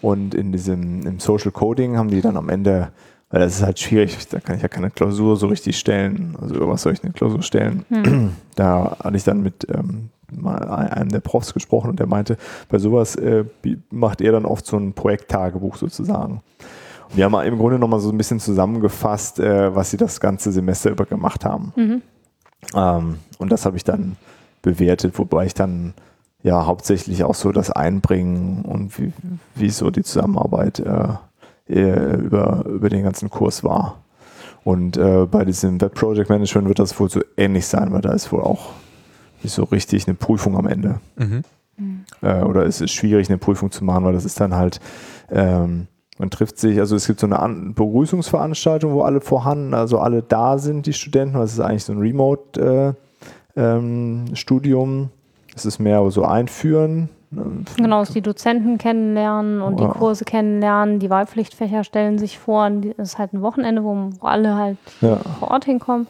Und in diesem im Social Coding haben die dann am Ende, weil das ist halt schwierig, da kann ich ja keine Klausur so richtig stellen. Also über was soll ich eine Klausur stellen? <clears throat> Da hatte ich dann mit ähm, mal einem der Profs gesprochen und der meinte, bei sowas äh, macht er dann oft so ein Projekttagebuch sozusagen. Und wir haben im Grunde nochmal so ein bisschen zusammengefasst, äh, was sie das ganze Semester über gemacht haben. Mhm. Ähm, und das habe ich dann bewertet, wobei ich dann ja hauptsächlich auch so das Einbringen und wie, wie so die Zusammenarbeit äh, über, über den ganzen Kurs war. Und äh, bei diesem Web Project Management wird das wohl so ähnlich sein, weil da ist wohl auch nicht so richtig eine Prüfung am Ende. Mhm. Äh, oder es ist schwierig, eine Prüfung zu machen, weil das ist dann halt, ähm, man trifft sich, also es gibt so eine An Begrüßungsveranstaltung, wo alle vorhanden, also alle da sind, die Studenten. Das ist eigentlich so ein Remote-Studium. es ist mehr so einführen. Genau, dass die Dozenten kennenlernen und Ja. die Kurse kennenlernen, die Wahlpflichtfächer stellen sich vor. Es ist halt ein Wochenende, wo, wo alle halt Ja. vor Ort hinkommen.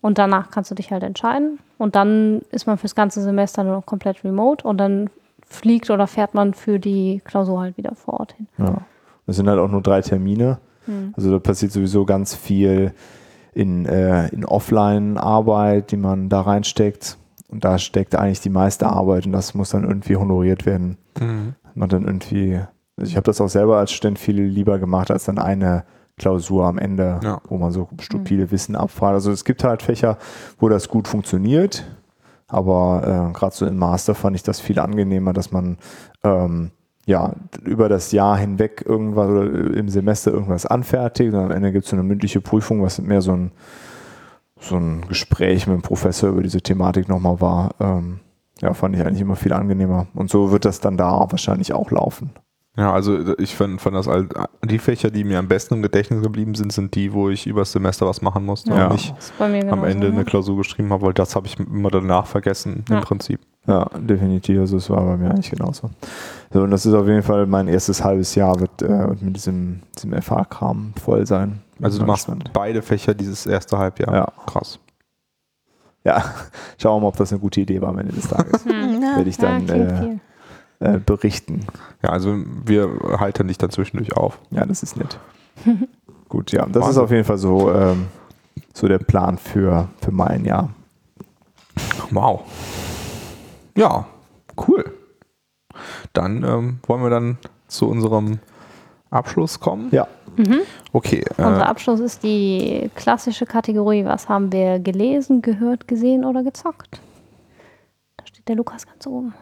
Und danach kannst du dich halt entscheiden. Und dann ist man fürs ganze Semester nur noch komplett remote und dann fliegt oder fährt man für die Klausur halt wieder vor Ort hin. Ja. Das sind halt auch nur drei Termine. Hm. Also da passiert sowieso ganz viel in, äh, in Offline-Arbeit, die man da reinsteckt. Und da steckt eigentlich die meiste Arbeit und das muss dann irgendwie honoriert werden. Mhm. man dann irgendwie, also ich habe das auch selber als Student viel lieber gemacht als dann eine Klausur am Ende, Ja. wo man so stupide Wissen abfragt. Also es gibt halt Fächer, wo das gut funktioniert, aber äh, gerade so im Master fand ich das viel angenehmer, dass man ähm, ja über das Jahr hinweg irgendwas oder im Semester irgendwas anfertigt und am Ende gibt es so eine mündliche Prüfung, was mehr so ein so ein Gespräch mit dem Professor über diese Thematik nochmal war. Ähm, ja, fand ich eigentlich immer viel angenehmer. Und so wird das dann da wahrscheinlich auch laufen. Ja, also ich fand, fand das all, die Fächer, die mir am besten im Gedächtnis geblieben sind, sind die, wo ich übers Semester was machen musste Ja. und nicht Das ist bei mir am Ende eine Klausur geschrieben habe, weil das habe ich immer danach vergessen Ja. im Prinzip. Ja, definitiv. Also es war bei mir eigentlich genauso. So, und das ist auf jeden Fall mein erstes halbes Jahr wird äh, mit diesem, diesem FH-Kram voll sein. Also du machst gespannt. beide Fächer dieses erste Halbjahr. Ja. Krass. Ja, <laughs> schauen wir mal, ob das eine gute Idee war am Ende des Tages. <laughs> Hm. Ja. Werde ich Ja, dann klingt äh, äh, berichten. Ja, also wir halten dich dann zwischendurch auf. Ja, das ist nett. <laughs> Gut, ja, das ist Wahnsinn. auf jeden Fall so, ähm, so der Plan für, für mein Jahr. Wow. Ja, cool. Dann ähm, wollen wir dann zu unserem Abschluss kommen. Ja, Okay. Unser Äh, Abschluss ist die klassische Kategorie, was haben wir gelesen, gehört, gesehen oder gezockt? Da steht der Lukas ganz oben.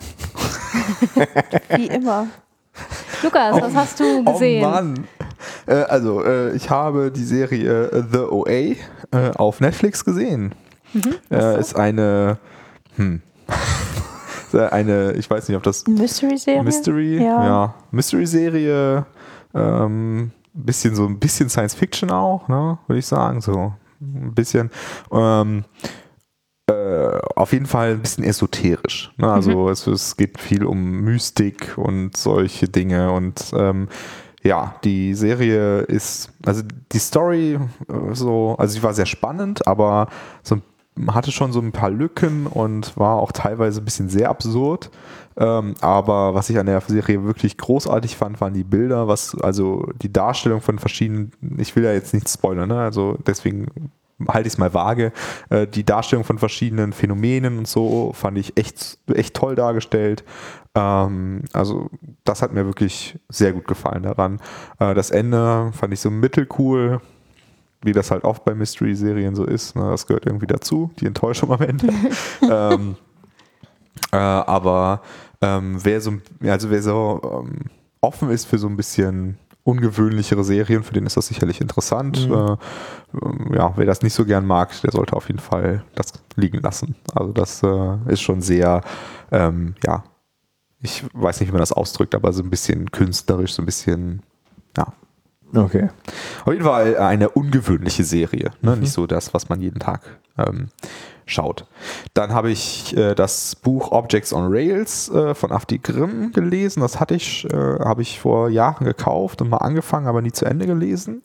<laughs> Wie immer. Lukas, was hast du gesehen? Oh Mann. Äh, also, äh, ich habe die Serie äh, The OA äh, auf Netflix gesehen. Äh, ist eine, hm, eine, ich weiß nicht, ob das Mystery-Serie? Mystery, Ja. ja, Mystery-Serie, ähm, bisschen so ein bisschen Science Fiction auch, ne, würde ich sagen, so ein bisschen. Ähm, äh, auf jeden Fall ein bisschen esoterisch. Ne? Also es, es geht viel um Mystik und solche Dinge und ähm, ja, die Serie ist, also die Story äh, so, also sie war sehr spannend, aber so ein hatte schon so ein paar Lücken und war auch teilweise ein bisschen sehr absurd. Ähm, aber was ich an der Serie wirklich großartig fand, waren die Bilder, was, also die Darstellung von verschiedenen, ich will ja jetzt nicht spoilern, ne? also deswegen halte ich es mal vage. Äh, die Darstellung von verschiedenen Phänomenen und so fand ich echt, echt toll dargestellt. Ähm, also das hat mir wirklich sehr gut gefallen daran. Äh, das Ende fand ich so mittelcool wie das halt oft bei Mystery-Serien so ist. Ne? Das gehört irgendwie dazu, die Enttäuschung am Ende. <laughs> ähm, äh, aber ähm, wer so, also wer so ähm, offen ist für so ein bisschen ungewöhnlichere Serien, für den ist das sicherlich interessant. Mhm. Äh, ähm, ja, wer das nicht so gern mag, der sollte auf jeden Fall das liegen lassen. Also das äh, ist schon sehr, ähm, ja, ich weiß nicht, wie man das ausdrückt, aber so ein bisschen künstlerisch, so ein bisschen, ja, Okay. auf jeden Fall eine ungewöhnliche Serie. Ne? Nicht so das, was man jeden Tag ähm, schaut. Dann habe ich äh, das Buch Objects on Rails äh, von Afti Grimm gelesen. Das hatte ich, äh, habe ich vor Jahren gekauft und mal angefangen, aber nie zu Ende gelesen.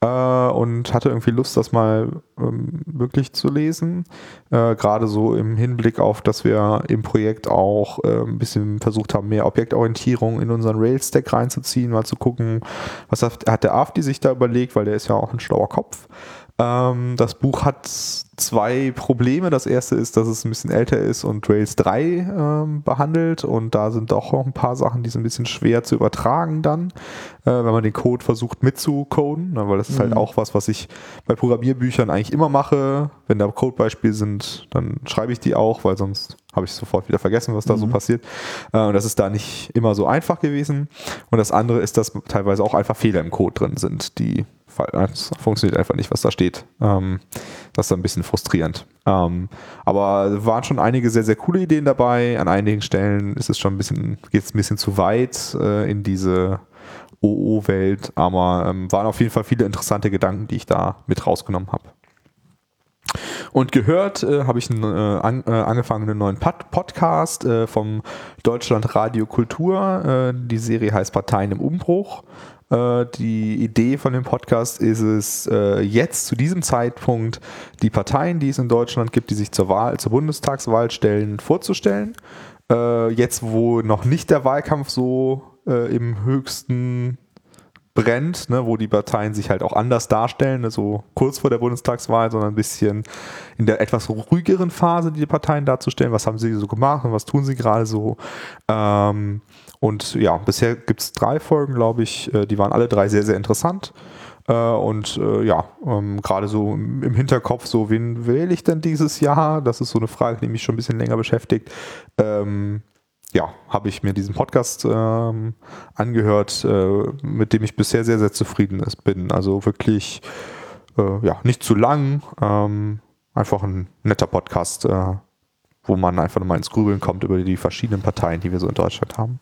Äh, und hatte irgendwie Lust, das mal ähm, wirklich zu lesen. Äh, Gerade so im Hinblick auf, dass wir im Projekt auch äh, ein bisschen versucht haben, mehr Objektorientierung in unseren Rails-Stack reinzuziehen, mal zu gucken, was hat, hat der AFDI sich da überlegt, weil der ist ja auch ein schlauer Kopf. Ähm, das Buch hat zwei Probleme. Das erste ist, dass es ein bisschen älter ist und Rails 3 ähm, behandelt und da sind doch noch ein paar Sachen, die sind ein bisschen schwer zu übertragen dann, äh, wenn man den Code versucht mitzucoden, ne, weil das ist halt auch was, was ich bei Programmierbüchern eigentlich immer mache. Wenn da Codebeispiele sind, dann schreibe ich die auch, weil sonst habe ich sofort wieder vergessen, was da so passiert. Äh, und das ist da nicht immer so einfach gewesen. Und das andere ist, dass teilweise auch einfach Fehler im Code drin sind, die es funktioniert einfach nicht, was da steht. Ähm, das ist ein bisschen frustrierend. Ähm, aber es waren schon einige sehr, sehr coole Ideen dabei. An einigen Stellen ist es schon ein bisschen, geht es ein bisschen zu weit äh, in diese OO-Welt, aber ähm, waren auf jeden Fall viele interessante Gedanken, die ich da mit rausgenommen habe. Und gehört äh, habe ich einen, äh, an, äh, angefangen einen neuen Pod Podcast äh, vom Deutschland Radio Kultur. Die Serie heißt Parteien im Umbruch. Die Idee von dem Podcast ist es, jetzt zu diesem Zeitpunkt die Parteien, die es in Deutschland gibt, die sich zur Wahl, zur Bundestagswahl stellen, vorzustellen. Jetzt, wo noch nicht der Wahlkampf so im höchsten brennt, ne, wo die Parteien sich halt auch anders darstellen, ne, so kurz vor der Bundestagswahl, sondern ein bisschen in der etwas ruhigeren Phase die Parteien darzustellen. Was haben sie so gemacht und was tun sie gerade so? Ähm, und ja, bisher gibt es drei Folgen, glaube ich. Äh, die waren alle drei sehr, sehr interessant. Äh, und äh, ja, ähm, gerade so im im Hinterkopf, so, wen wähle ich denn dieses Jahr? Das ist so eine Frage, die mich schon ein bisschen länger beschäftigt. Ja, habe ich mir diesen Podcast ähm, angehört, äh, mit dem ich bisher sehr, sehr zufrieden ist- bin. Also wirklich, äh, ja, nicht zu lang, ähm, einfach ein netter Podcast, äh, wo man einfach nochmal ins Grübeln kommt über die verschiedenen Parteien, die wir so in Deutschland haben.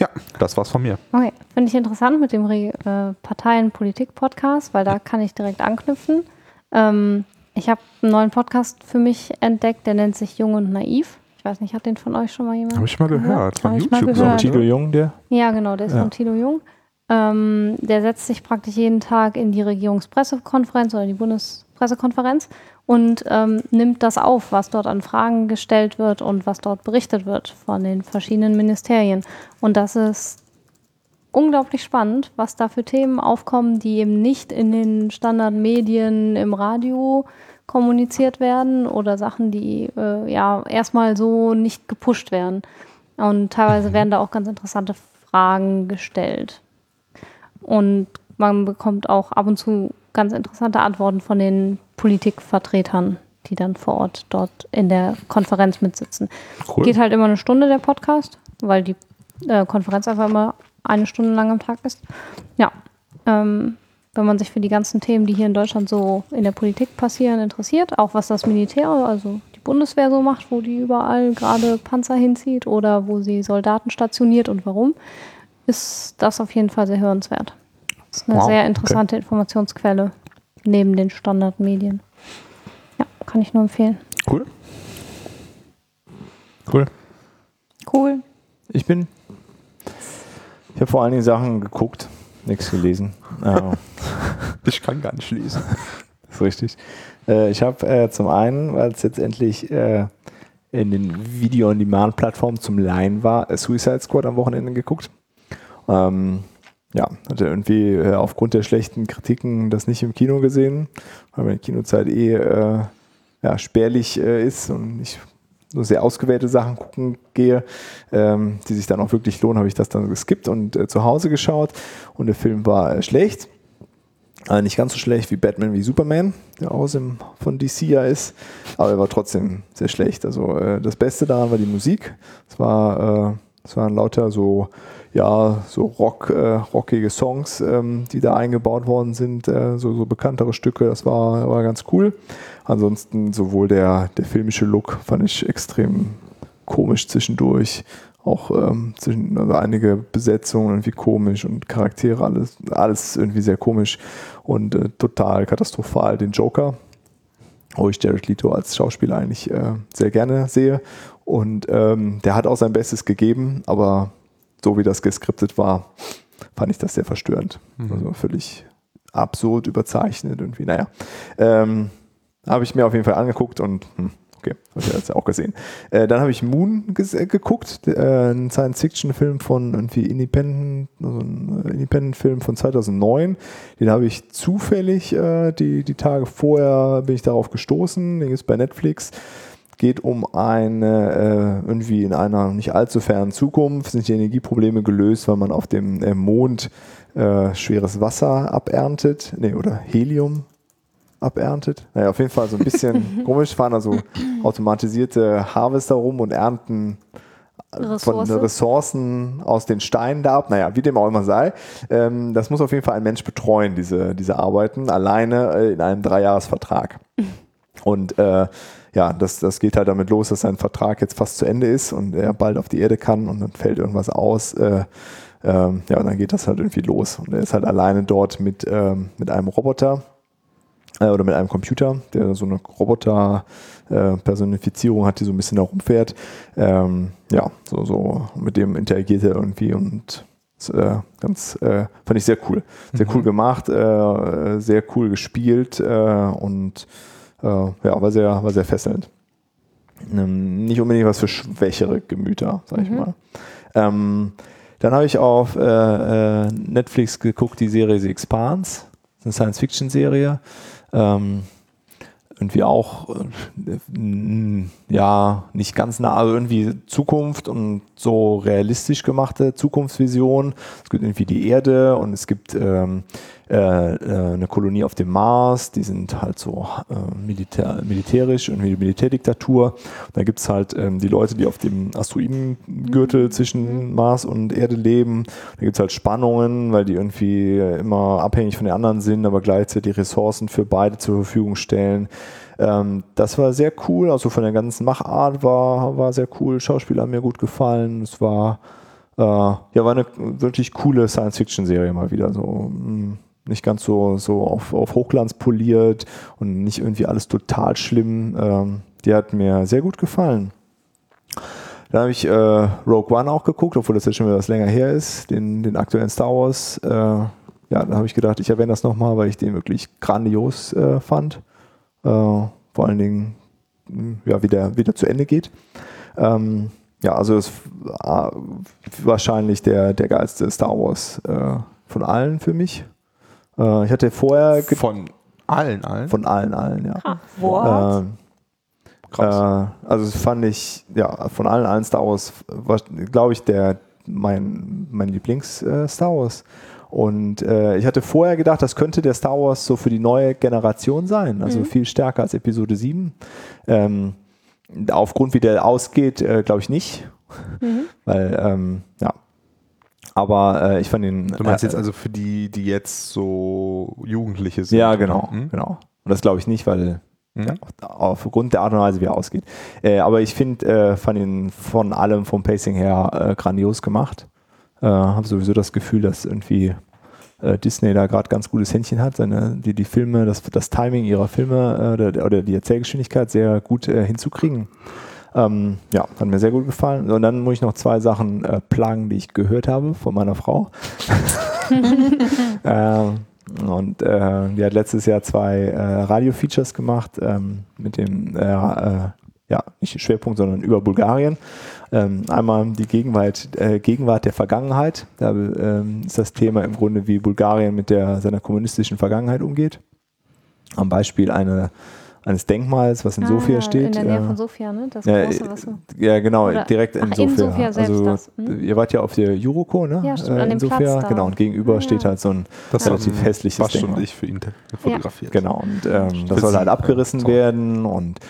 Ja, das war's von mir. Okay, finde ich interessant mit dem Re äh, Parteien-Politik-Podcast, weil da kann ich direkt anknüpfen. Ähm, ich habe einen neuen Podcast für mich entdeckt, der nennt sich Jung und Naiv. Ich weiß nicht, hat den von euch schon mal jemand? Habe ich mal gehört. Von YouTube. gehört. so, Tilo? Jung, der? Ja, genau, der ist Ja. von Tilo Jung. Ähm, der setzt sich praktisch jeden Tag in die Regierungspressekonferenz oder die Bundespressekonferenz und ähm, nimmt das auf, was dort an Fragen gestellt wird und was dort berichtet wird von den verschiedenen Ministerien. Und das ist unglaublich spannend, was da für Themen aufkommen, die eben nicht in den Standardmedien im Radio kommuniziert werden oder Sachen, die äh, ja erstmal so nicht gepusht werden. Und teilweise werden da auch ganz interessante Fragen gestellt. Und man bekommt auch ab und zu ganz interessante Antworten von den Politikvertretern, die dann vor Ort dort in der Konferenz mitsitzen. Cool. Geht halt immer eine Stunde der Podcast, weil die äh, Konferenz einfach immer eine Stunde lang am Tag ist. Ja, ähm, wenn man sich für die ganzen Themen, die hier in Deutschland so in der Politik passieren, interessiert, auch was das Militär, also die Bundeswehr so macht, wo die überall gerade Panzer hinzieht oder wo sie Soldaten stationiert und warum, ist das auf jeden Fall sehr hörenswert. Das ist eine Wow, sehr interessante Informationsquelle neben den Standardmedien. Ja, kann ich nur empfehlen. Cool. Cool. Cool. Ich bin. Ich habe vor allen Dingen Sachen geguckt, nichts gelesen. Ja, <laughs> Ich kann gar nicht lesen. <laughs> ist richtig. Äh, ich habe äh, zum einen, weil es jetzt endlich äh, in den Video-on-Demand-Plattformen zum Leihen war, äh, Suicide Squad am Wochenende geguckt. Ähm, ja, hatte irgendwie äh, aufgrund der schlechten Kritiken das nicht im Kino gesehen, weil meine Kinozeit eh äh, ja, spärlich ist und ich nur sehr ausgewählte Sachen gucken gehe, ähm, die sich dann auch wirklich lohnen, habe ich das dann geskippt und äh, zu Hause geschaut und der Film war äh, schlecht. Äh, nicht ganz so schlecht wie Batman wie Superman, der aus dem, von DC ja ist, aber er war trotzdem sehr schlecht. Also äh, das Beste daran war die Musik. Es war, äh, es waren lauter so ja, so Rock, äh, rockige Songs, ähm, die da eingebaut worden sind, äh, so, so bekanntere Stücke, das war, war ganz cool. Ansonsten sowohl der, der filmische Look fand ich extrem komisch zwischendurch. Auch ähm, zwischen, also einige Besetzungen irgendwie komisch und Charaktere, alles, alles irgendwie sehr komisch und äh, total katastrophal. Den Joker, wo ich Jared Leto als Schauspieler eigentlich äh, sehr gerne sehe. Und ähm, der hat auch sein Bestes gegeben, aber so wie das geskriptet war, fand ich das sehr verstörend. Also völlig absurd überzeichnet irgendwie. Naja, ähm, habe ich mir auf jeden Fall angeguckt und hm, okay, habe ich jetzt auch gesehen. Äh, dann habe ich Moon äh, geguckt, äh, ein Science-Fiction-Film von irgendwie Independent, also ein äh, Independent-Film von 2009. Den habe ich zufällig äh, die, die Tage vorher bin ich darauf gestoßen. Den es bei Netflix geht um eine, äh, irgendwie in einer nicht allzu fernen Zukunft, sind die Energieprobleme gelöst, weil man auf dem äh, Mond äh, schweres Wasser aberntet, nee, oder Helium aberntet. Naja, auf jeden Fall so ein bisschen <laughs> komisch, fahren also automatisierte Harvester rum und ernten von Ressource. Ressourcen aus den Steinen da ab. Naja, wie dem auch immer sei. Ähm, das muss auf jeden Fall ein Mensch betreuen, diese, diese Arbeiten, alleine äh, in einem Dreijahresvertrag. <laughs> Und äh, ja, das, das geht halt damit los, dass sein Vertrag jetzt fast zu Ende ist und er bald auf die Erde kann und dann fällt irgendwas aus. Äh, ähm, ja, und dann geht das halt irgendwie los. Und er ist halt alleine dort mit, ähm, mit einem Roboter äh, oder mit einem Computer, der so eine Roboter-Personifizierung hat, die so ein bisschen da rumfährt. Ähm, ja, so, so mit dem interagiert er irgendwie und äh, ganz, äh, fand ich sehr cool. Sehr cool gemacht, äh, sehr cool gespielt äh, und äh, ja, war sehr, war sehr fesselnd. Ähm, nicht unbedingt was für schwächere Gemüter, sag ich mal. Ähm, dann habe ich auf äh, äh, Netflix geguckt, die Serie The Expanse, eine Science-Fiction-Serie. Ähm, irgendwie auch, äh, ja, nicht ganz nah, aber irgendwie Zukunft und so realistisch gemachte Zukunftsvision. Es gibt irgendwie die Erde und es gibt ähm, äh, äh, eine Kolonie auf dem Mars, die sind halt so äh, militär, militärisch, irgendwie Militärdiktatur. Da gibt es halt ähm, die Leute, die auf dem Asteroidengürtel zwischen Mars und Erde leben. Da gibt es halt Spannungen, weil die irgendwie immer abhängig von den anderen sind, aber gleichzeitig Ressourcen für beide zur Verfügung stellen. Ähm, das war sehr cool, also von der ganzen Machart war, war sehr cool. Schauspieler haben mir gut gefallen. Es war, äh, ja, war eine wirklich coole Science-Fiction-Serie mal wieder. So, mh, nicht ganz so, so auf, auf Hochglanz poliert und nicht irgendwie alles total schlimm. Ähm, die hat mir sehr gut gefallen. Dann habe ich äh, Rogue One auch geguckt, obwohl das jetzt schon wieder was länger her ist, den, den aktuellen Star Wars. Äh, ja, da habe ich gedacht, ich erwähne das nochmal, weil ich den wirklich grandios äh, fand. Äh, vor allen Dingen, mh, ja, wie der, wie zu Ende geht. Ähm, ja, also es war wahrscheinlich der, der geilste Star Wars äh, von allen für mich. Äh, ich hatte vorher Von allen, allen. von allen, allen, ja. Ah, What? Ähm, Krass. äh, also das fand ich, ja, von allen allen Star Wars, war, glaube ich, der mein, mein Lieblings-Star äh, Star Wars. Und äh, ich hatte vorher gedacht, das könnte der Star Wars so für die neue Generation sein, also viel stärker als Episode 7. Ähm, aufgrund wie der ausgeht, äh, glaube ich nicht. <laughs> Weil, ähm, ja, Aber äh, ich fand ihn. Du meinst äh, jetzt also für die, die jetzt so Jugendliche sind? Ja, genau, Hm? genau. Und das glaube ich nicht, weil Hm? ja, aufgrund der Art und Weise, wie er ausgeht. Äh, aber ich finde, äh, fand ihn von allem vom Pacing her äh, grandios gemacht. Äh, Habe sowieso das Gefühl, dass irgendwie äh, Disney da gerade ganz gutes Händchen hat, seine, die, die Filme, das, das Timing ihrer Filme äh, oder, oder die Erzählgeschwindigkeit sehr gut äh, hinzukriegen. Ähm, ja, hat mir sehr gut gefallen. Und dann muss ich noch zwei Sachen äh, plagen, die ich gehört habe von meiner Frau. <laughs> ähm, und äh, die hat letztes Jahr zwei äh, Radio-Features gemacht ähm, mit dem, äh, äh, ja, nicht Schwerpunkt, sondern über Bulgarien. Ähm, einmal die Gegenwart, äh, Gegenwart der Vergangenheit. Da ähm, ist das Thema im Grunde, wie Bulgarien mit der, seiner kommunistischen Vergangenheit umgeht. Am Beispiel eine, eines Denkmals, was in Sofia Ah, steht. In der Nähe äh, von Sofia, ne? Das ja, große, was so. ja, genau, Oder- direkt in Ach, in Sofia. Sofia selbst also, das, hm? Ihr wart ja auf der Juroco, ne? Ja, stimmt, an dem in Platz Sofia, da. genau. Und gegenüber Ah, steht ja. halt so ein Das relativ haben hässliches Basch und Denkmal. ich für ihn fotografiert. Genau, und ähm, das soll halt abgerissen ja, werden und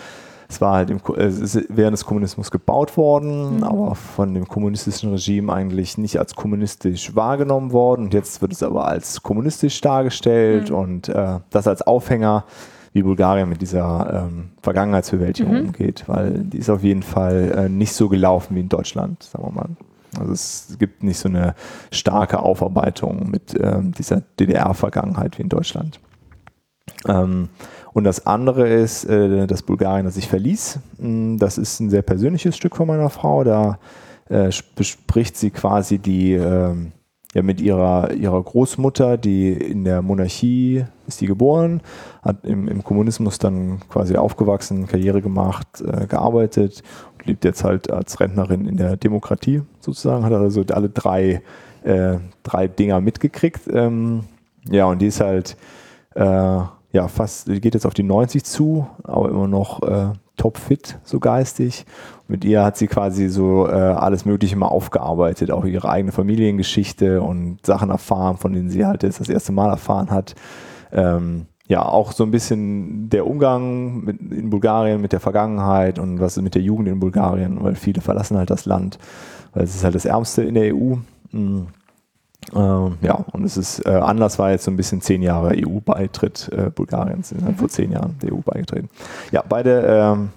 es war halt im, Ko- äh, es ist während des Kommunismus gebaut worden, Mhm. aber von dem kommunistischen Regime eigentlich nicht als kommunistisch wahrgenommen worden. Und jetzt wird es aber als kommunistisch dargestellt Mhm. und äh, das als Aufhänger, wie Bulgarien mit dieser ähm, Vergangenheitsbewältigung Mhm. umgeht, weil die ist auf jeden Fall äh, nicht so gelaufen wie in Deutschland, sagen wir mal. Also es gibt nicht so eine starke Aufarbeitung mit ähm, dieser DDR-Vergangenheit wie in Deutschland. Ähm, und das andere ist äh, das Bulgarien, das ich verließ. Mm, Das ist ein sehr persönliches Stück von meiner Frau. Da äh, sp- bespricht sie quasi die ähm, ja, mit ihrer, ihrer Großmutter, die in der Monarchie ist die geboren, hat im, im Kommunismus dann quasi aufgewachsen, Karriere gemacht, äh, gearbeitet und lebt jetzt halt als Rentnerin in der Demokratie sozusagen, hat also alle drei, äh, drei Dinger mitgekriegt. Ähm, ja, und die ist halt äh, ja fast, die geht jetzt auf die 90 zu, aber immer noch äh, topfit, so geistig. Mit ihr hat sie quasi so äh, alles Mögliche mal aufgearbeitet, auch ihre eigene Familiengeschichte und Sachen erfahren, von denen sie halt jetzt das erste Mal erfahren hat. Ähm, ja, auch so ein bisschen der Umgang mit, in Bulgarien mit der Vergangenheit und was ist mit der Jugend in Bulgarien, weil viele verlassen halt das Land, weil es ist halt das Ärmste in der EU. Mm. Ähm, ja, und es ist, äh, Anlass war jetzt so ein bisschen zehn Jahre EU-Beitritt äh, Bulgariens, sind halt vor zehn Jahren der EU beigetreten. Ja, beide ähm,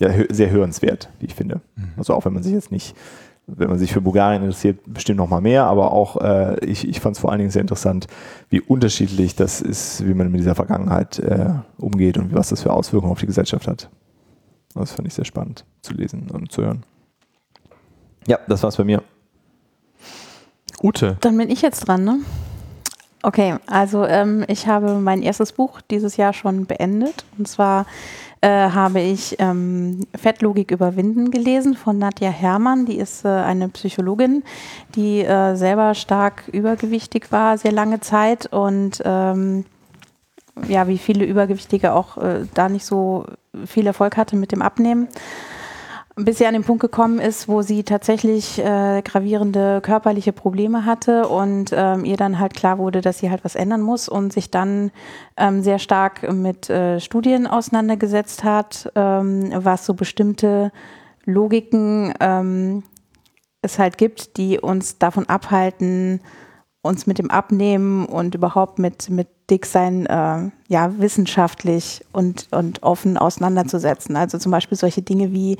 ja, sehr hörenswert, wie ich finde. Also auch wenn man sich jetzt nicht, wenn man sich für Bulgarien interessiert, bestimmt noch mal mehr, aber auch äh, ich, ich fand es vor allen Dingen sehr interessant, wie unterschiedlich das ist, wie man mit dieser Vergangenheit äh, umgeht und was das für Auswirkungen auf die Gesellschaft hat. Das fand ich sehr spannend zu lesen und zu hören. Ja, das war's bei mir. Ute. Dann bin ich jetzt dran, ne? Okay, also ähm, ich habe mein erstes Buch dieses Jahr schon beendet. Und zwar äh, habe ich ähm, Fettlogik überwinden gelesen von Nadja Herrmann. Die ist äh, eine Psychologin, die äh, selber stark übergewichtig war, sehr lange Zeit und ähm, ja, wie viele Übergewichtige auch äh, da nicht so viel Erfolg hatte mit dem Abnehmen bis sie an den Punkt gekommen ist, wo sie tatsächlich äh, gravierende körperliche Probleme hatte und ähm, ihr dann halt klar wurde, dass sie halt was ändern muss und sich dann ähm, sehr stark mit äh, Studien auseinandergesetzt hat, ähm, was so bestimmte Logiken ähm, es halt gibt, die uns davon abhalten, uns mit dem Abnehmen und überhaupt mit, mit Dicksein äh, ja, wissenschaftlich und, und offen auseinanderzusetzen. Also zum Beispiel solche Dinge wie,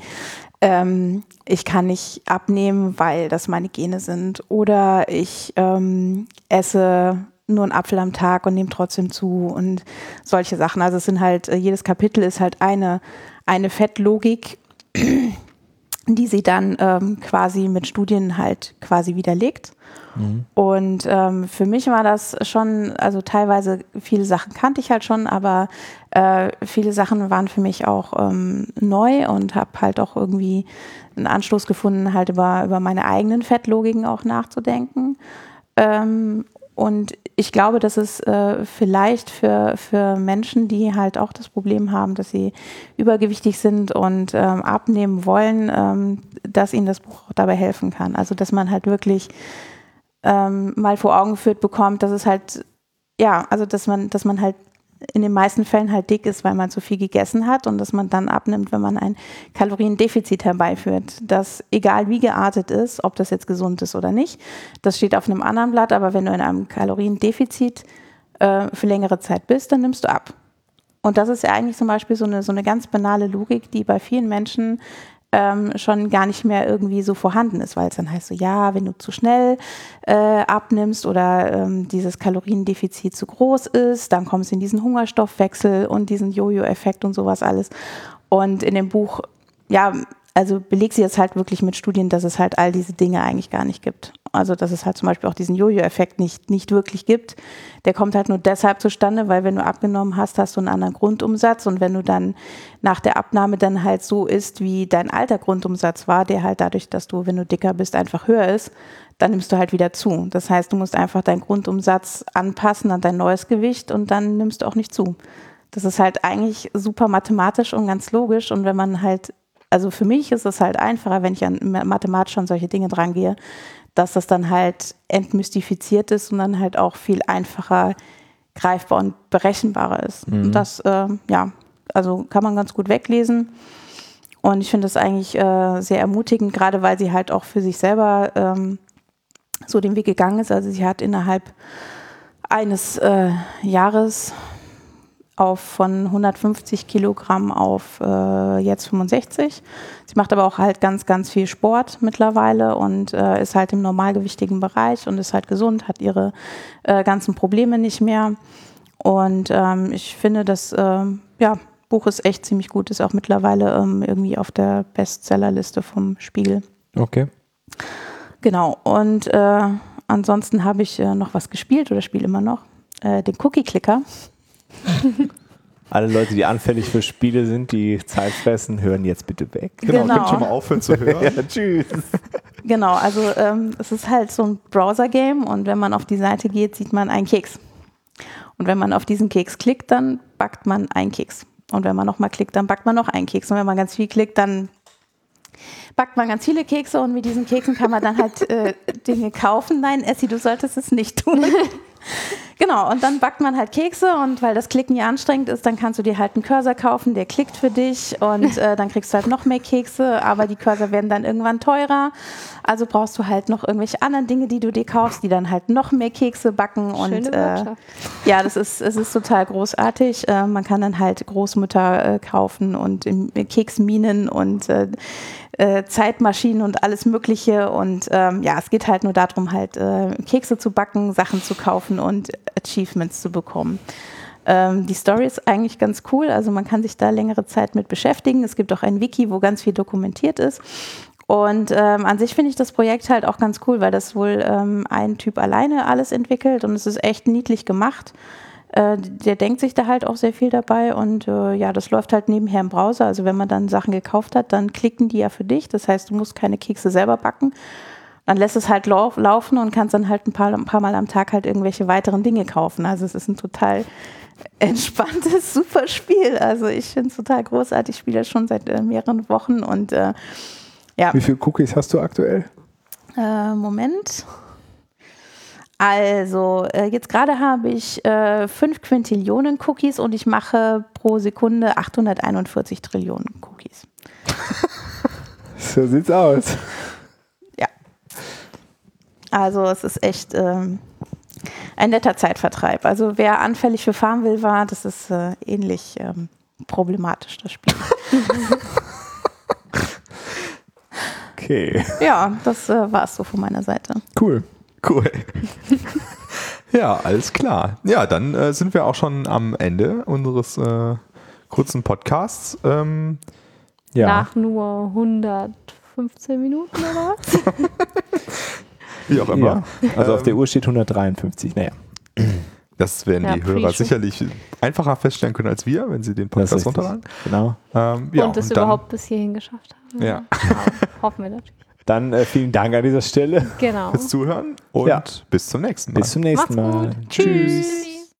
ähm, ich kann nicht abnehmen, weil das meine Gene sind. Oder ich ähm, esse nur einen Apfel am Tag und nehme trotzdem zu und solche Sachen. Also es sind halt, jedes Kapitel ist halt eine, eine Fettlogik, die sie dann ähm, quasi mit Studien halt quasi widerlegt. Und ähm, für mich war das schon, also teilweise viele Sachen kannte ich halt schon, aber äh, viele Sachen waren für mich auch ähm, neu und habe halt auch irgendwie einen Anschluss gefunden, halt über, über meine eigenen Fettlogiken auch nachzudenken. Ähm, und ich glaube, dass es äh, vielleicht für, für Menschen, die halt auch das Problem haben, dass sie übergewichtig sind und ähm, abnehmen wollen, ähm, dass ihnen das Buch auch dabei helfen kann. Also dass man halt wirklich ähm, mal vor Augen geführt bekommt, dass es halt, ja, also dass man, dass man halt in den meisten Fällen halt dick ist, weil man zu viel gegessen hat und dass man dann abnimmt, wenn man ein Kaloriendefizit herbeiführt. Das egal wie geartet ist, ob das jetzt gesund ist oder nicht, das steht auf einem anderen Blatt, aber wenn du in einem Kaloriendefizit äh, für längere Zeit bist, dann nimmst du ab. Und das ist ja eigentlich zum Beispiel so eine, so eine ganz banale Logik, die bei vielen Menschen ähm, schon gar nicht mehr irgendwie so vorhanden ist, weil es dann heißt so, ja, wenn du zu schnell äh, abnimmst oder ähm, dieses Kaloriendefizit zu groß ist, dann kommst du in diesen Hungerstoffwechsel und diesen Jojo-Effekt und sowas alles. Und in dem Buch, ja, also belegt sie jetzt halt wirklich mit Studien, dass es halt all diese Dinge eigentlich gar nicht gibt. Also dass es halt zum Beispiel auch diesen Jojo-Effekt nicht, nicht wirklich gibt. Der kommt halt nur deshalb zustande, weil wenn du abgenommen hast, hast du einen anderen Grundumsatz und wenn du dann nach der Abnahme dann halt so isst, wie dein alter Grundumsatz war, der halt dadurch, dass du, wenn du dicker bist, einfach höher ist, dann nimmst du halt wieder zu. Das heißt, du musst einfach deinen Grundumsatz anpassen an dein neues Gewicht und dann nimmst du auch nicht zu. Das ist halt eigentlich super mathematisch und ganz logisch und wenn man halt also für mich ist es halt einfacher, wenn ich an mathematisch an solche Dinge drangehe, dass das dann halt entmystifiziert ist und dann halt auch viel einfacher greifbar und berechenbarer ist. Mhm. Und das, äh, ja, also kann man ganz gut weglesen. Und ich finde das eigentlich äh, sehr ermutigend, gerade weil sie halt auch für sich selber ähm, so den Weg gegangen ist. Also sie hat innerhalb eines äh, Jahres auf von 150 Kilogramm auf äh, jetzt 65. Sie macht aber auch halt ganz, ganz viel Sport mittlerweile und äh, ist halt im normalgewichtigen Bereich und ist halt gesund, hat ihre äh, ganzen Probleme nicht mehr. Und ähm, ich finde, das ähm, ja, Buch ist echt ziemlich gut, ist auch mittlerweile ähm, irgendwie auf der Bestsellerliste vom Spiegel. Okay. Genau. Und äh, ansonsten habe ich äh, noch was gespielt oder spiele immer noch. Äh, den Cookie Clicker. <laughs> Alle Leute, die anfällig für Spiele sind, die Zeit fressen, hören jetzt bitte weg. Genau, Genau. könnt schon mal aufhören zu <laughs> hören. ja, tschüss. Genau, also ähm, es ist halt so ein Browser-Game und wenn man auf die Seite geht, sieht man einen Keks. Und wenn man auf diesen Keks klickt, dann backt man einen Keks. Und wenn man nochmal klickt, dann backt man noch einen Keks. Und wenn man ganz viel klickt, dann backt man ganz viele Kekse und mit diesen Keksen kann man dann halt äh, Dinge kaufen. Nein, Essi, du solltest es nicht tun. <laughs> Genau, und dann backt man halt Kekse und weil das Klicken ja anstrengend ist, dann kannst du dir halt einen Cursor kaufen, der klickt für dich und <laughs> äh, dann kriegst du halt noch mehr Kekse, aber die Cursor werden dann irgendwann teurer. Also brauchst du halt noch irgendwelche anderen Dinge, die du dir kaufst, die dann halt noch mehr Kekse backen und Schöne äh, Wirtschaft. ja, das ist, es ist total großartig. Äh, man kann dann halt Großmutter äh, kaufen und im, Keksminen und äh, Zeitmaschinen und alles Mögliche. Und ähm, ja, es geht halt nur darum, halt äh, Kekse zu backen, Sachen zu kaufen und Achievements zu bekommen. Ähm, die Story ist eigentlich ganz cool, also man kann sich da längere Zeit mit beschäftigen. Es gibt auch ein Wiki, wo ganz viel dokumentiert ist. Und ähm, an sich finde ich das Projekt halt auch ganz cool, weil das wohl ähm, ein Typ alleine alles entwickelt und es ist echt niedlich gemacht. Äh, der denkt sich da halt auch sehr viel dabei und äh, ja, das läuft halt nebenher im Browser. Also wenn man dann Sachen gekauft hat, dann klicken die ja für dich. Das heißt, du musst keine Kekse selber backen. Dann lässt es halt lau laufen und kannst dann halt ein paar, ein paar Mal am Tag halt irgendwelche weiteren Dinge kaufen. Also es ist ein total entspanntes, <laughs> super Spiel. Also ich finde es total großartig. Ich spiele das schon seit äh, mehreren Wochen und äh, ja. Wie viele Cookies hast du aktuell? Äh, Moment. Also, äh, jetzt gerade habe ich äh, 5 Quintillionen Cookies und ich mache pro Sekunde 841 Trillionen Cookies. <laughs> So sieht's aus. Ja. Also, es ist echt ähm, ein netter Zeitvertreib. Also, wer anfällig für Farmville war, das ist äh, ähnlich ähm, problematisch, das Spiel. <laughs> Okay. ja, das äh, war es so von meiner Seite. Cool. Cool. <laughs> ja, alles klar. Ja, dann äh, sind wir auch schon am Ende unseres äh, kurzen Podcasts. Ähm, Ja. Nach nur 115 Minuten oder was? <laughs> wie auch immer. ja. Also auf Ähm, der Uhr steht 153. Naja. Das werden Ja, die Hörer sicherlich einfacher feststellen können als wir, wenn sie den Podcast runterladen. Genau. Ähm, ja, und es überhaupt bis hierhin geschafft haben. Ja. Hoffen wir natürlich. Dann äh, vielen Dank an dieser Stelle. Genau. <laughs> fürs Zuhören und Ja. bis zum nächsten Mal. Bis zum nächsten Macht's Mal. gut. Tschüss.